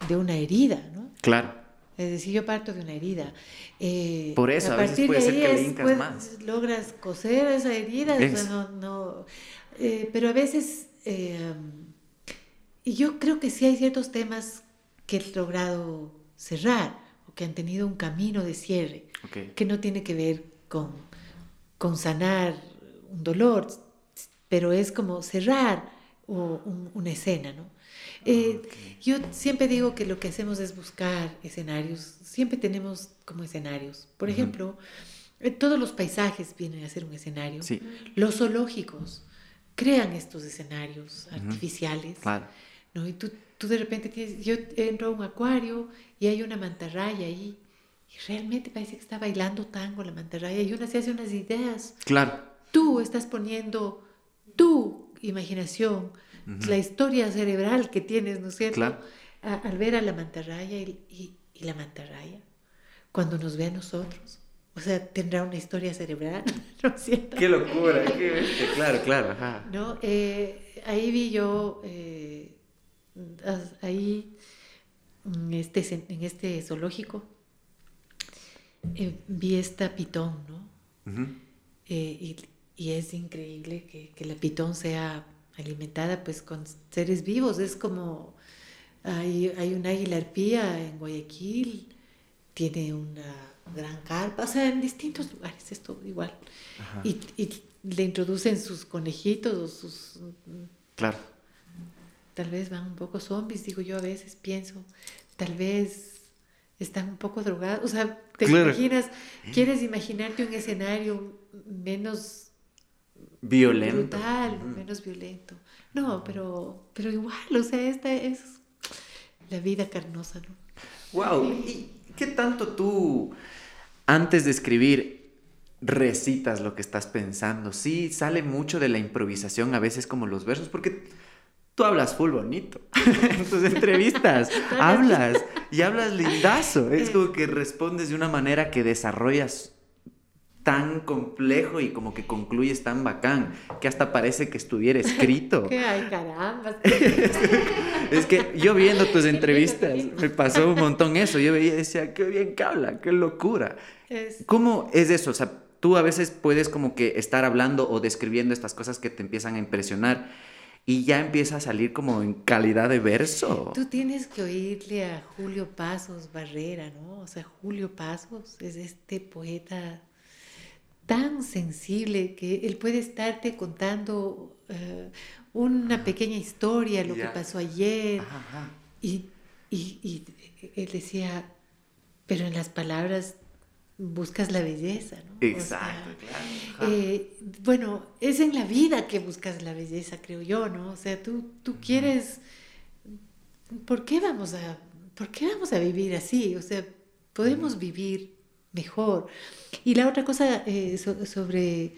de una herida, ¿no? Claro. Es decir, yo parto de una herida. Eh, Por eso, a, veces puede ser que le incas más. Logras coser esa herida, no, no, eh, pero a veces, y yo creo que sí hay ciertos temas que he logrado cerrar que han tenido un camino de cierre, que no tiene que ver con, con sanar un dolor, pero es como cerrar una escena, ¿no? Eh, yo siempre digo que lo que hacemos es buscar escenarios, siempre tenemos como escenarios. Por ejemplo, eh, todos los paisajes vienen a ser un escenario. Los zoológicos crean estos escenarios artificiales. ¿no? Y tú, tú de repente tienes, yo entro a un acuario y hay una mantarraya ahí. Y realmente parece que está bailando tango la mantarraya y una se hace unas ideas. Claro. Tú estás poniendo tu imaginación, la historia cerebral que tienes, ¿no es cierto? Claro. al ver a la mantarraya y, y, la mantarraya, cuando nos ve a nosotros, o sea, tendrá una historia cerebral, ¿no es cierto? Qué locura, qué Claro, claro. ¿No? Eh, ahí vi yo, eh, ahí en este, en este zoológico, eh, vi esta pitón, ¿no? Eh, y, es increíble que, la pitón sea alimentada pues con seres vivos. Es como, hay, hay una águila arpía en Guayaquil, tiene una gran carpa, o sea, en distintos lugares esto igual. Y, y, le introducen sus conejitos o sus... Claro tal vez van un poco zombies, digo yo a veces pienso, tal vez están un poco drogados, o sea, te imaginas, quieres imaginarte un escenario menos violento, brutal, menos violento. No, pero, pero igual, o sea, esta es la vida carnosa, ¿no? Wow, ¿y qué tanto tú antes de escribir recitas lo que estás pensando? Sí, sale mucho de la improvisación a veces como los versos, porque tú hablas full bonito en tus entrevistas. hablas y hablas lindazo. Es como que respondes de una manera que desarrollas tan complejo y como que concluyes tan bacán que hasta parece que estuviera escrito. Que ay, caramba. es que yo viendo tus entrevistas me pasó un montón eso. Yo veía y decía, qué bien que habla, qué locura. ¿Cómo es eso? O sea, tú a veces puedes como que estar hablando o describiendo estas cosas que te empiezan a impresionar y ya empieza a salir como en calidad de verso. Tú tienes que oírle a Julio Pasos Barrera, ¿no? O sea, Julio Pasos es este poeta tan sensible que él puede estarte contando eh, una pequeña historia, lo que pasó ayer. Y, y, y él decía, pero en las palabras buscas la belleza, ¿no? Exacto, claro. Eh, bueno, es en la vida que buscas la belleza, creo yo, ¿no? O sea, tú, tú quieres, ¿por qué vamos a, por qué vamos a vivir así? O sea, podemos vivir mejor. Y la otra cosa eh, sobre,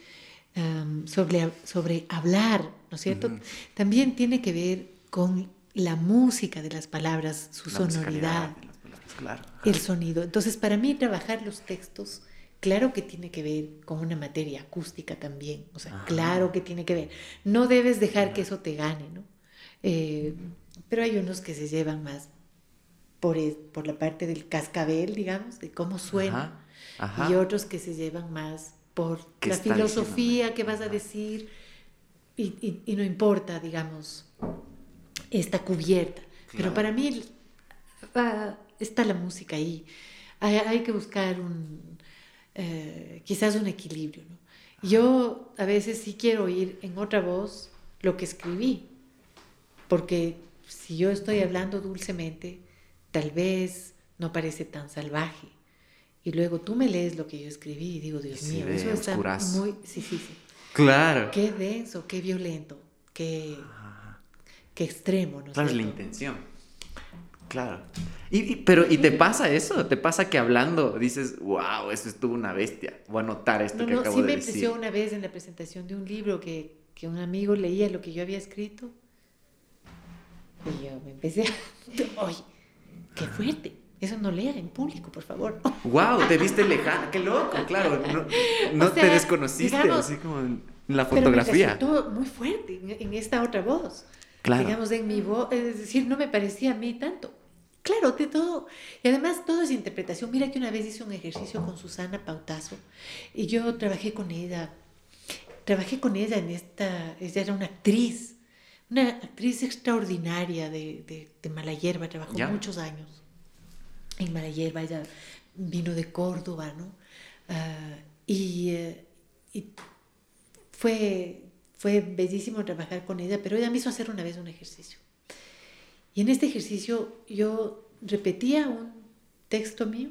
sobre, sobre hablar, ¿no es cierto? También tiene que ver con la música de las palabras, su sonoridad el sonido. Entonces, para mí trabajar los textos, claro que tiene que ver con una materia acústica también, o sea, claro que tiene que ver. No debes dejar que eso te gane, ¿no? Eh, pero hay unos que se llevan más por, por la parte del cascabel, digamos, de cómo suena, y otros que se llevan más por la filosofía que vas a decir, y, y, no importa, digamos, está cubierta. Pero para mí ah, está la música ahí. Hay, que buscar un, eh, quizás un equilibrio. Yo a veces sí quiero oír en otra voz lo que escribí, porque si yo estoy hablando dulcemente, tal vez no parece tan salvaje. Y luego tú me lees lo que yo escribí y digo, Dios mío, eso está muy... Sí, sí, sí. Claro. Qué denso, qué violento, qué, qué extremo. ¿no claro, es la intención. Claro. Y, pero, ¿y te pasa eso? ¿Te pasa que hablando dices, wow, eso estuvo una bestia? Voy a anotar esto que acabo sí de decir. Sí me impresionó una vez en la presentación de un libro que, que un amigo leía lo que yo había escrito. Y yo me empecé a... ¡Ay! ¡Qué fuerte! Eso no lea en público, por favor. ¡Wow! Te viste lejana. ¡Qué loco! Claro, no, te desconociste así como en la fotografía. Pero me muy fuerte en, esta otra voz. Claro. Digamos, en mi voz, es decir, no me parecía a mí tanto. Claro, de todo. Y además todo es interpretación. Mira que una vez hice un ejercicio con Susana Pautazo y yo trabajé con ella. Trabajé con ella en esta, ella era una actriz, una actriz extraordinaria de, de, de Malayerba, trabajó muchos años en Malayerba, ella vino de Córdoba, ¿no? Ah, y, eh, y fue, fue bellísimo trabajar con ella, pero ella me hizo hacer una vez un ejercicio. Y en este ejercicio yo repetía un texto mío,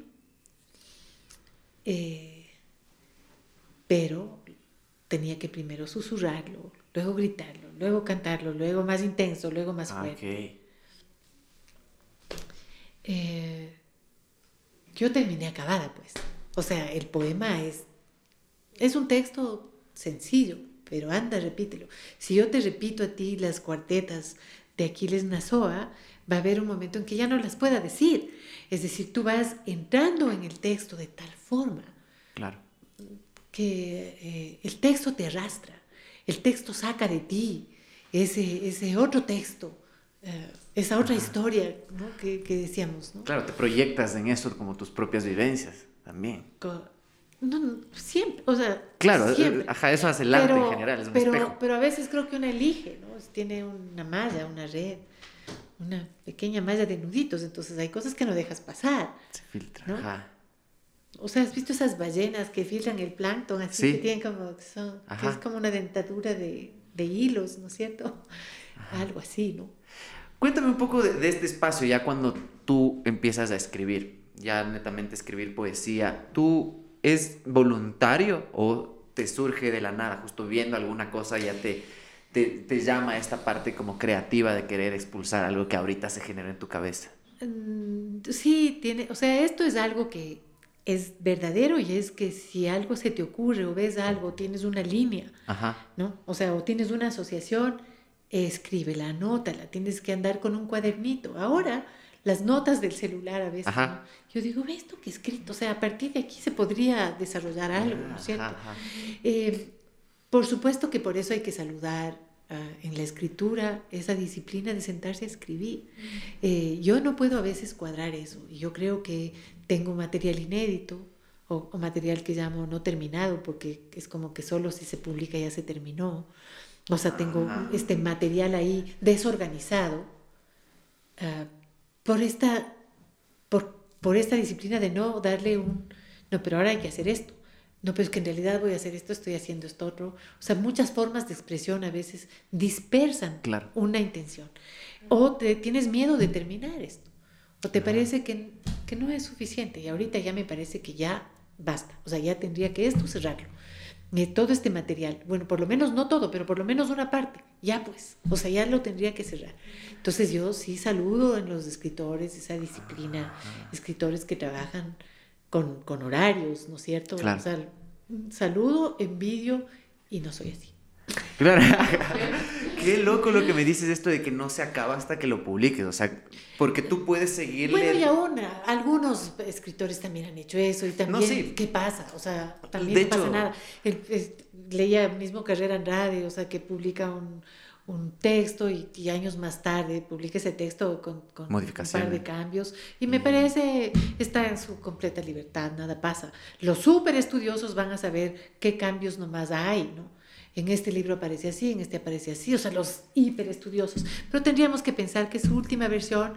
eh, pero tenía que primero susurrarlo, luego gritarlo, luego cantarlo, luego más intenso, luego más ah, fuerte. Eh, yo terminé acabada, pues. O sea, el poema es, es un texto sencillo, pero anda, repítelo. Si yo te repito a ti las cuartetas de Aquiles Nazoa, va a haber un momento en que ya no las pueda decir. Es decir, tú vas entrando en el texto de tal forma claro. que eh, el texto te arrastra, el texto saca de ti ese, ese otro texto, eh, esa otra historia ¿no? que, que, decíamos. ¿no? Claro, te proyectas en eso como tus propias vivencias también. No, siempre, o sea, claro, siempre. ajá, eso hace el arte en general, es un pero, espejo. pero a veces creo que uno elige, ¿no? Tiene una malla, una red, una pequeña malla de nuditos, entonces hay cosas que no dejas pasar. Se filtra, ¿no? ajá. O sea, ¿has visto esas ballenas que filtran el plancton así que tienen como, son, que es como una dentadura de, de hilos, ¿no es cierto? Algo así, ¿no? Cuéntame un poco de, de este espacio ya cuando tú empiezas a escribir, ya netamente escribir poesía. ¿Tú ¿Es voluntario o te surge de la nada, justo viendo alguna cosa ya te, te, llama esta parte como creativa de querer expulsar algo que ahorita se genera en tu cabeza? Mm, sí, tiene, o sea, esto es algo que es verdadero y es que si algo se te ocurre o ves algo, tienes una línea, ¿no? O sea, o tienes una asociación, escríbela, anótala, tienes que andar con un cuadernito. Ahora las notas del celular a veces. Yo digo, ¿ves esto que escrito? O sea, a partir de aquí se podría desarrollar algo, ¿no es cierto? Eh, por supuesto que por eso hay que saludar ah, en la escritura esa disciplina de sentarse a escribir. Eh, yo no puedo a veces cuadrar eso. Y yo creo que tengo material inédito o, material que llamo no terminado, porque es como que solo si se publica ya se terminó. O sea, tengo este material ahí desorganizado. Uh, por esta, por, por esta disciplina de no darle un, no, pero ahora hay que hacer esto. No, pero es que en realidad voy a hacer esto, estoy haciendo esto otro. O sea, muchas formas de expresión a veces dispersan una intención. O te, tienes miedo de terminar esto. O te parece que, que, no es suficiente. Y ahorita ya me parece que ya basta. O sea, ya tendría que esto cerrarlo. Todo este material. Bueno, por lo menos no todo, pero por lo menos una parte. Ya pues. O sea, ya lo tendría que cerrar. Entonces yo sí saludo en los escritores esa disciplina, escritores que trabajan con, con horarios, ¿no es cierto? O sea, saludo, envidio y no soy así. Claro. Qué loco lo que me dices esto de que no se acaba hasta que lo publiques, o sea, porque tú puedes seguir. Bueno, y aún algunos escritores también han hecho eso y también, ¿qué pasa? O sea, también no pasa nada. leía mismo Carrera Andrade, o sea, que publica un, un texto y, años más tarde publique ese texto con, con un par de cambios. Y me parece, está en su completa libertad, nada pasa. Los súper estudiosos van a saber qué cambios nomás hay, ¿no? En este libro aparece así, en este aparece así, o sea, los hiper estudiosos. Pero tendríamos que pensar que su última versión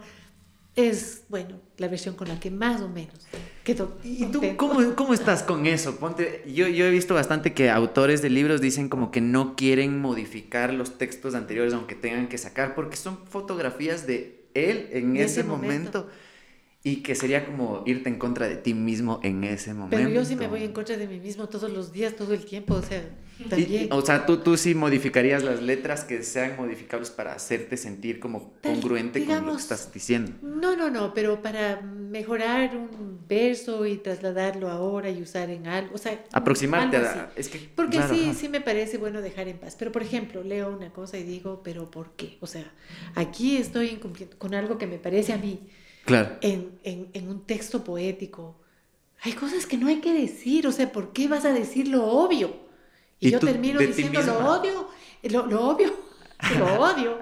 es, bueno, la versión con la que más o menos quedó. ¿Y tú cómo, cómo, estás con eso? Ponte, yo, yo he visto bastante que autores de libros dicen como que no quieren modificar los textos anteriores aunque tengan que sacar porque son fotografías de él en ese, momento y que sería como irte en contra de ti mismo en ese momento. Pero yo sí me voy en contra de mí mismo todos los días, todo el tiempo, o sea, también. o sea, ¿tú, tú sí modificarías las letras que sean modificables para hacerte sentir como congruente con lo que estás diciendo. No, no, no, pero para mejorar un verso y trasladarlo ahora y usar en algo, o sea, aproximarte a... Es que, Porque sí, sí me parece bueno dejar en paz. Pero, por ejemplo, leo una cosa y digo, pero ¿por qué? O sea, aquí estoy incumpliendo con algo que me parece a mí Claro. En, en, en, un texto poético. Hay cosas que no hay que decir, o sea, ¿por qué vas a decir lo obvio? Y, yo termino diciendo lo odio, lo, lo obvio, lo odio,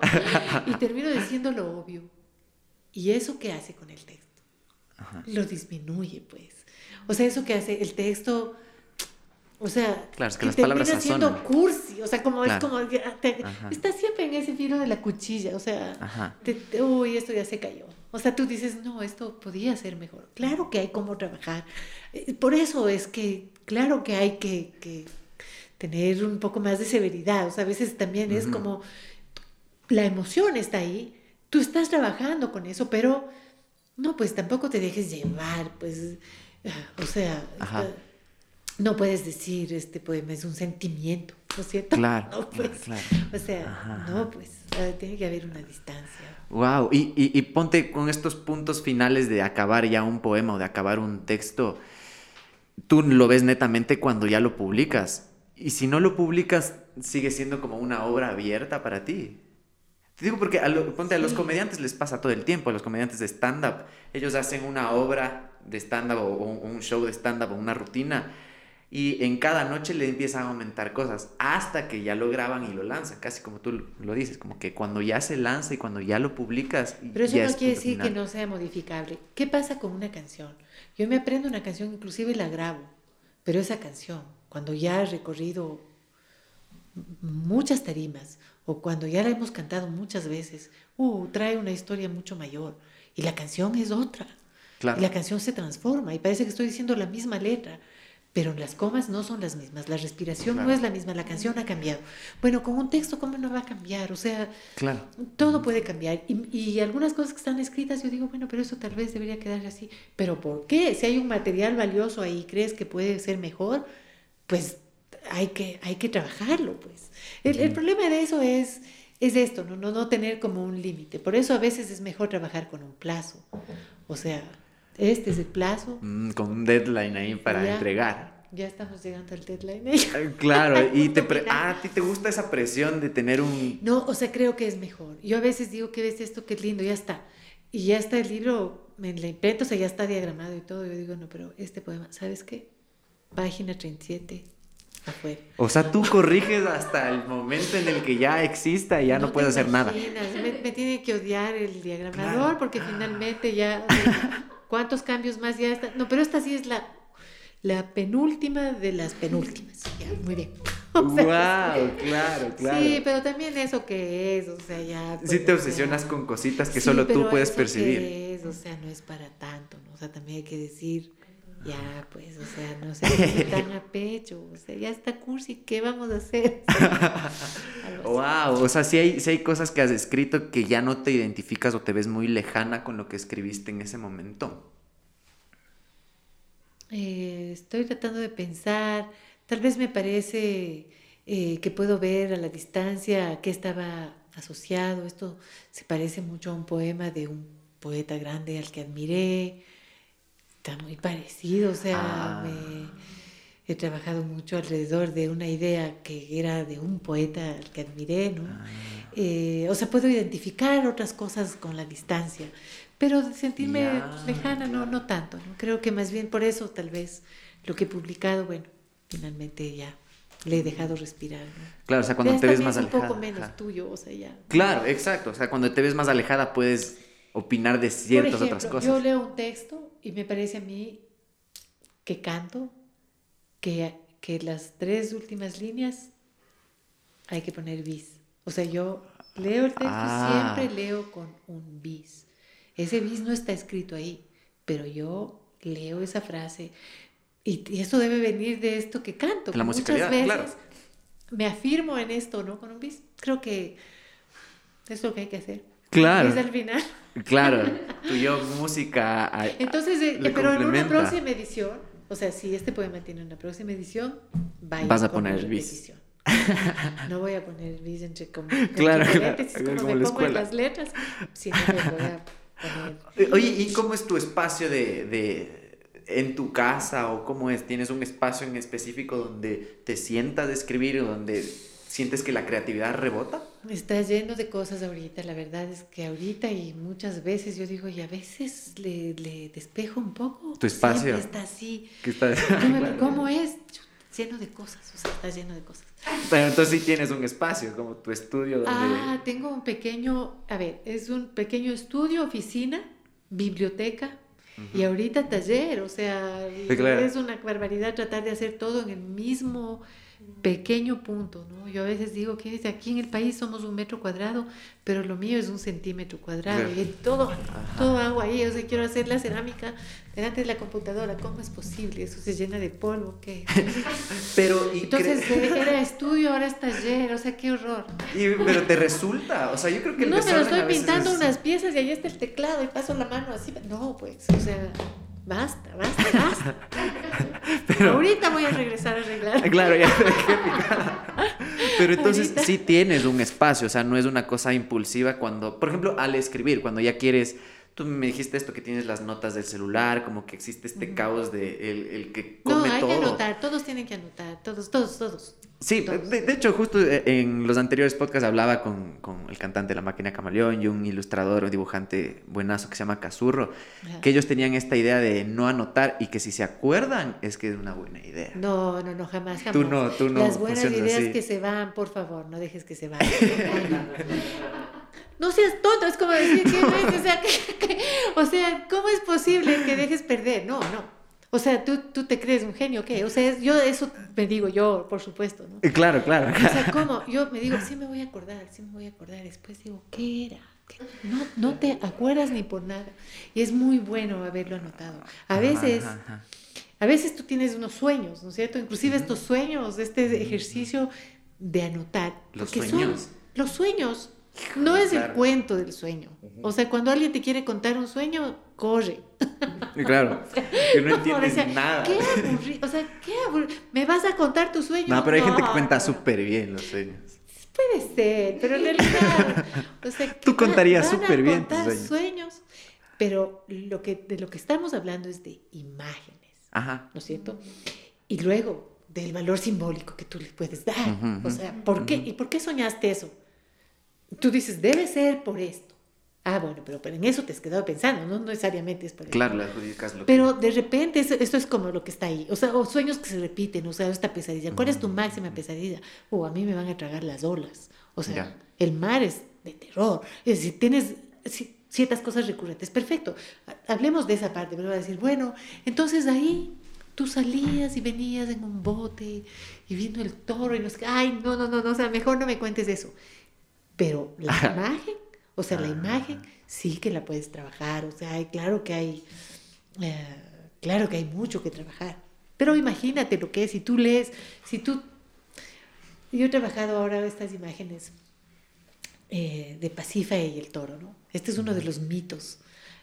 y termino diciendo lo obvio. ¿Y eso qué hace con el texto? Lo disminuye, pues. O sea, eso que hace el texto o sea, claro, es que, las palabras siendo cursi, o sea, como es como está siempre en ese filo de la cuchilla, o sea, uy, esto ya se cayó. O sea, tú dices, no, esto podía ser mejor. Claro que hay cómo trabajar. Eh, por eso es que, claro que hay que, que tener un poco más de severidad. O sea, a veces también es como la emoción está ahí, tú estás trabajando con eso, pero no, pues tampoco te dejes llevar, pues, o sea, no puedes decir este poema es un sentimiento, ¿no es cierto? Claro. No, pues, claro. O sea, no, pues tiene que haber una distancia. Wow, y, y, y, ponte con estos puntos finales de acabar ya un poema o de acabar un texto, tú lo ves netamente cuando ya lo publicas. Y si no lo publicas, sigue siendo como una obra abierta para ti. Te digo porque a, ponte, a los comediantes les pasa todo el tiempo, a los comediantes de stand-up, ellos hacen una obra de stand-up o, o un show de stand-up o una rutina y en cada noche le empiezan a aumentar cosas hasta que ya lo graban y lo lanzan, casi como tú lo dices, como que cuando ya se lanza y cuando ya lo publicas. Pero eso no quiere decir que no sea modificable. ¿Qué pasa con una canción? Yo me aprendo una canción, inclusive la grabo, pero esa canción, cuando ya he recorrido muchas tarimas o cuando ya la hemos cantado muchas veces, uh, trae una historia mucho mayor y la canción es otra. Y la canción se transforma y parece que estoy diciendo la misma letra, pero las comas no son las mismas, la respiración no es la misma, la canción ha cambiado. Bueno, con un texto, ¿cómo no va a cambiar? O sea, claro. todo puede cambiar. Y, y, algunas cosas que están escritas, yo digo, bueno, pero eso tal vez debería quedar así. ¿Pero por qué? Si hay un material valioso ahí, ¿crees que puede ser mejor? Pues hay que, hay que trabajarlo, pues. El, el problema de eso es, es esto, ¿no? No, no tener como un límite. Por eso a veces es mejor trabajar con un plazo. O sea, este es el plazo. Mm, con un deadline ahí para entregar. Ya estamos llegando al deadline. claro, y te ah, a ti te gusta esa presión de tener un... No, o sea, creo que es mejor. Yo a veces digo que ves esto, qué lindo, ya está. Y ya está el libro, me la imprento, o sea, ya está diagramado y todo. Yo digo, no, pero este poema, ¿sabes qué? Página 37, afuera. O sea, tú corriges hasta el momento en el que ya exista y ya no, puedes hacer nada. Me, me, tiene que odiar el diagramador porque finalmente ya... ¿Cuántos cambios más ya están? No, pero esta sí es la, la penúltima de las penúltimas. Ya, muy bien. wow, claro, claro. Sí, pero también eso que es, o sea, ya. sí te obsesionas con cositas que solo tú puedes percibir. Que es, o sea, no es para tanto, ¿no? O sea, también hay que decir, ya, pues, o sea, no se tan a pecho, o sea, ya está cursi, ¿qué vamos a hacer? wow, o sea, sí hay, sí hay cosas que has escrito que ya no te identificas o te ves muy lejana con lo que escribiste en ese momento. Eh, estoy tratando de pensar, tal vez me parece eh, que puedo ver a la distancia a qué estaba asociado, esto se parece mucho a un poema de un poeta grande al que admiré, Está muy parecido, o sea, ah. he trabajado mucho alrededor de una idea que era de un poeta al que admiré, ¿no? Ah. Eh, o sea, puedo identificar otras cosas con la distancia, pero sentirme lejana no, no tanto, ¿no? Creo que más bien por eso tal vez lo que he publicado, bueno, finalmente ya le he dejado respirar. ¿no? Claro, o sea, cuando Ya te ves más es un alejada. poco menos ajá. tuyo, o sea, ya. Claro, exacto. O sea, cuando te ves más alejada puedes opinar de ciertas Por ejemplo, otras cosas. yo leo un texto y me parece a mí que canto, que, que las tres últimas líneas hay que poner bis. O sea, yo leo el texto, Ah. siempre leo con un bis. Ese bis no está escrito ahí, pero yo leo esa frase y, y eso debe venir de esto que canto. La que Muchas musicalidad, veces claro. me afirmo en esto, ¿no? Con un bis. Creo que es lo que hay que hacer. Claro. Es al final. Claro, tú y yo, música. a- Entonces, eh, pero en una próxima edición, o sea, si este poema tiene una próxima edición, vaya Vas a con poner bis. No voy a poner bis entre como Claro, entre claro, como me la pongo en las letras, sino que voy a poner Eh, Oye, ¿y cómo es tu espacio de, de- en tu casa o cómo es? ¿Tienes un espacio en específico donde te sientas a escribir o donde sientes que la creatividad rebota? Está lleno de cosas ahorita, la verdad es que ahorita y muchas veces yo digo, y a veces le, le despejo un poco. Tu espacio. Siempre está así. Está- Claro. ¿Cómo es? Lleno de cosas, o sea, está lleno de cosas. Pero entonces sí tienes un espacio, como tu estudio donde... Ah, tengo un pequeño, a ver, es un pequeño estudio, oficina, biblioteca y ahorita taller, o sea, Sí, claro. es una barbaridad tratar de hacer todo en el mismo pequeño punto, ¿no? Yo a veces digo que aquí en el país somos un metro cuadrado, pero lo mío es un centímetro cuadrado y todo, todo hago ahí, o sea, quiero hacer la cerámica delante de la computadora, ¿cómo es posible? Eso se llena de polvo, ¿qué? Pero, y Entonces eh, era estudio, ahora es taller, o sea, qué horror. y- pero te resulta, o sea, yo creo que el No, pero estoy pintando es- unas piezas y ahí está el teclado y paso la mano así. No, pues, o sea, basta, basta, basta. Ahorita voy a regresar a arreglar. Claro, ya. Pero entonces Ahorita. sí tienes un espacio, o sea, no es una cosa impulsiva cuando, por ejemplo, al escribir, cuando ya quieres, tú me dijiste esto que tienes las notas del celular, como que existe este caos de el, el que No, hay todo. que anotar, todos tienen que anotar, todos, todos, todos. Sí, de, de hecho, justo eh, en los anteriores podcasts hablaba con, con el cantante de La Máquina Camaleón y un ilustrador o dibujante buenazo que se llama Cazurro, que ellos tenían esta idea de no anotar y que si se acuerdan es que es una buena idea. No, no, no, jamás, jamás. Tú no, tú no Las buenas ideas así. que se van, por favor, no dejes que se vayan. No seas tonto, es como decir que, ves? o sea, que- que- o sea, ¿cómo es posible que dejes perder? No, no. O sea, tú, tú te crees un genio, ¿qué? O sea, es- yo eso me digo yo, por supuesto, ¿no? Eh, Claro, claro. O sea, ¿cómo? Yo me digo, sí me voy a acordar, sí me voy a acordar. Después digo, ¿qué era? ¿Qué? No, no te acuerdas ni por nada. Y es muy bueno haberlo anotado. A veces, Ajá, ajá. a veces tú tienes unos sueños, ¿no es cierto? Inclusive estos sueños, este ejercicio de anotar. Los son sueños. los sueños. No es el cuento del sueño. O sea, cuando alguien te quiere contar un sueño, corre. Claro, que no entiendes decía, nada. Qué aburrido. O sea, qué aburrido. ¿Me vas a contar tu sueño? No, pero hay gente que No, cuenta no. súper bien los sueños. Puede ser, pero en realidad, o sea, Tú contarías súper bien tus sueños. sueños, pero lo que de lo que estamos hablando es de imágenes, Ajá. ¿no es cierto? Y luego del valor simbólico que tú le puedes dar, Ujú, ujú, o sea, ¿por qué y por qué soñaste eso? Tú dices debe ser por esto. Ah, bueno, pero, pero en eso te has quedado pensando, no, no necesariamente es por eso. Claro, le adjudicas lo que... Pero de repente eso- esto es como lo que está ahí, o sea, o sueños que se repiten, o sea, esta pesadilla. ¿Cuál es tu máxima pesadilla? O a mí me van a tragar las olas. O sea, Ya. el mar es de terror. Es decir, tienes ci- ciertas cosas recurrentes. Perfecto. Ha- Hablemos de esa parte, pero va a decir, bueno, entonces ahí tú salías y venías en un bote y viendo el toro y no sé qué. Ay, no, no, no, no, o sea, mejor no me cuentes eso. Pero la imagen, o sea, la imagen sí que la puedes trabajar, o sea, hay, claro que hay, eh, claro que hay mucho que trabajar. Pero imagínate lo que es, si tú lees, si tú... Yo he trabajado ahora estas imágenes eh, de Pasífae y el toro, ¿no? Este es uno de los mitos,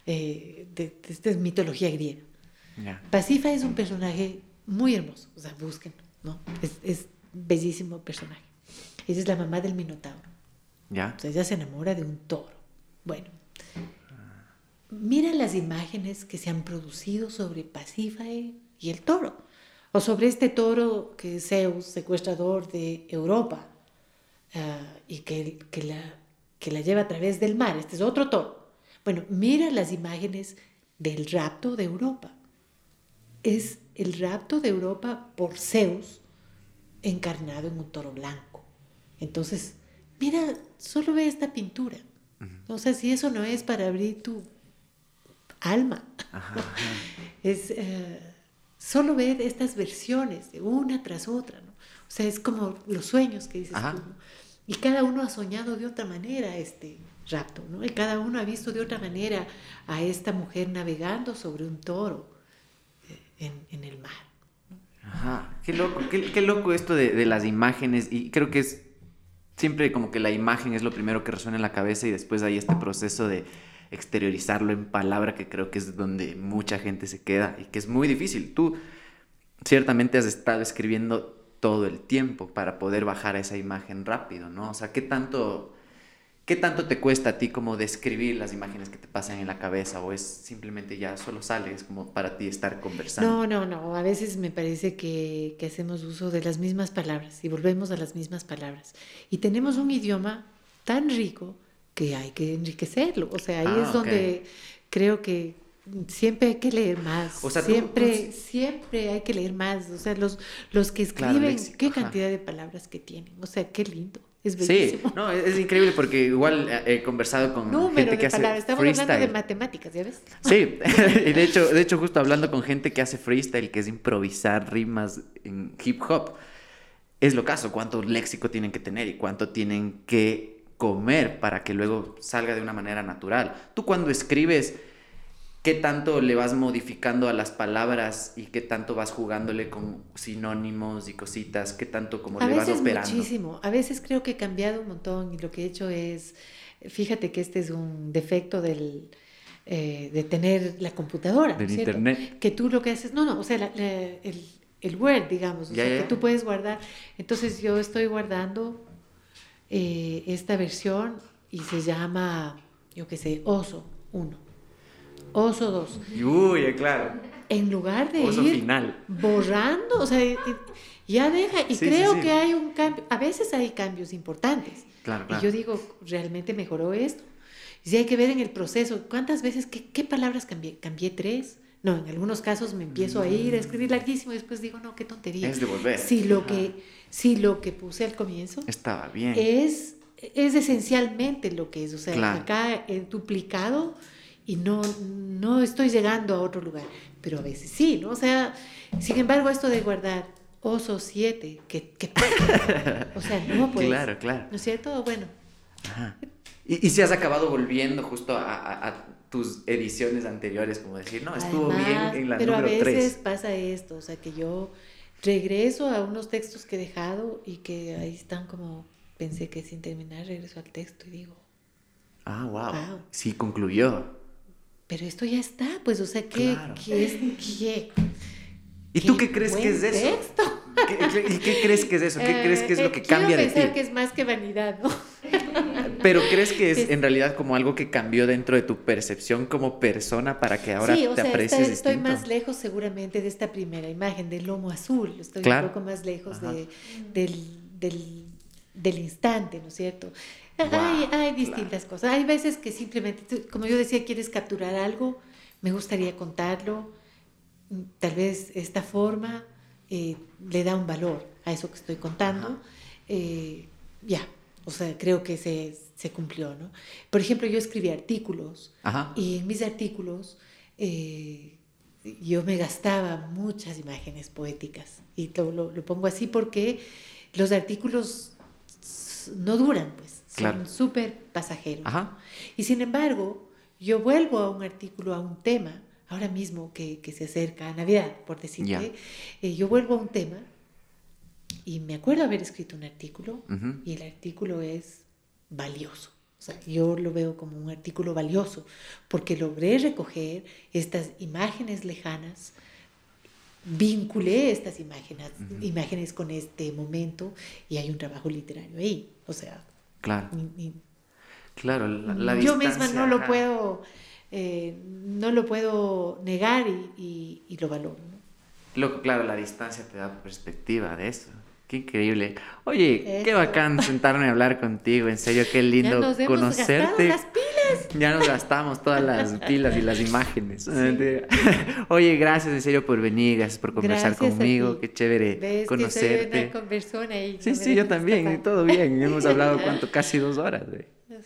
eh, de, de esta es mitología griega. Ya. Pasífae es un personaje muy hermoso, o sea, búsquenlo, ¿no? Es, es bellísimo personaje. Ella es la mamá del Minotauro. Ya. Sea, ella se enamora de un toro. Bueno, mira las imágenes que se han producido sobre Pasífae y el toro, o sobre este toro que es Zeus, secuestrador de Europa, ah, y que, que, la, que la lleva a través del mar. Este es otro toro. Bueno, mira las imágenes del rapto de Europa. Es el rapto de Europa por Zeus encarnado en un toro blanco. Entonces, mira, solo ve esta pintura. O sea, si eso no es para abrir tu alma, es eh, solo ver estas versiones de una tras otra, ¿no? O sea, es como los sueños que dices tú. Y cada uno ha soñado de otra manera este rapto, ¿no? Y cada uno ha visto de otra manera a esta mujer navegando sobre un toro eh, en, el mar. Ajá, qué loco, qué, loco esto de, de, las imágenes y creo que es siempre como que la imagen es lo primero que resuena en la cabeza y después hay este proceso de exteriorizarlo en palabra que creo que es donde mucha gente se queda y que es muy difícil. Tú ciertamente has estado escribiendo todo el tiempo para poder bajar esa imagen rápido, ¿no? O sea, ¿qué tanto, ¿qué tanto te cuesta a ti como describir las imágenes que te pasan en la cabeza o es simplemente ya solo sales como para ti estar conversando? No, no, no, a veces me parece que, que hacemos uso de las mismas palabras y volvemos a las mismas palabras y tenemos un idioma tan rico que hay que enriquecerlo, o sea, ahí ah, es donde creo que siempre hay que leer más. O sea, siempre, siempre hay que leer más. O sea, los, los que escriben, qué cantidad de palabras que tienen. O sea, qué lindo. Es bellísimo. Sí, no, es, increíble porque igual he conversado con gente que hace Estamos hablando de matemáticas, ¿ya ves? Sí, y de hecho, de hecho justo hablando con gente que hace freestyle, que es improvisar rimas en hip hop, es lo caso, cuánto léxico tienen que tener y cuánto tienen que comer para que luego salga de una manera natural. Tú cuando escribes qué tanto le vas modificando a las palabras y qué tanto vas jugándole con sinónimos y cositas, qué tanto como le vas operando. Muchísimo. A veces creo que he cambiado un montón y lo que he hecho es, fíjate que este es un defecto del, eh, de tener la computadora. Del internet. Que tú lo que haces, no, no, o sea, el, el, Word, digamos, o sea, que tú puedes guardar. Entonces yo estoy guardando eh, esta versión y se llama, yo qué sé, Oso 1 Oso 2. Uy, claro. En lugar de ir borrando, o sea, ya deja, y creo que hay un cambio, a veces hay cambios importantes. Claro, Y yo digo, realmente mejoró esto. Y si hay que ver en el proceso, ¿cuántas veces, qué, palabras cambié? Cambié tres. No, en algunos casos me empiezo a ir a escribir larguísimo y después digo, no, qué tontería. Es de volver. Si lo, que, si lo que puse al comienzo estaba bien. Es, es esencialmente lo que es. O sea, acá he duplicado y no, no estoy llegando a otro lugar. Pero a veces sí, ¿no? O sea, sin embargo, esto de guardar oso 7, que, o sea, no pues. Claro, claro. ¿No es cierto? Bueno. ¿Y, y si has acabado volviendo justo a, tus ediciones anteriores, como decir, no, estuvo bien en la pero número 3. Pero a veces pasa esto, o sea, que yo regreso a unos textos que he dejado y que ahí están como, pensé que sin terminar regreso al texto y digo. Ah, wow. wow. Sí, concluyó pero esto ya está, pues, o sea, ¿qué, ¿qué es? ¿qué, ¿Y tú qué crees que es eso? ¿Y qué crees que es eso? ¿Qué crees que es lo que eh, cambia de ti? pensar que es más que vanidad, ¿no? Pero ¿crees que es en realidad como algo que cambió dentro de tu percepción como persona para que ahora sí, o te sea, aprecies estoy más lejos seguramente de esta primera imagen del lomo azul. Estoy un poco más lejos de, del, del, del instante, ¿no es cierto? Hay, distintas cosas. Hay veces que simplemente, como yo decía, quieres capturar algo, me gustaría contarlo. Tal vez esta forma eh, le da un valor a eso que estoy contando. Eh, ya, o sea, creo que se, se, cumplió, ¿no? Por ejemplo, yo escribí artículos y en mis artículos eh, yo me gastaba muchas imágenes poéticas y lo, lo pongo así porque los artículos no duran, pues son súper pasajeros. Y sin embargo, yo vuelvo a un artículo, a un tema, ahora mismo que, que se acerca a Navidad, por decirte, eh, yo vuelvo a un tema y me acuerdo haber escrito un artículo y el artículo es valioso. O sea, yo lo veo como un artículo valioso porque logré recoger estas imágenes lejanas, vinculé estas imágenes, imágenes con este momento y hay un trabajo literario ahí. O sea, Claro. claro, la, Yo misma no lo puedo, eh, no lo puedo negar y, y, lo valoro. ¿no? claro, la distancia te da perspectiva de eso. Qué increíble. Oye, qué bacán sentarme a hablar contigo. En serio, qué lindo ya nos conocerte. Las pilas. Ya nos gastamos todas las pilas y las imágenes. Oye, gracias en serio por venir, gracias por conversar conmigo. Qué chévere conocerte. sí, sí, yo también, todo bien. Hemos hablado cuánto, casi dos horas.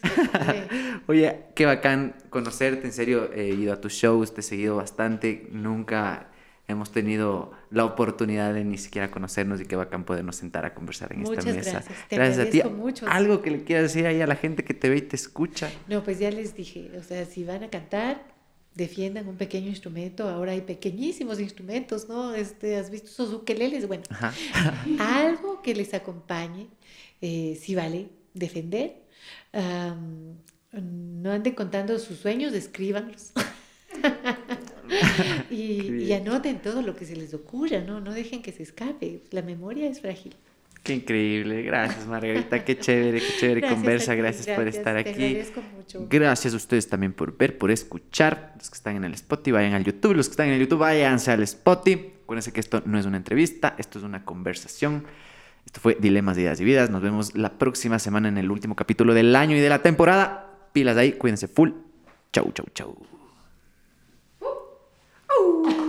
Oye, qué bacán conocerte, en serio, he ido a tus shows, te he seguido bastante, nunca hemos tenido la oportunidad de ni siquiera conocernos y qué bacán podernos sentar a conversar en esta mesa. Gracias, te gracias a ti. Mucho. Algo que le quieras decir ahí a la gente que te ve y te escucha. No, pues ya les dije, o sea, si van a cantar, defiendan un pequeño instrumento. Ahora hay pequeñísimos instrumentos, ¿no? Este, ¿Has visto esos ukeleles? Bueno, algo que les acompañe, eh, si vale, defender. no anden contando sus sueños, escríbanlos. y, anoten todo lo que se les ocurra, ¿no? No dejen que se escape. La memoria es frágil. Qué increíble, gracias Margarita, qué chévere, qué chévere conversa, gracias, por estar aquí. Mucho. Gracias a ustedes también por ver, por escuchar. Los que están en el Spotify, vayan al YouTube, los que están en el YouTube, váyanse al Spotify. Acuérdense que esto no es una entrevista, esto es una conversación. Esto fue Dilemas de Ideas y Vidas. Nos vemos la próxima semana en el último capítulo del año y de la temporada. Pilas ahí, cuídense full. Chau, chau, chau. Woo!